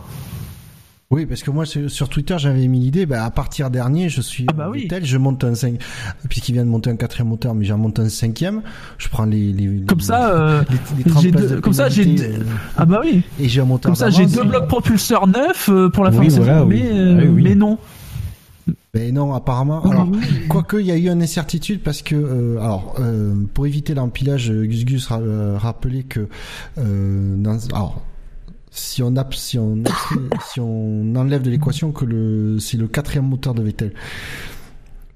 Oui, parce que moi sur Twitter j'avais mis l'idée, bah, à partir dernier je suis ah bah oui. tel, je monte un 5 puisqu'il vient de monter un quatrième moteur, mais j'en monte un cinquième, je prends les, les comme ça, euh, comme ça j'ai euh, ah bah oui et j'ai un moteur comme ça j'ai deux blocs propulseurs neufs euh, pour la fin de saison, mais, ah mais non. Mais non, apparemment. Alors, quoique il y a eu une incertitude parce que, alors, pour éviter l'empilage, Gus Gus rappelait que dans, alors si on, si on, *coughs* si on enlève de l'équation que le, c'est le quatrième moteur de Vettel.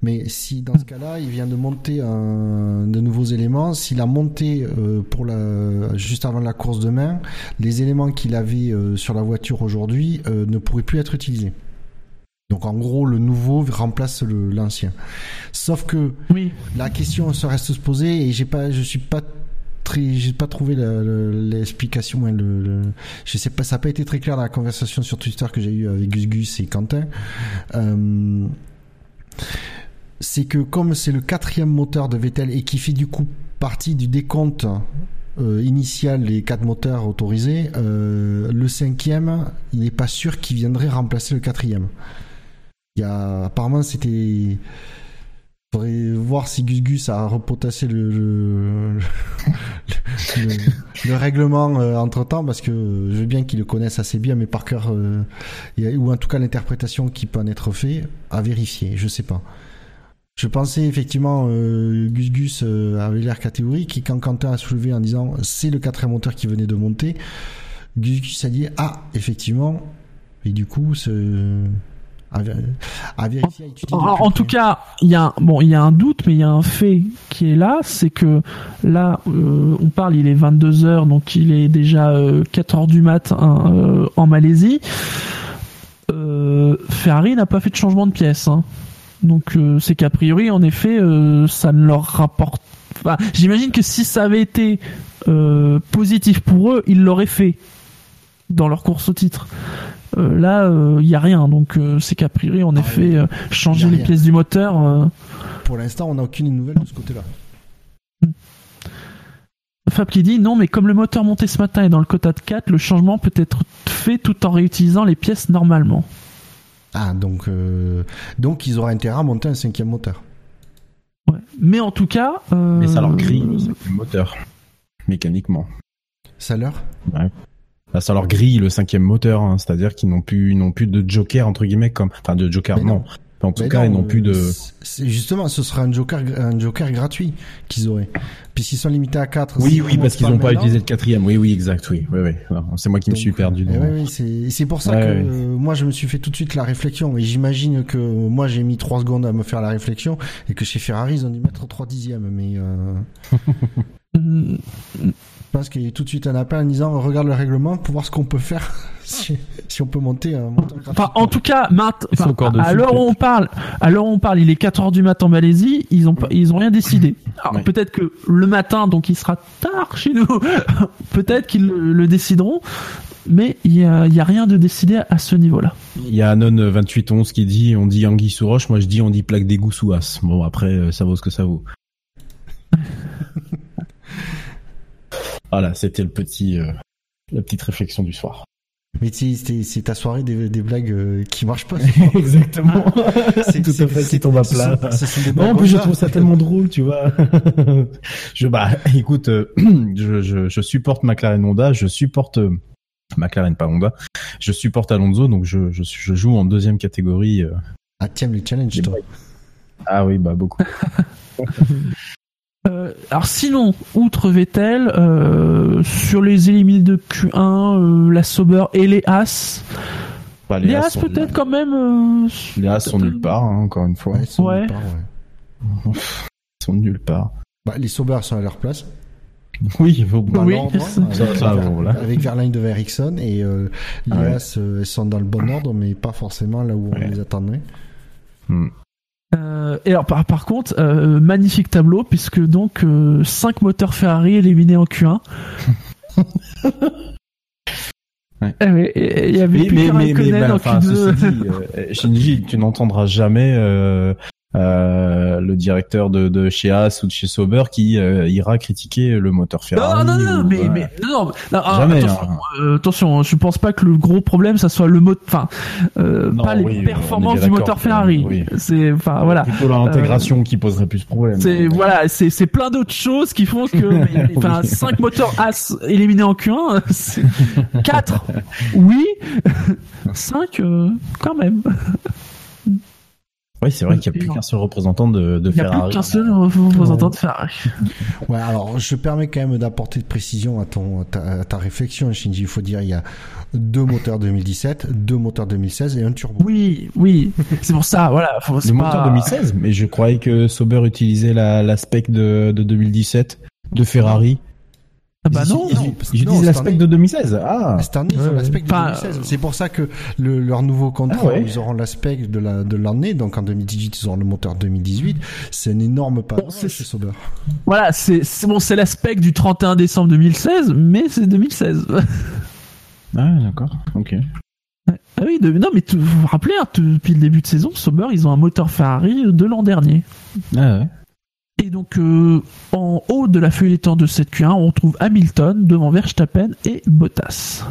Mais si dans ce cas-là, il vient de monter un, de nouveaux éléments, s'il a monté euh, pour la, juste avant la course demain, les éléments qu'il avait euh, sur la voiture aujourd'hui euh, ne pourraient plus être utilisés. Donc en gros, le nouveau remplace l'ancien. Sauf que oui. la question se reste se poser et j'ai pas, je suis pas j'ai pas trouvé l'explication. Le, je sais pas, ça n'a pas été très clair dans la conversation sur Twitter que j'ai eu avec Gus Gus et Quentin. Euh, c'est que comme c'est le quatrième moteur de Vettel et qui fait du coup partie du décompte euh, initial des quatre moteurs autorisés, euh, le cinquième, il n'est pas sûr qu'il viendrait remplacer le quatrième. Il y a, apparemment, c'était faudrait voir si Gus Gus a repotassé le, le, le, règlement euh, entre temps parce que je veux bien qu'il le connaisse assez bien mais par cœur euh, ou en tout cas l'interprétation qui peut en être fait à vérifier je sais pas. Je pensais effectivement euh, Gus Gus euh, avait l'air catégorique et quand Quentin a soulevé en disant c'est le quatrième moteur qui venait de monter Gus Gus a dit ah effectivement et du coup ce en, tout cas, il y a bon, il y a un doute, mais il y a un fait qui est là, c'est que là, euh, on parle, il est 22 h donc il est déjà 4 euh, h du mat hein, euh, en Malaisie. Ferrari n'a pas fait de changement de pièce, hein. donc c'est qu'a priori, en effet, ça ne leur rapporte. J'imagine que si ça avait été positif pour eux, ils l'auraient fait dans leur course au titre. Euh, là, il euh, n'y a rien. Donc euh, c'est qu'a priori, en ah, effet, changer les pièces du moteur. Pour l'instant, on n'a aucune nouvelle de ce côté-là. Fab qui dit non, mais comme le moteur monté ce matin est dans le quota de 4, le changement peut être fait tout en réutilisant les pièces normalement. Ah, donc, donc ils auraient intérêt à monter un cinquième moteur. Ouais. Mais en tout cas. Mais ça leur grille le cinquième moteur, mécaniquement. Ça leur ouais. Ça leur grille le cinquième moteur, hein, c'est-à-dire qu'ils n'ont plus, n'ont plus de joker entre guillemets comme, enfin de joker non. En tout cas, ils n'ont plus de. Justement, ce sera un joker, un joker gratuit qu'ils auraient. Puis s'ils sont limités à 4 Oui, oui, parce qu'ils n'ont pas utilisé le quatrième. Oui, oui, exact, oui, oui, oui. C'est moi qui me suis perdu. Eh oui, oui, c'est pour ça que euh, moi je me suis fait tout de suite la réflexion. Et j'imagine que moi j'ai mis 3 secondes à me faire la réflexion et que chez Ferrari ils ont dû mettre 3 dixièmes. Mais euh... *laughs* Je pense qu'il y a tout de suite un appel en disant regarde le règlement pour voir ce qu'on peut faire *laughs* si, on peut monter un Enfin, en tout cas, Matt, à l'heure où on parle, à l'heure où on parle, il est 4 heures du matin en Malaisie, ils ont ils ont rien décidé. Alors peut-être que le matin, donc il sera tard chez nous, *laughs* peut-être qu'ils le, décideront, mais il y a, y a rien de décidé à, ce niveau-là. Il y a Anon 2811 qui dit on dit anguille sous roche, moi je dis on dit plaque d'égout sous as. Bon après euh, ça vaut ce que ça vaut. Voilà, c'était le petit, euh, la petite réflexion du soir. Mais c'est ta soirée des, des blagues euh, qui marchent pas. *laughs* Exactement. c'est tout à fait qui tombe à plat. Non, en plus je trouve ça tellement drôle, tu vois. *laughs* je bah écoute, euh, *clears throat* je, je, je, supporte McLaren Honda, je supporte McLaren pas Honda, je supporte Alonso, donc je, je, je joue en deuxième catégorie Ah, tiens, les challenges, toi. Ah oui, bah beaucoup. *laughs* Euh, alors sinon, outre Vettel, euh, sur les éliminés de Q1, euh, la Sauber et les As. Bah, les, As, peut-être quand même. les As sont nulle part, hein, encore une fois. Ouais, ils sont ouais. nulle part, ouais. ils sont nulle part. Bah, les Sauber sont à leur place. *laughs* Oui, il faut oui, avec, ça, voilà. avec Verlaine de Ericsson et euh, les ah As elles sont dans le bon ordre, mais pas forcément là où on les attendait. Hmm. Euh, et alors par, par contre, euh, magnifique tableau puisque donc 5 euh, moteurs Ferrari éliminés en Q1. *laughs* Ouais. Eh il y avait plus mais, mais, mais, ben, enfin, Q2. Shinji, tu n'entendras jamais euh, le directeur de, de chez As ou de chez Sauber qui euh, ira critiquer le moteur Ferrari. Non, non, non, mais, mais non, non, ah, Jamais, attention, hein. euh, attention, je pense pas que le gros problème ça soit le moteur, enfin, euh, pas les performances du moteur Ferrari. Oui. C'est, enfin, voilà. Plutôt l'intégration qui poserait plus de problème. C'est, voilà, c'est, c'est plein d'autres choses qui font que, *laughs* enfin, 5 moteurs As éliminés en Q1, *laughs* c'est 4, *laughs* oui, 5, quand même. Oui, c'est vrai qu'il n'y a plus qu'un seul représentant de, de Ferrari. Il n'y a plus qu'un seul représentant de Ferrari. Ouais, alors je permets quand même d'apporter de précision à ton à ta, réflexion, Shinji. Il faut dire il y a deux moteurs 2017, deux moteurs 2016 et un turbo. Oui, oui, c'est pour ça. Voilà. Faut, le moteur 2016, mais je croyais que Sauber utilisait la, la spec de, de 2017 de Ferrari. Ah bah non, ils, utilisent l'aspect de 2016. Ah, cette année ils ont l'aspect de 2016. C'est pour ça que le, leur nouveau contrat, ah ils auront l'aspect de la de l'année. Donc en 2018, ils auront le moteur 2018. C'est un énorme pas bon, chez Sauber. Voilà, c'est bon, c'est l'aspect du 31 décembre 2016, mais c'est 2016. *laughs* ah d'accord, ok. Ah oui, de, non mais vous vous rappelez, hein, depuis le début de saison, Sauber, ils ont un moteur Ferrari de l'an dernier. Ah ouais. Et donc, euh, en haut de la feuille d'étang de cette Q1, on trouve Hamilton devant Verstappen et Bottas.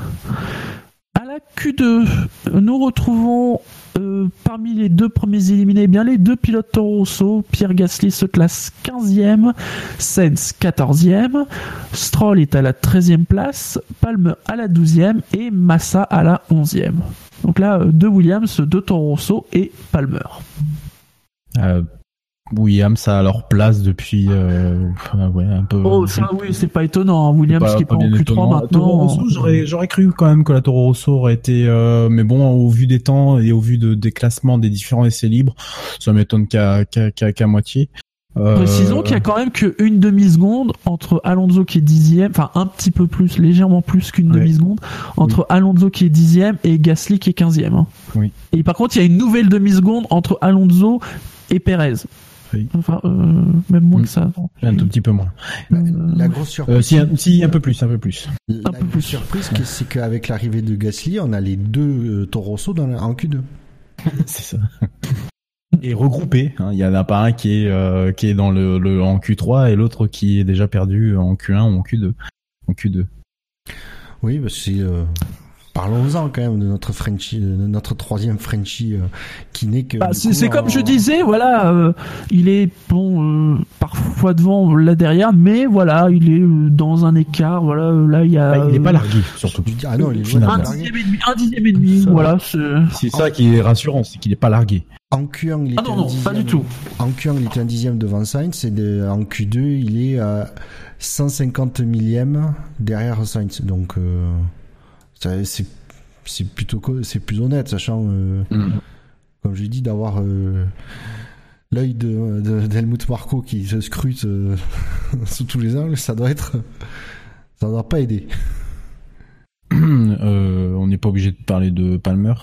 À la Q2, nous retrouvons euh, parmi les deux premiers éliminés, eh bien les deux pilotes Toro Rosso. Pierre Gasly se classe 15e, Sainz 14e, Stroll est à la 13e place, Palmer à la 12e et Massa à la 11e. Donc là, euh, deux Williams, deux Toro Rosso et Palmer. Williams a leur place depuis euh, ouais, un peu. Oh, ça oui, c'est pas étonnant. Hein. Williams qui est pas en Q3 maintenant. j'aurais, j'aurais cru quand même que la Toro Rosso aurait été, euh, mais bon, au vu des temps et au vu de, des classements des différents essais libres, ça m'étonne qu'à, qu'à, qu'à, moitié. Euh... Précisons qu'il y a quand même qu'une demi-seconde entre Alonso qui est dixième, enfin un petit peu plus, légèrement plus qu'une demi-seconde, entre Alonso qui est dixième et Gasly qui est quinzième. Hein. Oui. Et par contre, il y a une nouvelle demi-seconde entre Alonso et Perez. Enfin, euh, même moins que ça. Un tout petit peu moins. La, grosse surprise. Euh, si, un, si, un peu plus, un peu plus. La, un peu plus. surprise, c'est qu'avec l'arrivée de Gasly, on a les deux euh, Toro Rosso dans en Q2. *laughs* c'est ça. Et regroupé, hein. il y en a pas un qui est euh, qui est dans le, le en Q3 et l'autre qui est déjà perdu en Q1 ou en Q2. En Q2. Oui, bah c'est euh, Parlons-en quand même de notre Frenchie, de notre troisième Frenchie euh, qui n'est que. Bah, c'est comme je disais, voilà, euh, il est bon euh, parfois devant, là derrière, mais voilà, il est dans un écart, voilà, là il y a. Bah, il n'est pas largué, surtout. Ah non, il est un dixième et demi, un dixième et demi, voilà. C'est ça qui est rassurant, c'est qu'il n'est pas largué. En Q1, il ah non, non, pas du tout. En Q1, il était un dixième devant Sainz, et de, en Q2, il est à 150 millième derrière Sainz, donc c'est c'est plutôt c'est plus honnête sachant euh, mm. comme j'ai dit d'avoir euh, l'œil de d'Helmut Marco qui se scrute euh, *laughs* sous tous les angles ça doit être ça doit pas aider on n'est pas obligé de parler de Palmer?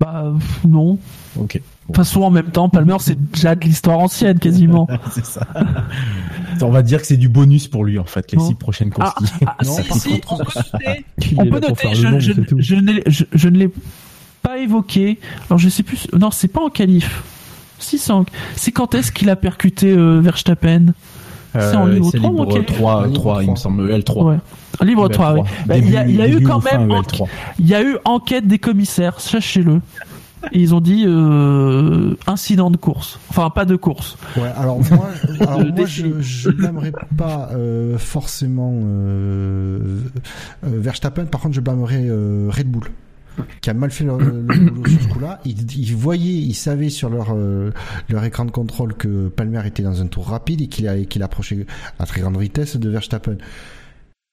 Bah non ok de toute façon en même temps Palmer c'est déjà de l'histoire ancienne quasiment *laughs* c'est ça on va dire que c'est du bonus pour lui en fait les six prochaines courses. Ah, ah, si, si, on peut noter. *laughs* On peut noter je, je, je, je, ne l'ai pas évoqué. Alors je sais plus. Non, c'est pas en qualif. Si c'est quand est-ce qu'il a percuté euh, Verstappen? C'est en livre 3 ou en 3, 3, il me semble, L3. Ouais. Livre 3, oui. Bah, il y a, y a eu quand même, il y a eu enquête des commissaires, sachez-le. Et ils ont dit euh, incident de course. Enfin, pas de course. Ouais, alors moi, *laughs* alors moi je, je blâmerais pas euh, forcément euh, euh, Verstappen. Par contre, je blâmerais euh, Red Bull. Qui a mal fait le, boulot sur ce coup-là. Ils, voyaient, ils savaient sur leur euh, leur écran de contrôle que Palmer était dans un tour rapide et qu'il qu'il approchait à très grande vitesse de Verstappen.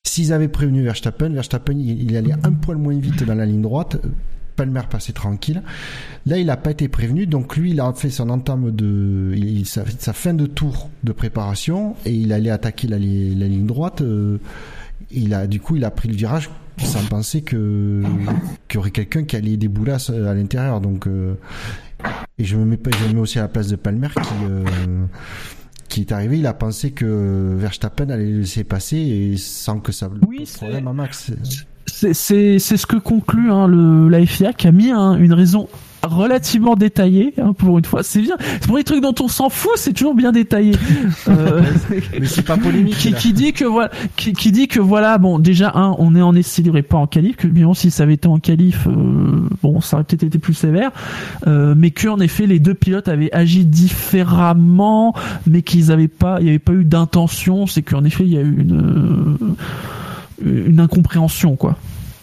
S'ils avaient prévenu Verstappen, Verstappen il, allait un poil moins vite dans la ligne droite. Palmer passait tranquille. Là, il n'a pas été prévenu, donc lui, il a fait son entame de, sa, fin de tour de préparation et il allait attaquer la, ligne droite. Euh, il a, du coup, il a pris le virage sans penser que qu'il y aurait quelqu'un qui allait des boulasses à l'intérieur. Donc, euh, et je me mets pas, je me mets aussi à la place de Palmer qui euh, qui est arrivé, il a pensé que Verstappen allait le laisser passer et sans que ça oui, problème à Max. C'est ce que conclut hein, le, la FIA qui a mis hein, une raison relativement détaillé hein, pour une fois. C'est bien. C'est pour les trucs dont on s'en fout, c'est toujours bien détaillé. *laughs* Euh, mais c'est pas polémique. Qui, qui, dit que voilà, qui, qui, dit que voilà, bon, déjà un, on est en essai libre et pas en qualif. Que bien si ça avait été en qualif, euh, bon, ça aurait peut-être été plus sévère. Euh, mais que en effet, les deux pilotes avaient agi différemment, mais qu'ils avaient pas, il n'y avait pas eu d'intention. C'est qu'en effet, il y a eu une une incompréhension, quoi.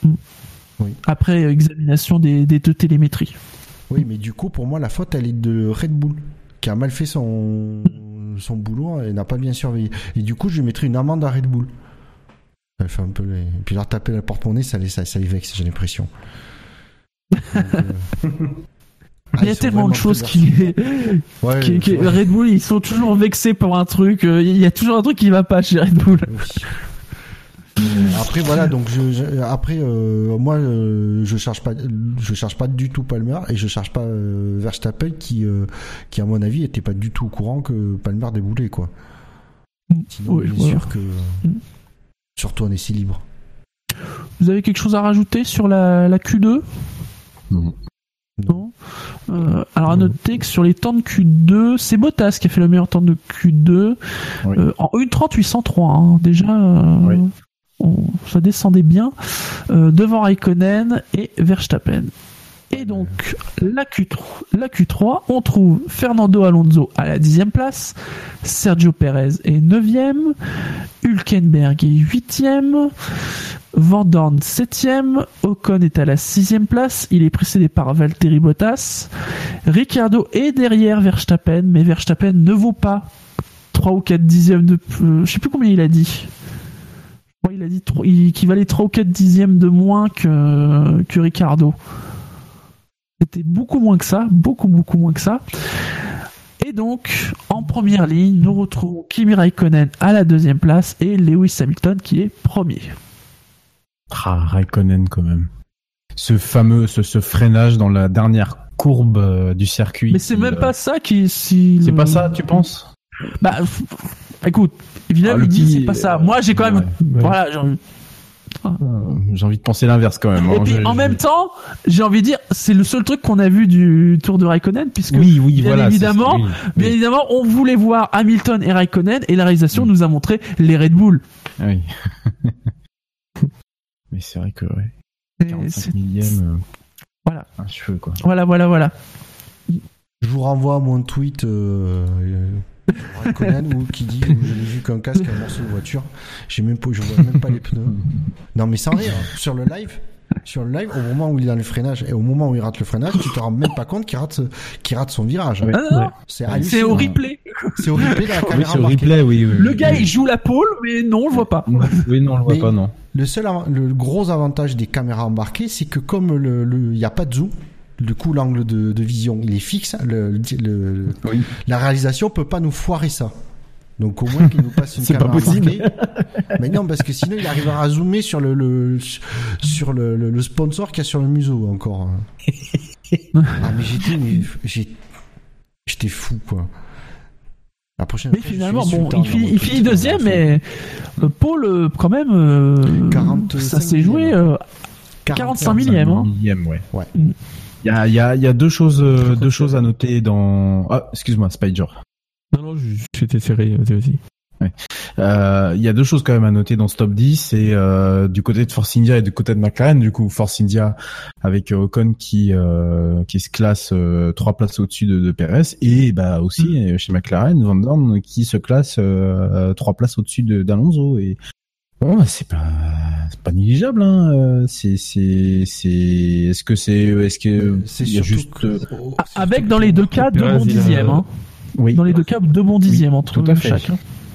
Oui. Après examination des, des deux télémétries. Oui, mais du coup, pour moi, la faute, elle est de Red Bull, qui a mal fait son, son boulot et n'a pas bien surveillé. Et du coup, je lui mettrais une amende à Red Bull. Elle fait un peu les... Et puis leur taper la porte-monnaie, ça les, ça, ça les vexe, j'ai l'impression. *laughs* Euh, il y a tellement de choses qui... *laughs* Red Bull, ils sont toujours vexés pour un truc. Euh, il y a toujours un truc qui va pas chez Red Bull. Après voilà donc je, après euh, moi euh, je cherche pas je cherche pas du tout Palmer et je cherche pas euh, Verstappen qui qui à mon avis était pas du tout au courant que Palmer déboulait quoi. Sinon oui, bien sûr que surtout en essai libre. Vous avez quelque chose à rajouter sur la, la Q2 Non. Non. alors à noter que sur les temps de Q2, c'est Bottas qui a fait le meilleur temps de Q2 en 1.3803 hein, déjà. Oui ça descendait bien euh, devant Raikkonen et Verstappen. Et donc, la Q3, la Q3, on trouve Fernando Alonso à la dixième place, Sergio Perez est neuvième, Hülkenberg est huitième, Van Dorn septième, Ocon est à la sixième place, il est précédé par Valtteri Bottas, Ricciardo est derrière Verstappen, mais Verstappen ne vaut pas 3 ou 4 dixièmes de... Euh, je sais plus combien il a dit il a dit qu'il valait 3 ou 4 dixièmes de moins que, que Ricardo. C'était beaucoup moins que ça, beaucoup beaucoup moins que ça. Et donc, en première ligne, nous retrouvons Kimi Raikkonen à la deuxième place et Lewis Hamilton qui est premier. Ah, Raikkonen quand même. Ce fameux, ce, freinage dans la dernière courbe euh, du circuit. Mais c'est même euh, pas ça qui... Si c'est pas ça, tu penses? Bah, écoute, Évidemment, ah, il dit c'est pas ça. Moi, j'ai quand même, voilà, j'ai envie de penser l'inverse quand même. Et hein. puis en même temps, j'ai envie de dire, c'est le seul truc qu'on a vu du Tour de Raikkonen, puisque oui, oui, bien voilà, évidemment, bien évidemment, on voulait voir Hamilton et Raikkonen, et la réalisation nous a montré les Red Bull. Ah oui. *laughs* Mais c'est vrai que ouais. 45 millième. Euh, voilà. Un cheveu quoi. Voilà, voilà, voilà. Je vous renvoie à mon tweet. Euh, ou qui dit je n'ai vu qu'un casque un morceau de voiture. J'ai même pas je vois même pas les pneus. Non mais sans rire sur le live sur le live au moment où il est dans le freinage et au moment où il rate le freinage tu te rends même pas compte qu'il rate qu'il rate son virage. Ah, c'est au replay. C'est au replay la *laughs* caméra oui, replay, oui, le gars il joue la pole mais non on le voit pas. *laughs* Oui non on le voit pas non. le seul le gros avantage des caméras embarquées c'est que comme le il y a pas de zoom du coup l'angle de, de, vision il est fixe le, le, la réalisation peut pas nous foirer ça. Donc au moins qu'il nous passe une *laughs* caméra embarquée mais non parce que sinon il arrivera à zoomer sur le, le sur le, le, sponsor qu'il y a sur le museau encore. Ah mais j'étais j'étais fou quoi. La prochaine mais finalement bon il finit, il finit deuxième mais euh, Paul euh, quand même euh, ça s'est joué 45 millième hein. millième ouais, ouais. Il y a, y, a, y a deux choses, euh, deux choses à noter dans. Ah, excuse-moi, Spider. Non, non, j'étais serré, vas-y. Euh, il y a deux choses quand même à noter dans ce top 10, c'est euh, du côté de Force India et du côté de McLaren. Du coup, Force India avec Ocon qui euh, qui se classe trois places au-dessus de, de Perez et bah aussi mm. chez McLaren Van Dorn qui se classe trois places au-dessus d'Alonso et bon, bah, c'est pas c'est pas négligeable. Hein. C'est, c'est, c'est. Est-ce que c'est, est-ce que c'est juste avec dans les deux cas deux bons dixièmes. Hein. Oui. Dans les deux cas deux bons dixièmes entre tout à fait.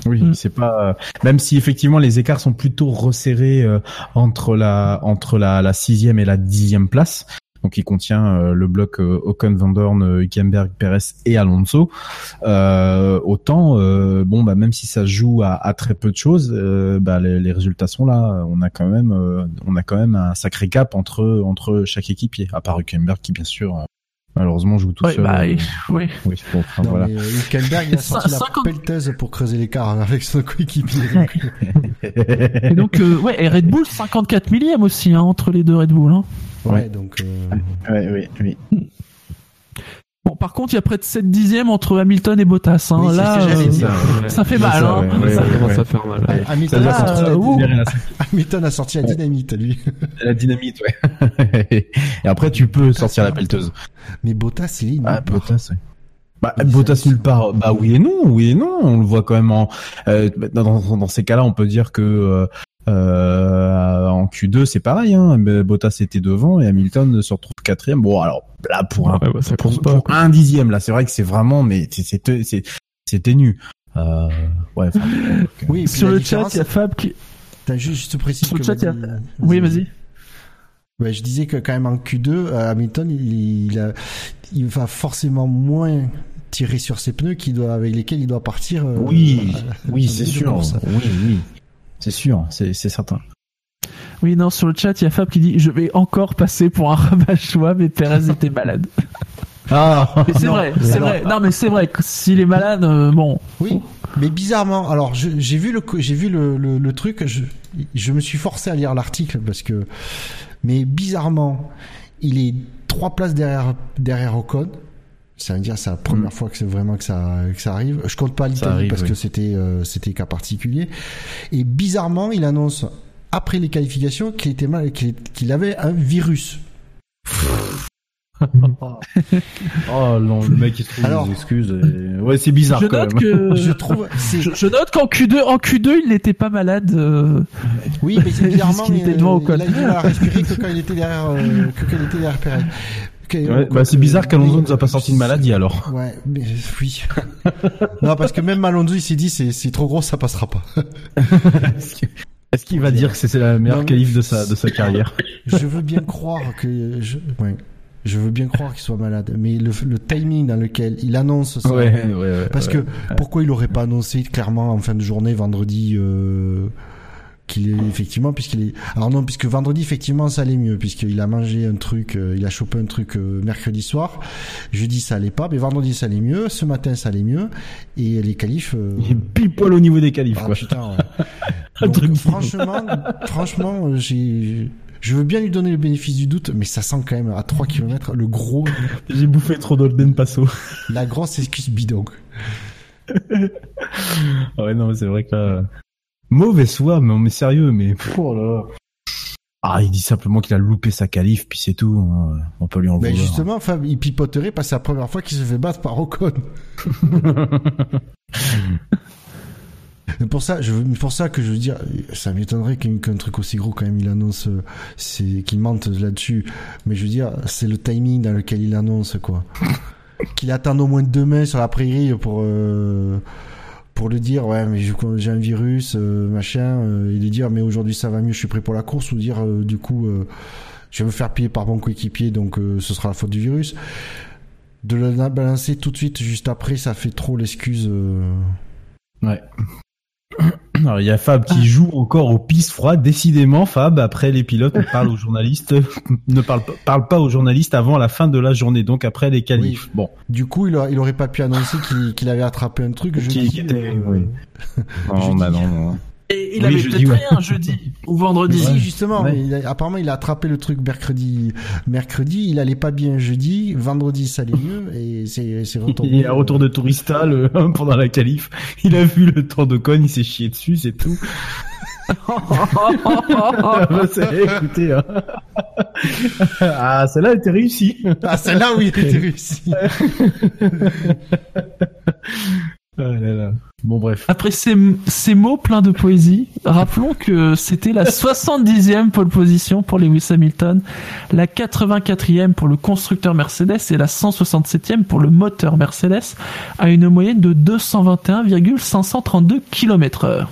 Oui, mm. c'est pas même si effectivement les écarts sont plutôt resserrés entre la entre la, la sixième et la dixième place donc il contient euh, le bloc euh, Ocon, Van Dorn, euh, Hülkenberg, Perez et Alonso. autant, bon, bah même si ça joue à, à très peu de choses, bah les, les, résultats sont là. On a quand même, on a quand même un sacré gap entre entre chaque équipier, à part Hülkenberg qui bien sûr malheureusement joue tout seul. Bah, *laughs* oui. oui bon, enfin, voilà. Hülkenberg a *laughs* sorti 50... la pelleteuse pour creuser l'écart avec son coéquipier. *laughs* et donc, ouais, et Red Bull 54 millième aussi hein, entre les deux Red Bull. Hein. Ouais, donc. Euh... oui, oui. Bon, par contre, il y a près de 7 dixièmes entre Hamilton et Bottas. Hein. là, euh, ça, fait mal. Ça, hein. ça commence à faire mal. Hamilton, a sorti la Hamilton a sorti la dynamite, lui. *laughs* La dynamite, ouais. *laughs* et après, tu peux sortir la pelleteuse. Mais Bottas, il est Ah, Bottas, ouais. Bah, Bottas nulle part. Bah oui et non, oui et non. On le voit quand même en. Euh, dans, dans, ces cas-là, on peut dire que euh, euh, en Q2, c'est pareil. Hein. Bottas était devant et Hamilton se retrouve quatrième. Bon, alors là pour un, bah, ça pas, un dixième, là, c'est vrai que c'est vraiment, mais c'est c'est ténu. Euh, ouais. oui. Sur le chat, il y a Fab qui. T'as juste précis. Sur le chat, il y a. Oui, vas-y. Ouais, je disais que quand même en Q2, euh, Hamilton, il, il, a, il va forcément moins tirer sur ses pneus qui doit, avec lesquels il doit partir. Euh, oui, oui, c'est sûr. Oui, oui. C'est sûr, c'est certain. Oui, non, sur le chat, il y a Fab qui dit Je vais encore passer pour un *laughs* rabat-choix, mais Perez était malade. *laughs* Ah, c'est vrai, c'est vrai. Non, mais c'est vrai que s'il est malade, euh, bon. Oui, mais bizarrement, alors j'ai vu le j'ai vu le, le, truc, je, je me suis forcé à lire l'article parce que, mais bizarrement, il est trois places derrière derrière Ocon. Ça veut dire c'est la première mm. fois que c'est vraiment que ça que ça arrive. Je compte pas l'Italie parce que c'était euh, c'était cas particulier. Et bizarrement, il annonce après les qualifications qu'il était mal qu'il avait un virus. *laughs* oh non, le mec il se trouve Alors, des excuses. Ouais, c'est bizarre je quand note même. Que... *laughs* je trouve. Je, note qu'en Q2, en Q2, il n'était pas malade. Euh... Oui, mais c'est *laughs* bizarrement. il était devant au Il a, respirer que quand il était derrière, euh, que quand il était derrière Perez bah, c'est bizarre qu'Alonso nous a pas sorti de maladie alors. Ouais, mais oui. *laughs* non, parce que même Alonso il s'est dit c'est trop gros, ça passera pas. *laughs* Est-ce qu'il va dire que c'est la meilleure qualif de sa de sa carrière? Je veux bien croire que je ouais. Je veux bien croire qu'il soit malade, mais le, le, timing dans lequel il annonce ça, ouais, ouais, ouais, parce que pourquoi il aurait pas annoncé clairement en fin de journée vendredi euh, qu'il est effectivement puisqu'il est alors non puisque vendredi effectivement ça allait mieux puisqu'il a mangé un truc euh, il a chopé un truc euh, mercredi soir jeudi ça allait pas mais vendredi ça allait mieux ce matin ça allait mieux et les qualifs euh... il est pile poil au niveau des qualifs ah, quoi putain *laughs* Donc, franchement franchement j'ai je veux bien lui donner le bénéfice du doute, mais ça sent quand même à 3 km le gros. J'ai bouffé trop d'Olden Passo. La grosse excuse bidon. *laughs* ouais, non, c'est vrai que là, Mauvaise foi, mais on est sérieux, mais oh là. Ah, il dit simplement qu'il a loupé sa qualif, puis c'est tout. Hein. On peut lui en Mais justement, Fab, il pipoterait parce que c'est la première fois qu'il se fait battre par Ocon. *laughs* pour ça, je pour ça que je veux dire, ça m'étonnerait qu'un truc aussi gros quand même il annonce, euh, c'est qu'il mente là-dessus. Mais je veux dire, c'est le timing dans lequel il annonce quoi. *laughs* qu'il attende au moins demain sur la prairie pour. Euh, pour lui dire ouais mais j'ai un virus euh, machin euh, et lui dire mais aujourd'hui ça va mieux je suis prêt pour la course ou dire euh, du coup je vais me faire piller par mon coéquipier donc ce sera la faute du virus. De la balancer tout de suite juste après ça fait trop l'excuse ouais alors, il y a Fab qui joue encore aux pistes froides. Décidément, Fab, après les pilotes, on parle aux journalistes, *laughs* ne parle, parle pas aux journalistes avant la fin de la journée, donc après les qualifs. Bon. Du coup, il, aurait pas pu annoncer qu'il avait attrapé un truc. Je qui, était, oui. *laughs* non, bah non, non. Et il avait peut-être rien jeudi ou vendredi. Si, justement. apparemment, il a attrapé le truc mercredi. Mercredi, il allait pas bien jeudi. Vendredi, ça allait mieux. Et c'est, c'est *laughs* retourné. Il est à retour de tourista le, *laughs* pendant la qualif. Il a vu le temps de con, il s'est chié dessus, c'est tout. *laughs* ah, écoutez, hein. ah, celle-là était réussie. Ah, celle-là, oui, elle était réussie. Ah bon bref. Après ces, ces, mots pleins de poésie, rappelons que c'était la *laughs* 70e pole position pour Lewis Hamilton, la 84e pour le constructeur Mercedes et la 167e pour le moteur Mercedes, à une moyenne de 221,532 km/h.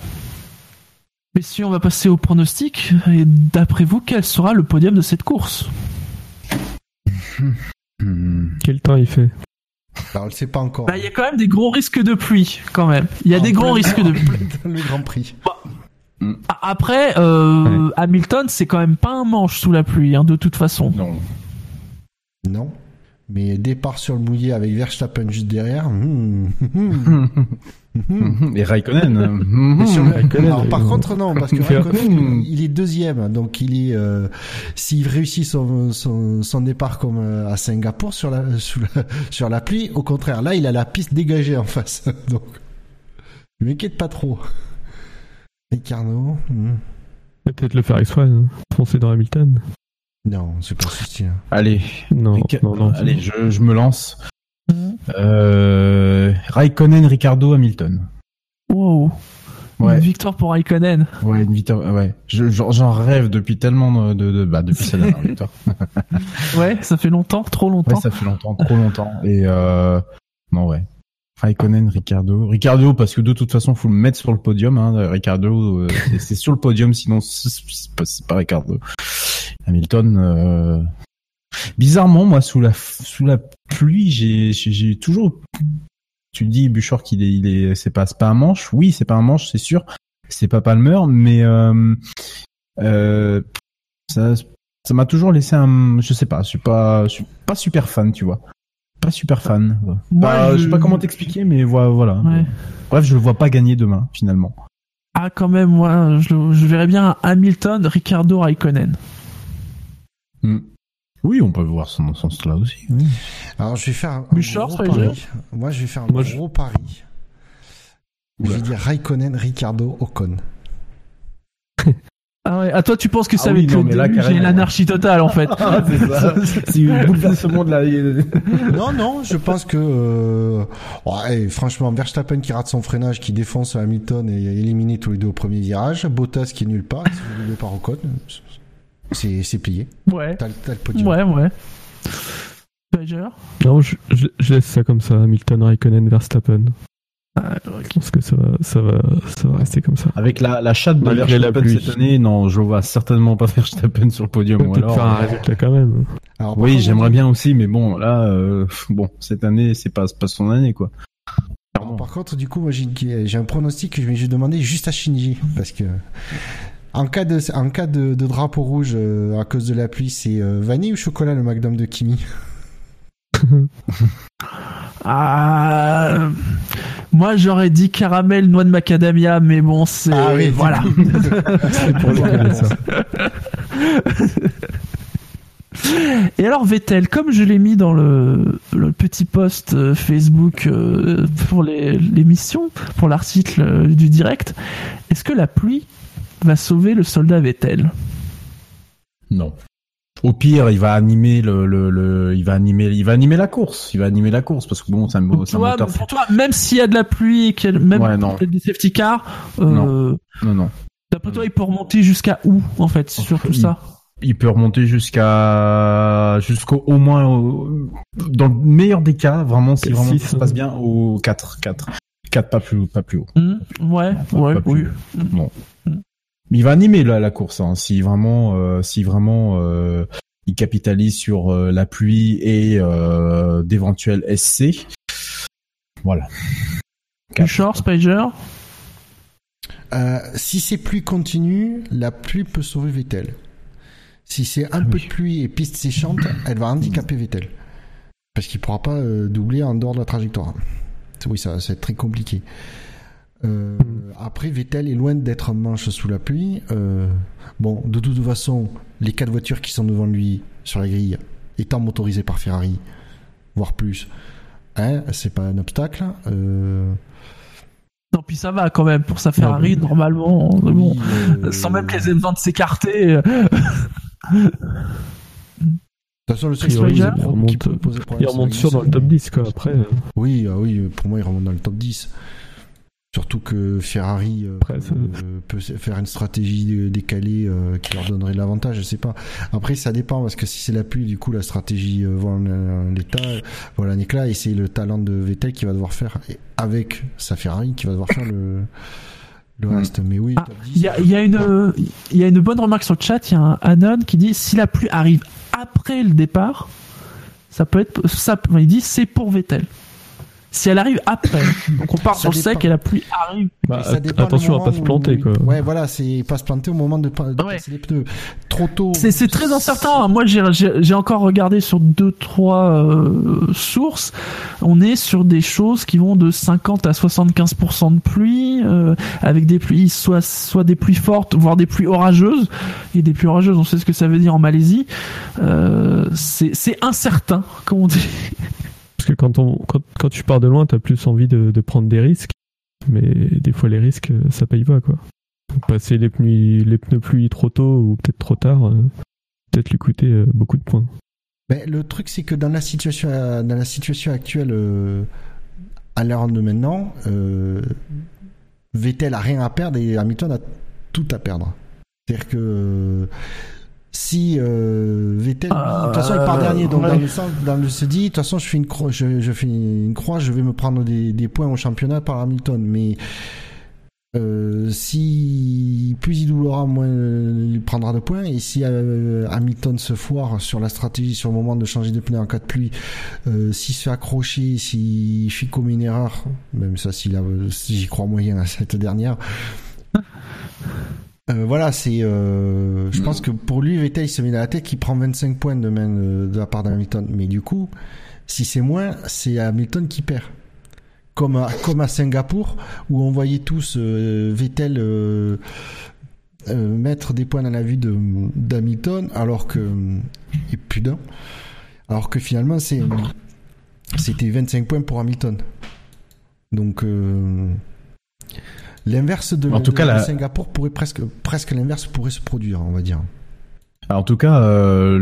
si on va passer au pronostic. Et d'après vous, quel sera le podium de cette course? Quel temps il fait? Bah, on le sait pas encore. Bah, il y a quand même des gros risques de pluie, quand même. Il y a des gros risques de *laughs* pluie. le Grand Prix. Bah, après, euh, Hamilton, c'est quand même pas un manche sous la pluie, hein, de toute façon. Non. Non. Mais départ sur le mouillé avec Verstappen juste derrière. Hmm. *laughs* Et Raikkonen. *laughs* Alors, par contre, non, parce que Raikkonen, il est deuxième, donc il est. Euh, S'il réussit son, son, son, départ comme euh, à Singapour sur la, *laughs* sur la pluie, au contraire, là, il a la piste dégagée en face. *laughs* donc, je m'inquiète pas trop. Ricardo. Hmm. Peut-être le faire exprès, hein. foncer dans Hamilton. Non, c'est pas possible. Allez, non, non, non, allez, je, je me lance. Euh, Raikkonen, Ricardo, Hamilton. Wow. Ouais. Une victoire pour Raikkonen. Ouais, une victoire. Ouais. J'en rêve depuis tellement de, de, bah, depuis sa dernière victoire. *laughs* ouais, ça fait longtemps, trop longtemps. Ouais, ça fait longtemps, trop longtemps. Et euh, non, ouais. Raikkonen, Ricardo. Ricardo, parce que de toute façon, faut le mettre sur le podium. Hein. Ricardo, euh, c'est sur le podium, sinon c'est pas, pas Ricardo. Hamilton, euh, Bizarrement, moi, sous la sous la pluie, j'ai j'ai toujours. Tu dis Bouchard qu'il est il est c'est pas pas un manche. Oui, c'est pas un manche, c'est sûr. C'est pas Palmer, mais euh, euh, ça ça m'a toujours laissé un. Je sais pas, je suis pas je suis pas super fan, tu vois. Pas super fan. je... sais pas comment t'expliquer, mais voilà. Bref, je le vois pas gagner demain, finalement. Ah, quand même, moi, je, je verrais bien Hamilton, Ricardo, Raikkonen. Hmm. Oui, on peut voir ça dans ce sens-là aussi. Alors, je vais faire un, gros pari. Moi, je vais faire un gros pari. Je vais dire Raikkonen, Ricardo, Ocon. Ah ouais, à toi tu penses que ça ah va être le j'ai l'anarchie totale en fait. *laughs* Ah, c'est ça. *laughs* c'est ce monde là. *laughs* non non, je pense que euh... ouais, franchement Verstappen qui rate son freinage, qui défonce Hamilton et éliminé tous les deux au premier virage, Bottas qui est nulle part, qui est par Ocon, c'est plié. Ouais. T'as le podium. Ouais, ouais. Non, je, je, laisse ça comme ça. Hamilton, Raikkonen, Verstappen. Ah, je pense que ça va, ça va, ça va rester comme ça. Avec la, la chatte de Verstappen cette année, non, je vois certainement pas *laughs* Verstappen sur le podium. Ou alors, faire un résultat quand même. oui, j'aimerais bien aussi, mais bon, là, euh, bon, cette année, c'est pas, pas son année, quoi. par contre, du coup, moi, j'ai un pronostic que je vais demander juste à Shinji, parce que en cas de, en cas de, drapeau rouge euh, à cause de la pluie, c'est euh, vanille ou chocolat le McDonald's de Kimi *laughs* ah, moi j'aurais dit caramel, noix de macadamia, mais bon, c'est. Ah oui, voilà. *laughs* Et alors Vettel, comme je l'ai mis dans le, petit post euh, Facebook pour l'émission, pour l'article du direct, est-ce que la pluie va sauver le soldat Vettel Non. Au pire, il va animer le, le, il va animer, il va animer la course. Il va animer la course parce que bon, c'est un, pour toi, même s'il y a de la pluie et qu'il même des safety cars, euh, non, non, non. D'après toi, il peut remonter jusqu'à où en fait sur tout ça? Il peut remonter jusqu'à jusqu'au au moins dans le meilleur des cas, vraiment si vraiment ça se passe bien au 4 4 4 pas plus pas plus haut. Mmh, ouais, ouais, oui. Il va animer la, la course hein, si vraiment euh, si vraiment euh, il capitalise sur euh, la pluie et euh, d'éventuels SC. Voilà. short Spider euh, Si c'est pluie continue, la pluie peut sauver Vettel. Si c'est un ah peu de pluie et piste séchante, elle va handicaper Vettel. Parce qu'il pourra pas doubler en dehors de la trajectoire. Oui, ça, ça va être très compliqué. Euh, après, Vettel est loin d'être manche sous la pluie. Euh, bon, de toute façon, les quatre voitures qui sont devant lui sur la grille, étant motorisées par Ferrari, voire plus, hein, c'est pas un obstacle. Euh... Non, puis ça va quand même pour sa Ferrari, normalement. bon, euh, sans même qu'elles aient besoin de s'écarter. De toute façon, le seul il remonte, il remonte sûr dans le top 10, quoi, après. Euh. Oui, ah oui, pour moi, il remonte dans le top 10. Surtout que Ferrari euh, euh, peut, faire une stratégie décalée qui leur donnerait l'avantage, je sais pas. Après, ça dépend parce que si c'est la pluie, du coup, la stratégie voit l'état, voilà un éclat et c'est le talent de Vettel qui va devoir faire avec sa Ferrari qui va devoir faire le le reste. Mais oui. Ah, il y, a, y, a une il y a une bonne remarque sur le chat. Il y a un Anon qui dit si la pluie arrive après le départ, ça peut être ça. Il dit c'est pour Vettel si elle arrive après. *laughs* Donc on part sur le sec et la pluie arrive. Bah, attention à pas se planter quoi. Ouais voilà, c'est pas se planter au moment de, passer les pneus. Trop tôt. C'est très incertain. Moi j'ai encore regardé sur deux trois euh, sources. On est sur des choses qui vont de 50 à 75% de pluie euh, avec des pluies soit soit des pluies fortes voire des pluies orageuses et des pluies orageuses, on sait ce que ça veut dire en Malaisie. Euh, c'est incertain comme on dit. Parce que quand, on, quand, quand tu pars de loin, t'as plus envie de, prendre des risques. Mais des fois, les risques, ça paye pas, quoi. passer les pneus, les pneus pluie trop tôt ou peut-être trop tard, euh, peut-être lui coûter euh, beaucoup de points. Mais le truc, c'est que dans la situation, dans la situation actuelle, euh, à l'heure de maintenant, Vettel a rien à perdre et Hamilton a tout à perdre. C'est-à-dire que si euh, Vettel, de toute façon, il part dernier, donc dans le sens, dans le se dit, de toute façon, je fais une croix, je, je fais une croix, je vais me prendre des, des points au championnat par Hamilton, mais euh, si plus il doulera, moins il prendra de points. Et si euh, Hamilton se foire sur la stratégie, sur le moment de changer de pneu en cas de pluie, euh, s'il se fait accrocher, s'il fait comme une erreur, même ça, s'il a, si j'y crois moyen à cette dernière, euh, voilà, c'est. Euh, je pense que pour lui, Vettel, se met dans la tête qu'il prend 25 points de, de la part d'Hamilton. Mais du coup, si c'est moins, c'est Hamilton qui perd. Comme à, comme à Singapour, où on voyait tous euh, Vettel euh, mettre des points dans la vue d'Hamilton, alors que. Et d'un. Alors que finalement, c'est c'était 25 points pour Hamilton. Donc. L'inverse de, en tout cas, Singapour pourrait presque, presque l'inverse pourrait se produire, on va dire. en tout cas, euh,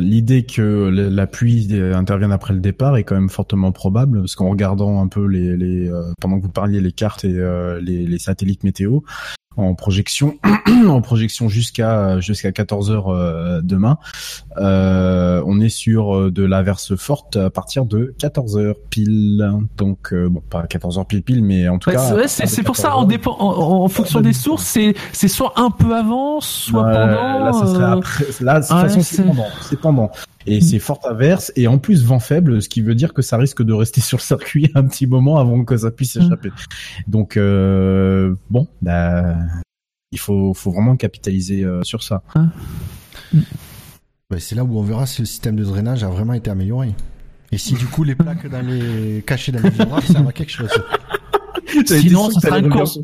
l'idée que la pluie intervienne après le départ est quand même fortement probable, parce qu'en regardant un peu les, les euh, pendant que vous parliez les cartes et euh, les, les, satellites météo, en projection *clears throat* en projection jusqu'à jusqu'à 14 heures euh, demain. Euh, on est sur euh, de l'averse forte à partir de 14 heures pile. Donc bon, pas 14 heures pile pile, mais en tout cas. C'est pour ça en, dépend, en, fonction des sources, c'est c'est soit un peu avant, soit pendant. Là, ça serait après. Là, de toute façon, c'est pendant. C'est pendant et c'est forte averse et en plus vent faible, ce qui veut dire que ça risque de rester *laughs* sur le circuit un petit moment avant que ça puisse s'échapper. Donc euh, bon, bah, il faut, faut vraiment capitaliser euh, sur ça. Bah, c'est là où on verra si le système de drainage a vraiment été amélioré. Et si du coup les plaques dans les cachées dans les virages servent à quelque chose. *laughs* *laughs* sinon, ça sera une course.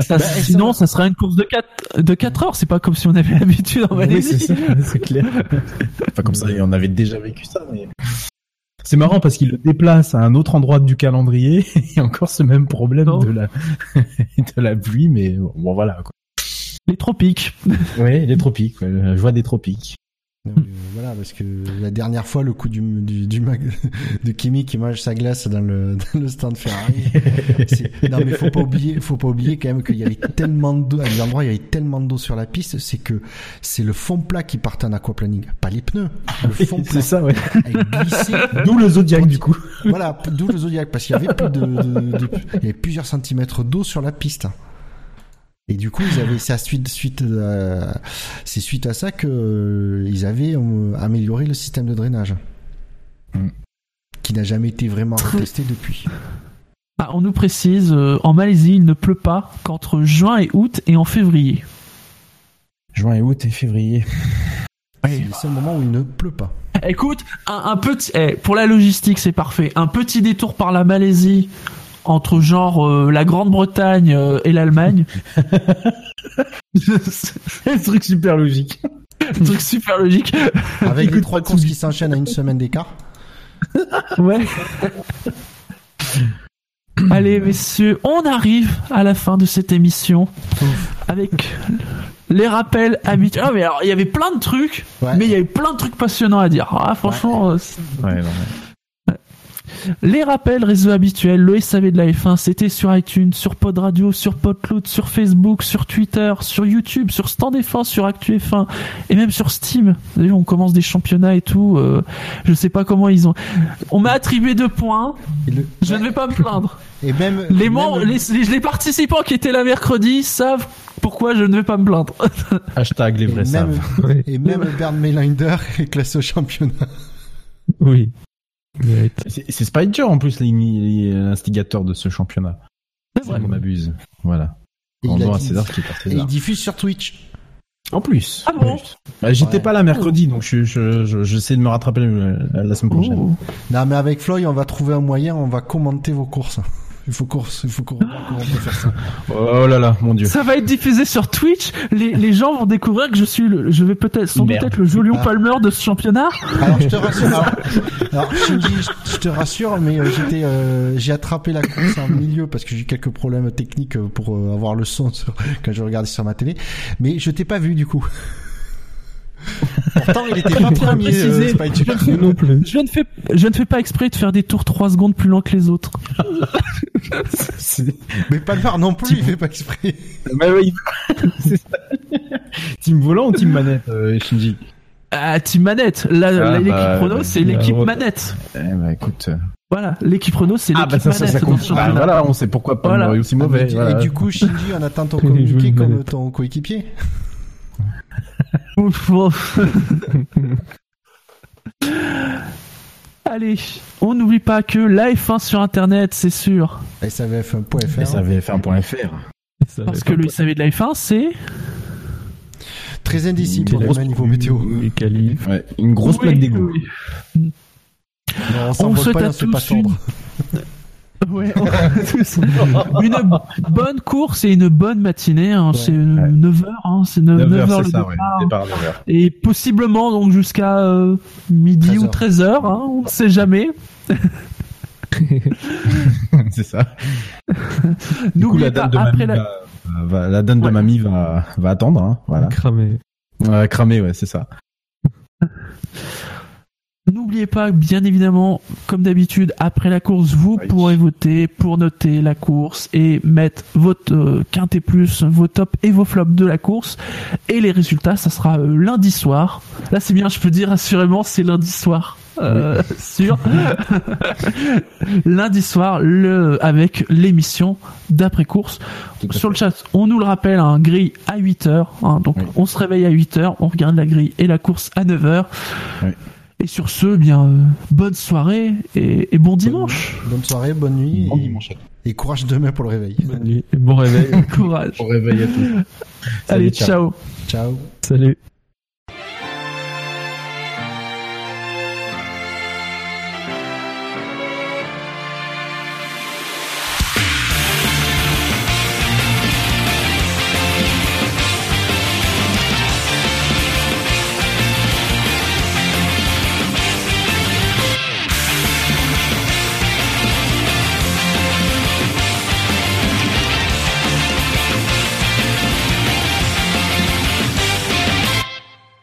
Ça, bah, sinon, ça... sera une course de 4 de 4 heures. C'est pas comme si on avait *laughs* l'habitude en Malaisie. Oui, *laughs* c'est clair. Enfin, comme ça, on avait déjà vécu ça. Mais... C'est marrant parce qu'il le déplace à un autre endroit du calendrier et encore ce même problème de la de la pluie. Mais bon, voilà. Quoi. Les tropiques. Oui, les tropiques. Ouais, la joie des tropiques. Voilà, parce que la dernière fois, le coup du, du, du mag, *laughs* de Kimi qui mange sa glace dans le, *laughs* dans le stand Ferrari. non, mais faut pas oublier, faut pas oublier quand même qu'il y avait tellement d'eau, à des endroits, il y avait tellement d'eau sur la piste, c'est que c'est le fond plat qui partait en aquaplaning, pas les pneus. Le fond plat. c'est ça, ouais. D'où le Zodiac, du coup. Voilà, d'où le Zodiac, parce qu'il y avait plus de, de, de, il y avait plusieurs centimètres d'eau sur la piste. Et du coup, ils avaient, c'est suite, suite, euh, c'est suite à ça que euh, ils avaient euh, amélioré le système de drainage, mm. qui n'a jamais été vraiment testé depuis. Ah, on nous précise, en Malaisie, il ne pleut pas qu'entre juin et août et en février. Juin et août et février. C'est le seul moment où il ne pleut pas. Écoute, un, petit, eh, pour la logistique, c'est parfait. Un petit détour par la Malaisie entre genre euh, la Grande-Bretagne euh, et l'Allemagne. c'est *laughs* un truc super logique. un truc super logique. Avec les trois courses qui s'enchaînent à une semaine d'écart. ouais. Allez messieurs, on arrive à la fin de cette émission avec les rappels habituels. Ah, mais alors, il y avait plein de trucs, mais il y avait plein de trucs passionnants à dire. Ah, franchement. Ouais. Euh, les rappels réseaux habituels, le SAV de la F1, c'était sur iTunes, sur Pod Radio, sur Podloot, sur Facebook, sur Twitter, sur YouTube, sur Stand F1, sur Actu F1 et même sur Steam. on commence des championnats et tout. Euh, je sais pas comment ils ont. On m'a attribué deux points. Je ne vais pas me plaindre. Et même les, membres, Les, les, participants qui étaient là mercredi savent pourquoi je ne vais pas me plaindre. *laughs* Hashtag les vrais et même, et même Bernd Meilander est classé au championnat. Oui. C'est Spider en plus l'instigateur de ce championnat. Si on m'abuse. Voilà. Il, et il diffuse sur Twitch. En plus. Ah bon bah, J'étais pas là mercredi, donc je, je, je, j'essaie de me rattraper la, semaine prochaine. Non, mais avec Floyd, on va trouver un moyen, on va commenter vos courses. Il faut qu'on, il faut qu'on, comment peut faire ça. Oh là là, mon dieu. Ça va être diffusé sur Twitch. Les, les gens vont découvrir que je suis le, je vais peut-être, sans doute être le Jolion ah. Palmer de ce championnat. Alors, je te rassure. Alors, je te rassure, mais euh, j'étais, euh, j'ai attrapé la course en milieu parce que j'ai eu quelques problèmes techniques euh, pour avoir le son quand je regardais sur ma télé. Mais je t'ai pas vu, du coup. Pourtant, il était pas premier. Euh, je, ne fais, je ne fais pas exprès de faire des tours 3 secondes plus lents que les autres. *laughs* Mais pas le non plus, il fait pas exprès. *laughs* Bah oui. *laughs* team volant ou team manette, euh, Shinji ah, team manette. Ah, l'équipe bah, Renault, c'est l'équipe manette. Eh bah écoute. Voilà, l'équipe Renault, c'est l'équipe ah, bah, ça, manette. Ça, bah, voilà, on sait pourquoi pas voilà. aussi mauvais. Et du coup, Shinji, on attend ton communiqué comme ton coéquipier. *laughs* Allez, on n'oublie pas que la F1 sur internet, c'est sûr. SAVF1.fr. SAVF1.fr. Parce que le SAV de la F1, c'est. Très indicible, niveau météo. une grosse plaque d'égout. On, on souhaite à tous une... *laughs* *laughs* Ouais, une bonne course et une bonne matinée. Hein. c'est 9h, hein. c'est 9, h le ça, départ. Et possiblement donc jusqu'à euh, midi ou 13h, hein. on ne sait jamais. *laughs* c'est ça. Pas, après la... Va, la dame de mamie va, va attendre. Hein. Voilà. Cramer. Ouais, cramer, ouais, c'est ça. N'oubliez pas, bien évidemment, comme d'habitude, après la course, vous pourrez voter pour noter la course et mettre votre euh, quintet plus, vos tops et vos flops de la course. Et les résultats, ça sera euh, lundi soir. Là, c'est bien, je peux dire assurément, c'est lundi soir. Euh, sur *laughs* lundi soir le avec l'émission d'après course sur le chat on nous le rappelle un grille à 8 heures hein, donc on se réveille à 8 heures on regarde la grille et la course à 9 heures et sur ce, bien, euh, bonne soirée et, bon dimanche. Bonne, soirée, bonne nuit. Bon et, dimanche. Et courage demain pour le réveil. Bonne nuit et bon réveil. *laughs* courage. Bon réveil à tous. Allez, ciao. Ciao. Salut.